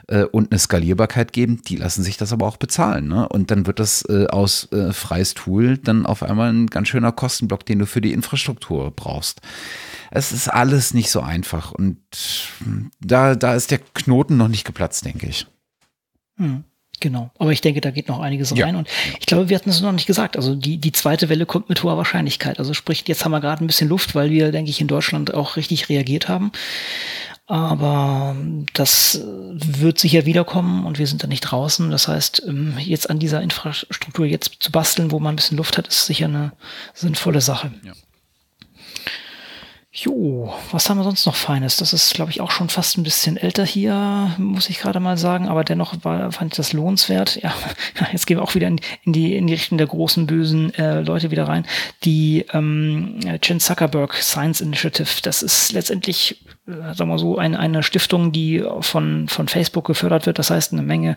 äh, und eine Skalierbarkeit geben, die lassen sich das aber auch bezahlen. Ne? Und dann wird das aus freies Tool dann auf einmal ein ganz schöner Kostenblock, den du für die Infrastruktur brauchst es ist alles nicht so einfach. Und da, da ist der Knoten noch nicht geplatzt, denke ich. Hm. Genau, aber ich denke, da geht noch einiges ja. rein. Und ich glaube, wir hatten es noch nicht gesagt. Also die, die zweite Welle kommt mit hoher Wahrscheinlichkeit. Also sprich, jetzt haben wir gerade ein bisschen Luft, weil wir, denke ich, in Deutschland auch richtig reagiert haben. Aber das wird sicher wiederkommen und wir sind da nicht draußen. Das heißt, ähm, jetzt an dieser Infrastruktur jetzt zu basteln, wo man ein bisschen Luft hat, ist sicher eine sinnvolle Sache. Ja. Jo, was haben wir sonst noch Feines? Das ist, glaube ich, auch schon fast ein bisschen älter hier, muss ich gerade mal sagen, aber dennoch war, fand ich das lohnenswert. Ja, jetzt gehen wir auch wieder in, in die, in die Richtung der großen, bösen äh, Leute wieder rein. Die ähm, Chen Zuckerberg Science Initiative, das ist letztendlich, äh, sagen wir so, ein, eine Stiftung, die von, von Facebook gefördert wird. Das heißt, eine Menge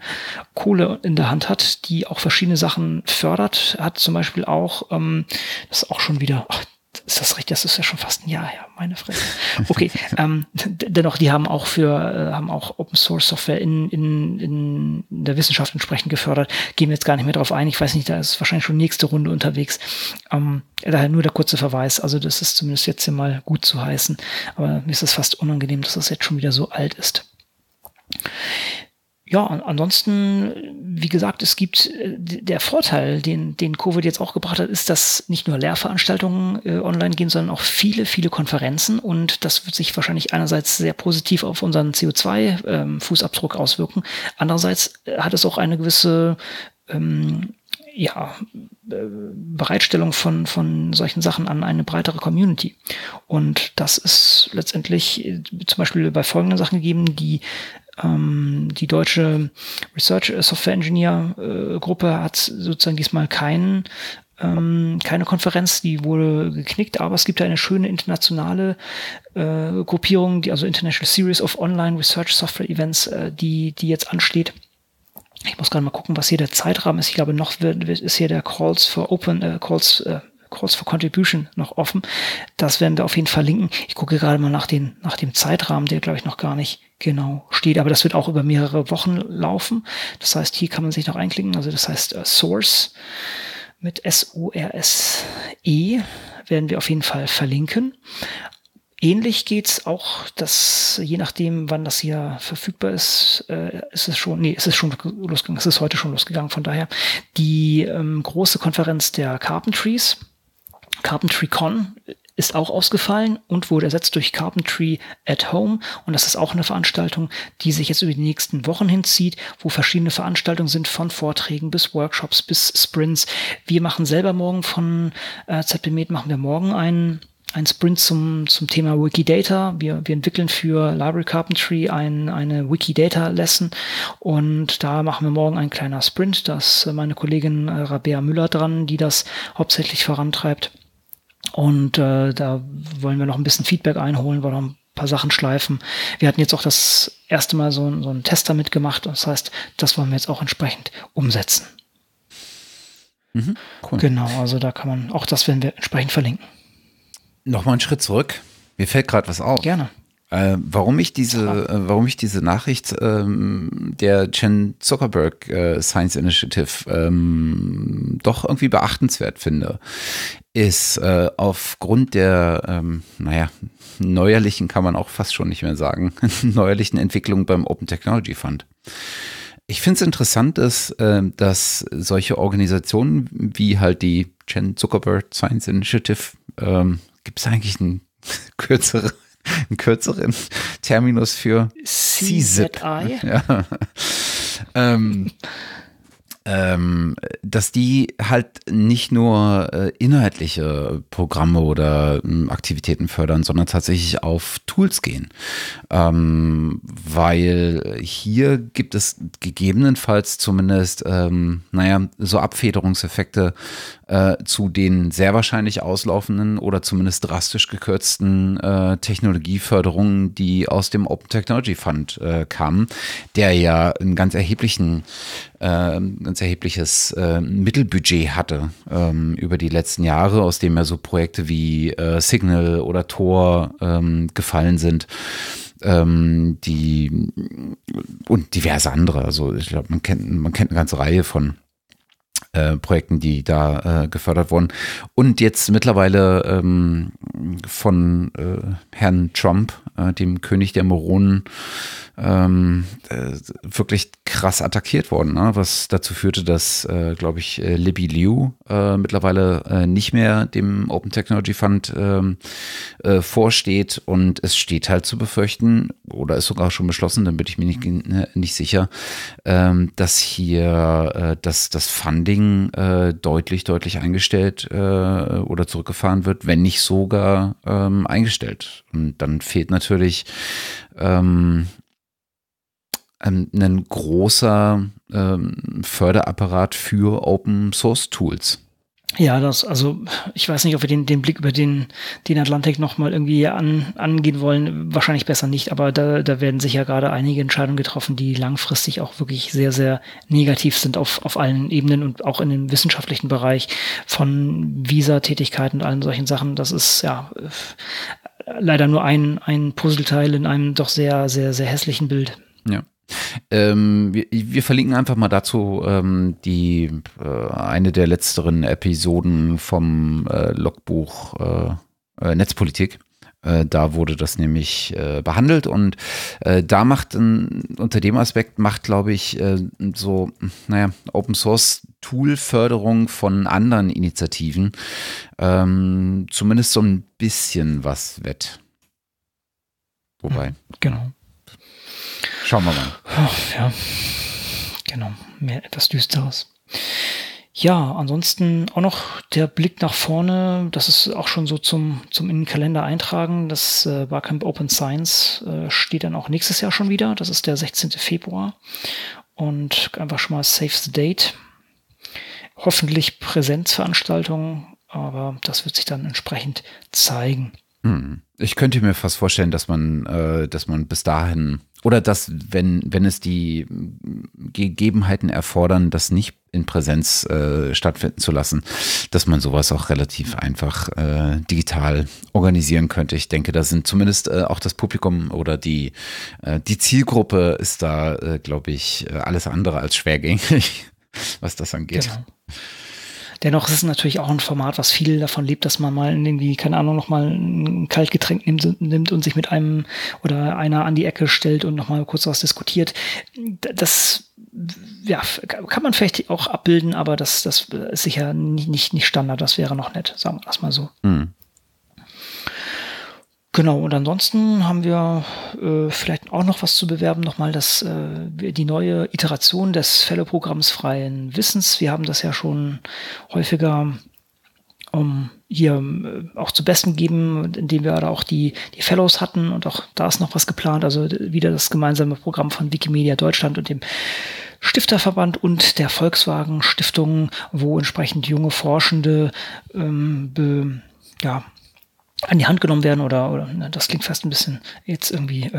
Kohle in der Hand hat, die auch verschiedene Sachen fördert. Hat zum Beispiel auch, ähm, das ist auch schon wieder, ach, ist das richtig? Das ist ja schon fast ein Jahr her, meine Fresse. Okay, ähm, dennoch, die haben auch für, äh, haben auch Open Source Software in, in, in der Wissenschaft entsprechend gefördert. Gehen wir jetzt gar nicht mehr drauf ein. Ich weiß nicht, da ist wahrscheinlich schon nächste Runde unterwegs. Ähm, daher nur der kurze Verweis. Also das ist zumindest jetzt hier mal gut zu heißen. Aber mir ist es fast unangenehm, dass das jetzt schon wieder so alt ist ja, ansonsten, wie gesagt, es gibt äh, der Vorteil, den, den Covid jetzt auch gebracht hat, ist, dass nicht nur Lehrveranstaltungen äh, online gehen, sondern auch viele, viele Konferenzen. Und das wird sich wahrscheinlich einerseits sehr positiv auf unseren CO2-Fußabdruck ähm, auswirken. Andererseits äh, hat es auch eine gewisse ähm, ja, äh, Bereitstellung von, von solchen Sachen an eine breitere Community. Und das ist letztendlich zum Beispiel bei folgenden Sachen gegeben, die ähm, die deutsche Research Software Engineer äh, Gruppe hat sozusagen diesmal keinen ähm, keine Konferenz, die wurde geknickt, aber es gibt eine schöne internationale äh, Gruppierung, die also International Series of Online Research Software Events, äh, die die jetzt ansteht Ich muss gerade mal gucken, was hier der Zeitrahmen ist. Ich glaube, noch wird, ist hier der Calls for Open, äh, Calls, äh, Calls for Contribution noch offen. Das werden wir auf jeden Fall linken. Ich gucke gerade mal nach, den, nach dem Zeitrahmen, der glaube ich noch gar nicht genau steht. Aber das wird auch über mehrere Wochen laufen. Das heißt, hier kann man sich noch einklicken. Also das heißt uh, Source mit S-O-R-S-E werden wir auf jeden Fall verlinken. Ähnlich geht's auch, dass je nachdem, wann das hier verfügbar ist, äh, ist es schon, nee, ist es schon losgegangen, es ist heute schon losgegangen. Von daher die ähm, große Konferenz der Carpentries, Carpentry Con, ist auch ausgefallen und wurde ersetzt durch Carpentry at Home. Und das ist auch eine Veranstaltung, die sich jetzt über die nächsten Wochen hinzieht, wo verschiedene Veranstaltungen sind, von Vorträgen bis Workshops bis Sprints. Wir machen selber morgen von äh, ZBMed, machen wir morgen einen ein Sprint zum, zum Thema Wikidata. Wir, wir entwickeln für Library Carpentry ein, eine Wikidata Lesson und da machen wir morgen ein kleiner Sprint. Da ist meine Kollegin äh, Rabea Müller dran, die das hauptsächlich vorantreibt. Und äh, da wollen wir noch ein bisschen Feedback einholen, wollen noch ein paar Sachen schleifen. Wir hatten jetzt auch das erste Mal so, so einen Tester mitgemacht. Das heißt, das wollen wir jetzt auch entsprechend umsetzen. Mhm, cool. Genau, also da kann man, auch das werden wir entsprechend verlinken. Nochmal einen Schritt zurück. Mir fällt gerade was auf. Gerne. Äh, warum ich diese, äh, warum ich diese Nachricht ähm, der Chen Zuckerberg äh, Science Initiative ähm, doch irgendwie beachtenswert finde, ist äh, aufgrund der, ähm, naja, neuerlichen kann man auch fast schon nicht mehr sagen, neuerlichen Entwicklung beim Open Technology Fund. Ich finde es interessant, dass, äh, dass solche Organisationen wie halt die Chen Zuckerberg Science Initiative ähm, Gibt es eigentlich einen kürzeren, einen kürzeren Terminus für CZI? Ja. ähm, ähm, dass die halt nicht nur äh, inhaltliche Programme oder äh, Aktivitäten fördern, sondern tatsächlich auf Tools gehen. Ähm, weil hier gibt es gegebenenfalls zumindest, ähm, naja, so Abfederungseffekte äh, zu den sehr wahrscheinlich auslaufenden oder zumindest drastisch gekürzten äh, Technologieförderungen, die aus dem Open Technology Fund äh, kamen, der ja einen ganz erheblichen ganz erhebliches äh, Mittelbudget hatte ähm, über die letzten Jahre, aus dem ja so Projekte wie äh, Signal oder Tor ähm, gefallen sind ähm, die und diverse andere. Also ich glaube, man kennt, man kennt eine ganze Reihe von äh, Projekten, die da äh, gefördert wurden. Und jetzt mittlerweile ähm, von äh, Herrn Trump, äh, dem König der Moronen, ähm, äh, wirklich krass attackiert worden, ne? was dazu führte, dass, glaube ich, Libby Liu mittlerweile nicht mehr dem Open Technology Fund ähm, äh, vorsteht und es steht halt zu befürchten, oder ist sogar schon beschlossen, dann bin ich mir nicht, nicht sicher, ähm, dass hier äh, dass das Funding äh, deutlich, deutlich eingestellt äh, oder zurückgefahren wird, wenn nicht sogar ähm, eingestellt. Und dann fehlt natürlich ähm, ein, ein großer ähm, Förderapparat für Open Source Tools. Ja, das, also ich weiß nicht, ob wir den, den Blick über den, den Atlantik nochmal irgendwie an, angehen wollen. Wahrscheinlich besser nicht, aber da, da werden sicher gerade einige Entscheidungen getroffen, die langfristig auch wirklich sehr, sehr negativ sind auf, auf allen Ebenen und auch in dem wissenschaftlichen Bereich von Visa-Tätigkeiten und allen solchen Sachen. Das ist ja leider nur ein, ein Puzzleteil in einem doch sehr, sehr, sehr hässlichen Bild. Ja. Ähm, wir, wir, verlinken einfach mal dazu ähm, die äh, eine der letzteren Episoden vom äh, Logbuch äh, äh Netzpolitik. Äh, da wurde das nämlich äh, behandelt und da macht unter dem Aspekt macht, glaube ich, so, naja, Open Source Tool Förderung von anderen Initiativen ähm, zumindest so ein bisschen was wett. Wobei. Genau. Schauen wir mal. Ja, genau. Mehr etwas Düsteres. Ja, ansonsten auch noch der Blick nach vorne. Das ist auch schon so zum, zum in den Kalender eintragen. Das äh, Barcamp Open Science äh, steht dann auch nächstes Jahr schon wieder. Das ist der 16. Februar. Und einfach schon mal save the date. Hoffentlich Präsenzveranstaltungen, aber das wird sich dann entsprechend zeigen. Hm. Ich könnte mir fast vorstellen, dass man, äh, dass man bis dahin oder dass, wenn, wenn es die Gegebenheiten erfordern, das nicht in Präsenz äh, stattfinden zu lassen, dass man sowas auch relativ einfach äh, digital organisieren könnte. Ich denke, da sind zumindest äh, auch das Publikum oder die, äh, die Zielgruppe ist da, äh, glaube ich, äh, alles andere als schwergängig, was das angeht. Genau. Dennoch ist es natürlich auch ein Format, was viel davon lebt, dass man mal irgendwie, keine Ahnung, nochmal ein Kaltgetränk nimmt, nimmt und sich mit einem oder einer an die Ecke stellt und nochmal kurz was diskutiert. Das ja, kann man vielleicht auch abbilden, aber das, das ist sicher nicht, nicht, nicht Standard. Das wäre noch nett, sagen wir das mal so. Mhm. Genau, und ansonsten haben wir äh, vielleicht auch noch was zu bewerben, nochmal das, äh, die neue Iteration des Fellow-Programms freien Wissens. Wir haben das ja schon häufiger um hier äh, auch zu besten geben, indem wir da auch die, die Fellows hatten und auch da ist noch was geplant, also wieder das gemeinsame Programm von Wikimedia Deutschland und dem Stifterverband und der Volkswagen Stiftung, wo entsprechend junge Forschende ähm, be, ja, an die Hand genommen werden oder, oder na, das klingt fast ein bisschen jetzt irgendwie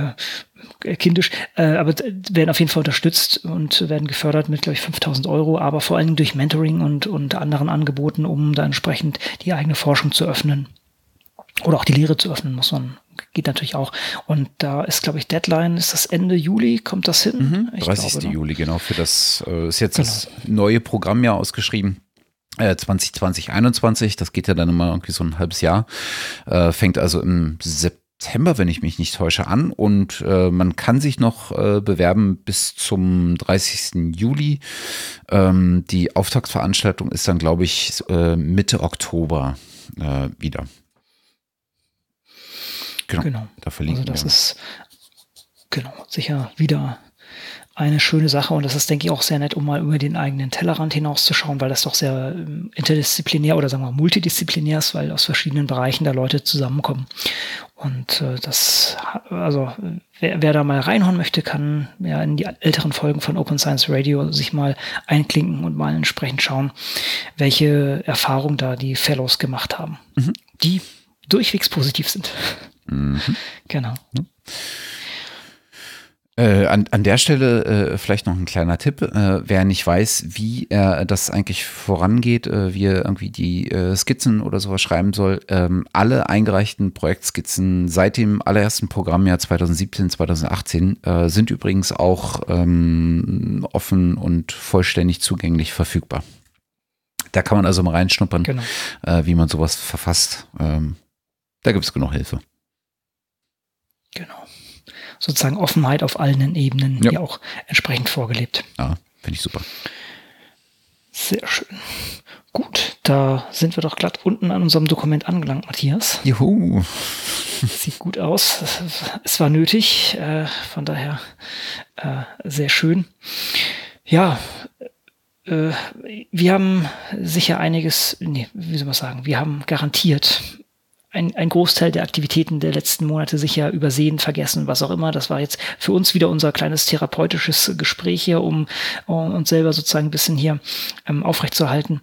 äh, kindisch, äh, aber werden auf jeden Fall unterstützt und werden gefördert mit, glaube ich, 5000 Euro, aber vor allem durch Mentoring und, und anderen Angeboten, um da entsprechend die eigene Forschung zu öffnen. Oder auch die Lehre zu öffnen, muss man, geht natürlich auch. Und da ist, glaube ich, Deadline, ist das Ende Juli, kommt das hin? Mhm, 30. Glaube, ne? Juli, genau, für das, äh, ist jetzt genau. das neue Programm ja ausgeschrieben. 2020, äh, 21, das geht ja dann immer irgendwie so ein halbes Jahr, äh, fängt also im September, wenn ich mich nicht täusche, an und äh, man kann sich noch äh, bewerben bis zum 30. Juli. Ähm, die Auftaktveranstaltung ist dann, glaube ich, äh, Mitte Oktober wieder. Genau, genau. da verlinken also das wir. ist genau sicher wieder eine schöne Sache und das ist, denke ich, auch sehr nett, um mal über den eigenen Tellerrand hinauszuschauen, weil das doch sehr ähm, interdisziplinär oder sagen wir multidisziplinär ist, weil aus verschiedenen Bereichen da Leute zusammenkommen. Und äh, das, also wer, wer da mal reinhauen möchte, kann ja in die älteren Folgen von Open Science Radio sich mal einklinken und mal entsprechend schauen, welche Erfahrungen da die Fellows gemacht haben, mhm. die durchwegs positiv sind. Mhm. Genau. Mhm. Äh, an, an der Stelle äh, vielleicht noch ein kleiner Tipp. Äh, wer nicht weiß, wie er das eigentlich vorangeht, äh, wie er irgendwie die äh, Skizzen oder sowas schreiben soll, ähm, alle eingereichten Projektskizzen seit dem allerersten Programmjahr 2017, 2018 äh, sind übrigens auch ähm, offen und vollständig zugänglich verfügbar. Da kann man also mal reinschnuppern, genau. wie man sowas verfasst. Ähm, da gibt es genug Hilfe. Sozusagen Offenheit auf allen Ebenen ja. hier auch entsprechend vorgelebt. Ja, finde ich super. Sehr schön. Gut, da sind wir doch glatt unten an unserem Dokument angelangt, Matthias. Juhu. Sieht gut aus. Es war nötig, äh, von daher äh, sehr schön. Ja, äh, wir haben sicher einiges, nee, wie soll man sagen, wir haben garantiert ein, ein Großteil der Aktivitäten der letzten Monate sicher übersehen, vergessen, was auch immer. Das war jetzt für uns wieder unser kleines therapeutisches Gespräch hier, um, um uns selber sozusagen ein bisschen hier ähm, aufrechtzuerhalten.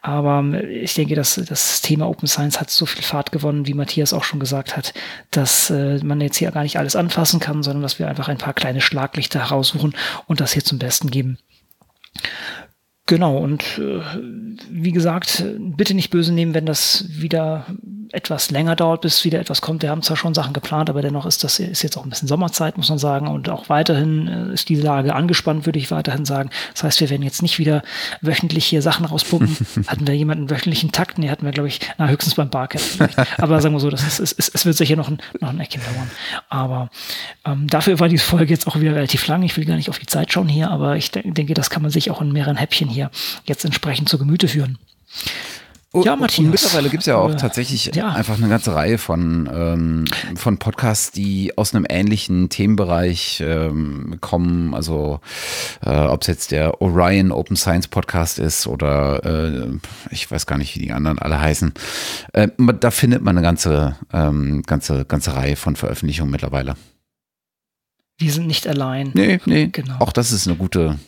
Aber ähm, ich denke, dass das Thema Open Science hat so viel Fahrt gewonnen, wie Matthias auch schon gesagt hat, dass äh, man jetzt hier gar nicht alles anfassen kann, sondern dass wir einfach ein paar kleine Schlaglichter heraussuchen und das hier zum Besten geben. Genau, und äh, wie gesagt, bitte nicht böse nehmen, wenn das wieder etwas länger dauert, bis wieder etwas kommt. Wir haben zwar schon Sachen geplant, aber dennoch ist das ist jetzt auch ein bisschen Sommerzeit, muss man sagen. Und auch weiterhin äh, ist die Lage angespannt, würde ich weiterhin sagen. Das heißt, wir werden jetzt nicht wieder wöchentlich hier Sachen rauspumpen. hatten wir jemanden wöchentlichen Takt? Nee, hatten wir, glaube ich, na, höchstens beim Barcamp vielleicht. Aber sagen wir so, das ist, ist, es wird sicher noch ein, noch ein Eckchen dauern. Aber ähm, dafür war diese Folge jetzt auch wieder relativ lang. Ich will gar nicht auf die Zeit schauen hier, aber ich denke, das kann man sich auch in mehreren Häppchen hier jetzt entsprechend zu Gemüte führen. Ja, Matthias. Und mittlerweile gibt es ja auch tatsächlich ja. einfach eine ganze Reihe von, ähm, von Podcasts, die aus einem ähnlichen Themenbereich ähm, kommen. Also äh, ob es jetzt der Orion Open Science Podcast ist oder äh, ich weiß gar nicht, wie die anderen alle heißen. Äh, da findet man eine ganze, ähm, ganze, ganze Reihe von Veröffentlichungen mittlerweile. Wir sind nicht allein. Nee, nee. Genau. Auch das ist eine gute,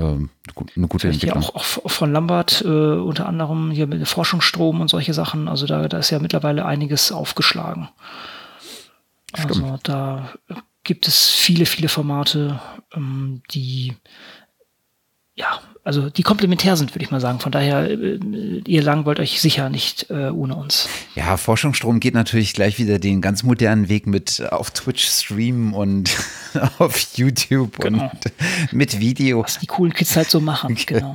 ähm, eine gute Entwicklung. Hier auch, auch von Lambert äh, unter anderem hier mit Forschungsstrom und solche Sachen. Also da, da ist ja mittlerweile einiges aufgeschlagen. Stimmt. Also da gibt es viele, viele Formate, ähm, die ja, also die komplementär sind, würde ich mal sagen. Von daher, äh, ihr lang wollt euch sicher nicht äh, ohne uns. Ja, Forschungsstrom geht natürlich gleich wieder den ganz modernen Weg mit auf Twitch streamen und auf YouTube genau. und mit Video. Was die coolen Kids halt so machen, genau.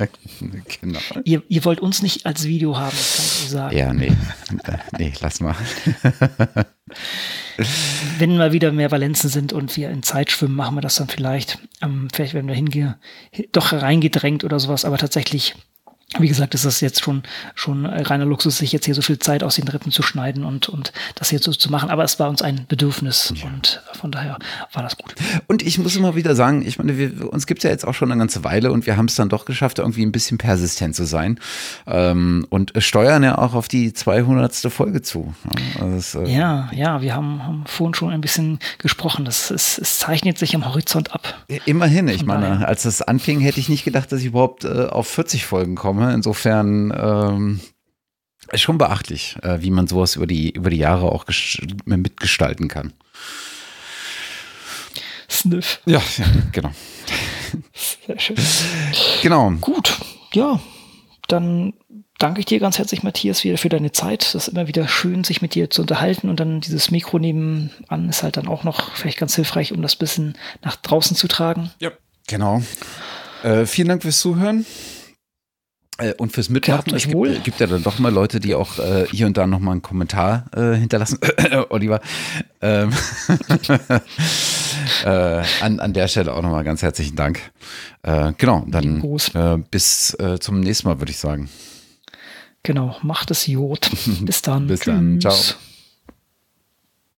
genau. Ihr, ihr wollt uns nicht als Video haben, das kann ich so sagen. Ja, nee. nee, lass mal. Wenn mal wieder mehr Valenzen sind und wir in Zeit schwimmen, machen wir das dann vielleicht. Ähm, vielleicht werden wir hinge doch reingedrängt oder sowas, aber tatsächlich wie gesagt, ist das jetzt schon, schon reiner Luxus, sich jetzt hier so viel Zeit aus den Rippen zu schneiden und, und das hier so zu machen. Aber es war uns ein Bedürfnis ja. und von daher war das gut. Und ich muss immer wieder sagen, ich meine, wir, uns gibt es ja jetzt auch schon eine ganze Weile und wir haben es dann doch geschafft, irgendwie ein bisschen persistent zu sein ähm, und steuern ja auch auf die 200. Folge zu. Also das, äh ja, ja, wir haben, haben vorhin schon ein bisschen gesprochen. Das, es, es zeichnet sich am Horizont ab. Immerhin, ich meine, als es anfing, hätte ich nicht gedacht, dass ich überhaupt äh, auf 40 Folgen komme. Ne? Insofern ähm, ist schon beachtlich, äh, wie man sowas über die, über die Jahre auch mitgestalten kann. Sniff. Ja, ja genau. Sehr schön. Genau. Gut, ja. Dann danke ich dir ganz herzlich, Matthias, wieder für deine Zeit. Das ist immer wieder schön, sich mit dir zu unterhalten und dann dieses Mikro nebenan ist halt dann auch noch vielleicht ganz hilfreich, um das bisschen nach draußen zu tragen. Ja, genau. Äh, vielen Dank fürs Zuhören. Äh, und fürs Mitmachen, es gibt, gibt, ja dann doch mal Leute, die auch äh, hier und da noch mal einen Kommentar äh, hinterlassen. Oliver. Ähm äh, an, an der Stelle auch noch mal ganz herzlichen Dank. Äh, genau, dann äh, bis zum nächsten Mal, würde ich sagen. Genau, macht es Jod. Bis dann. bis dann. Ciao.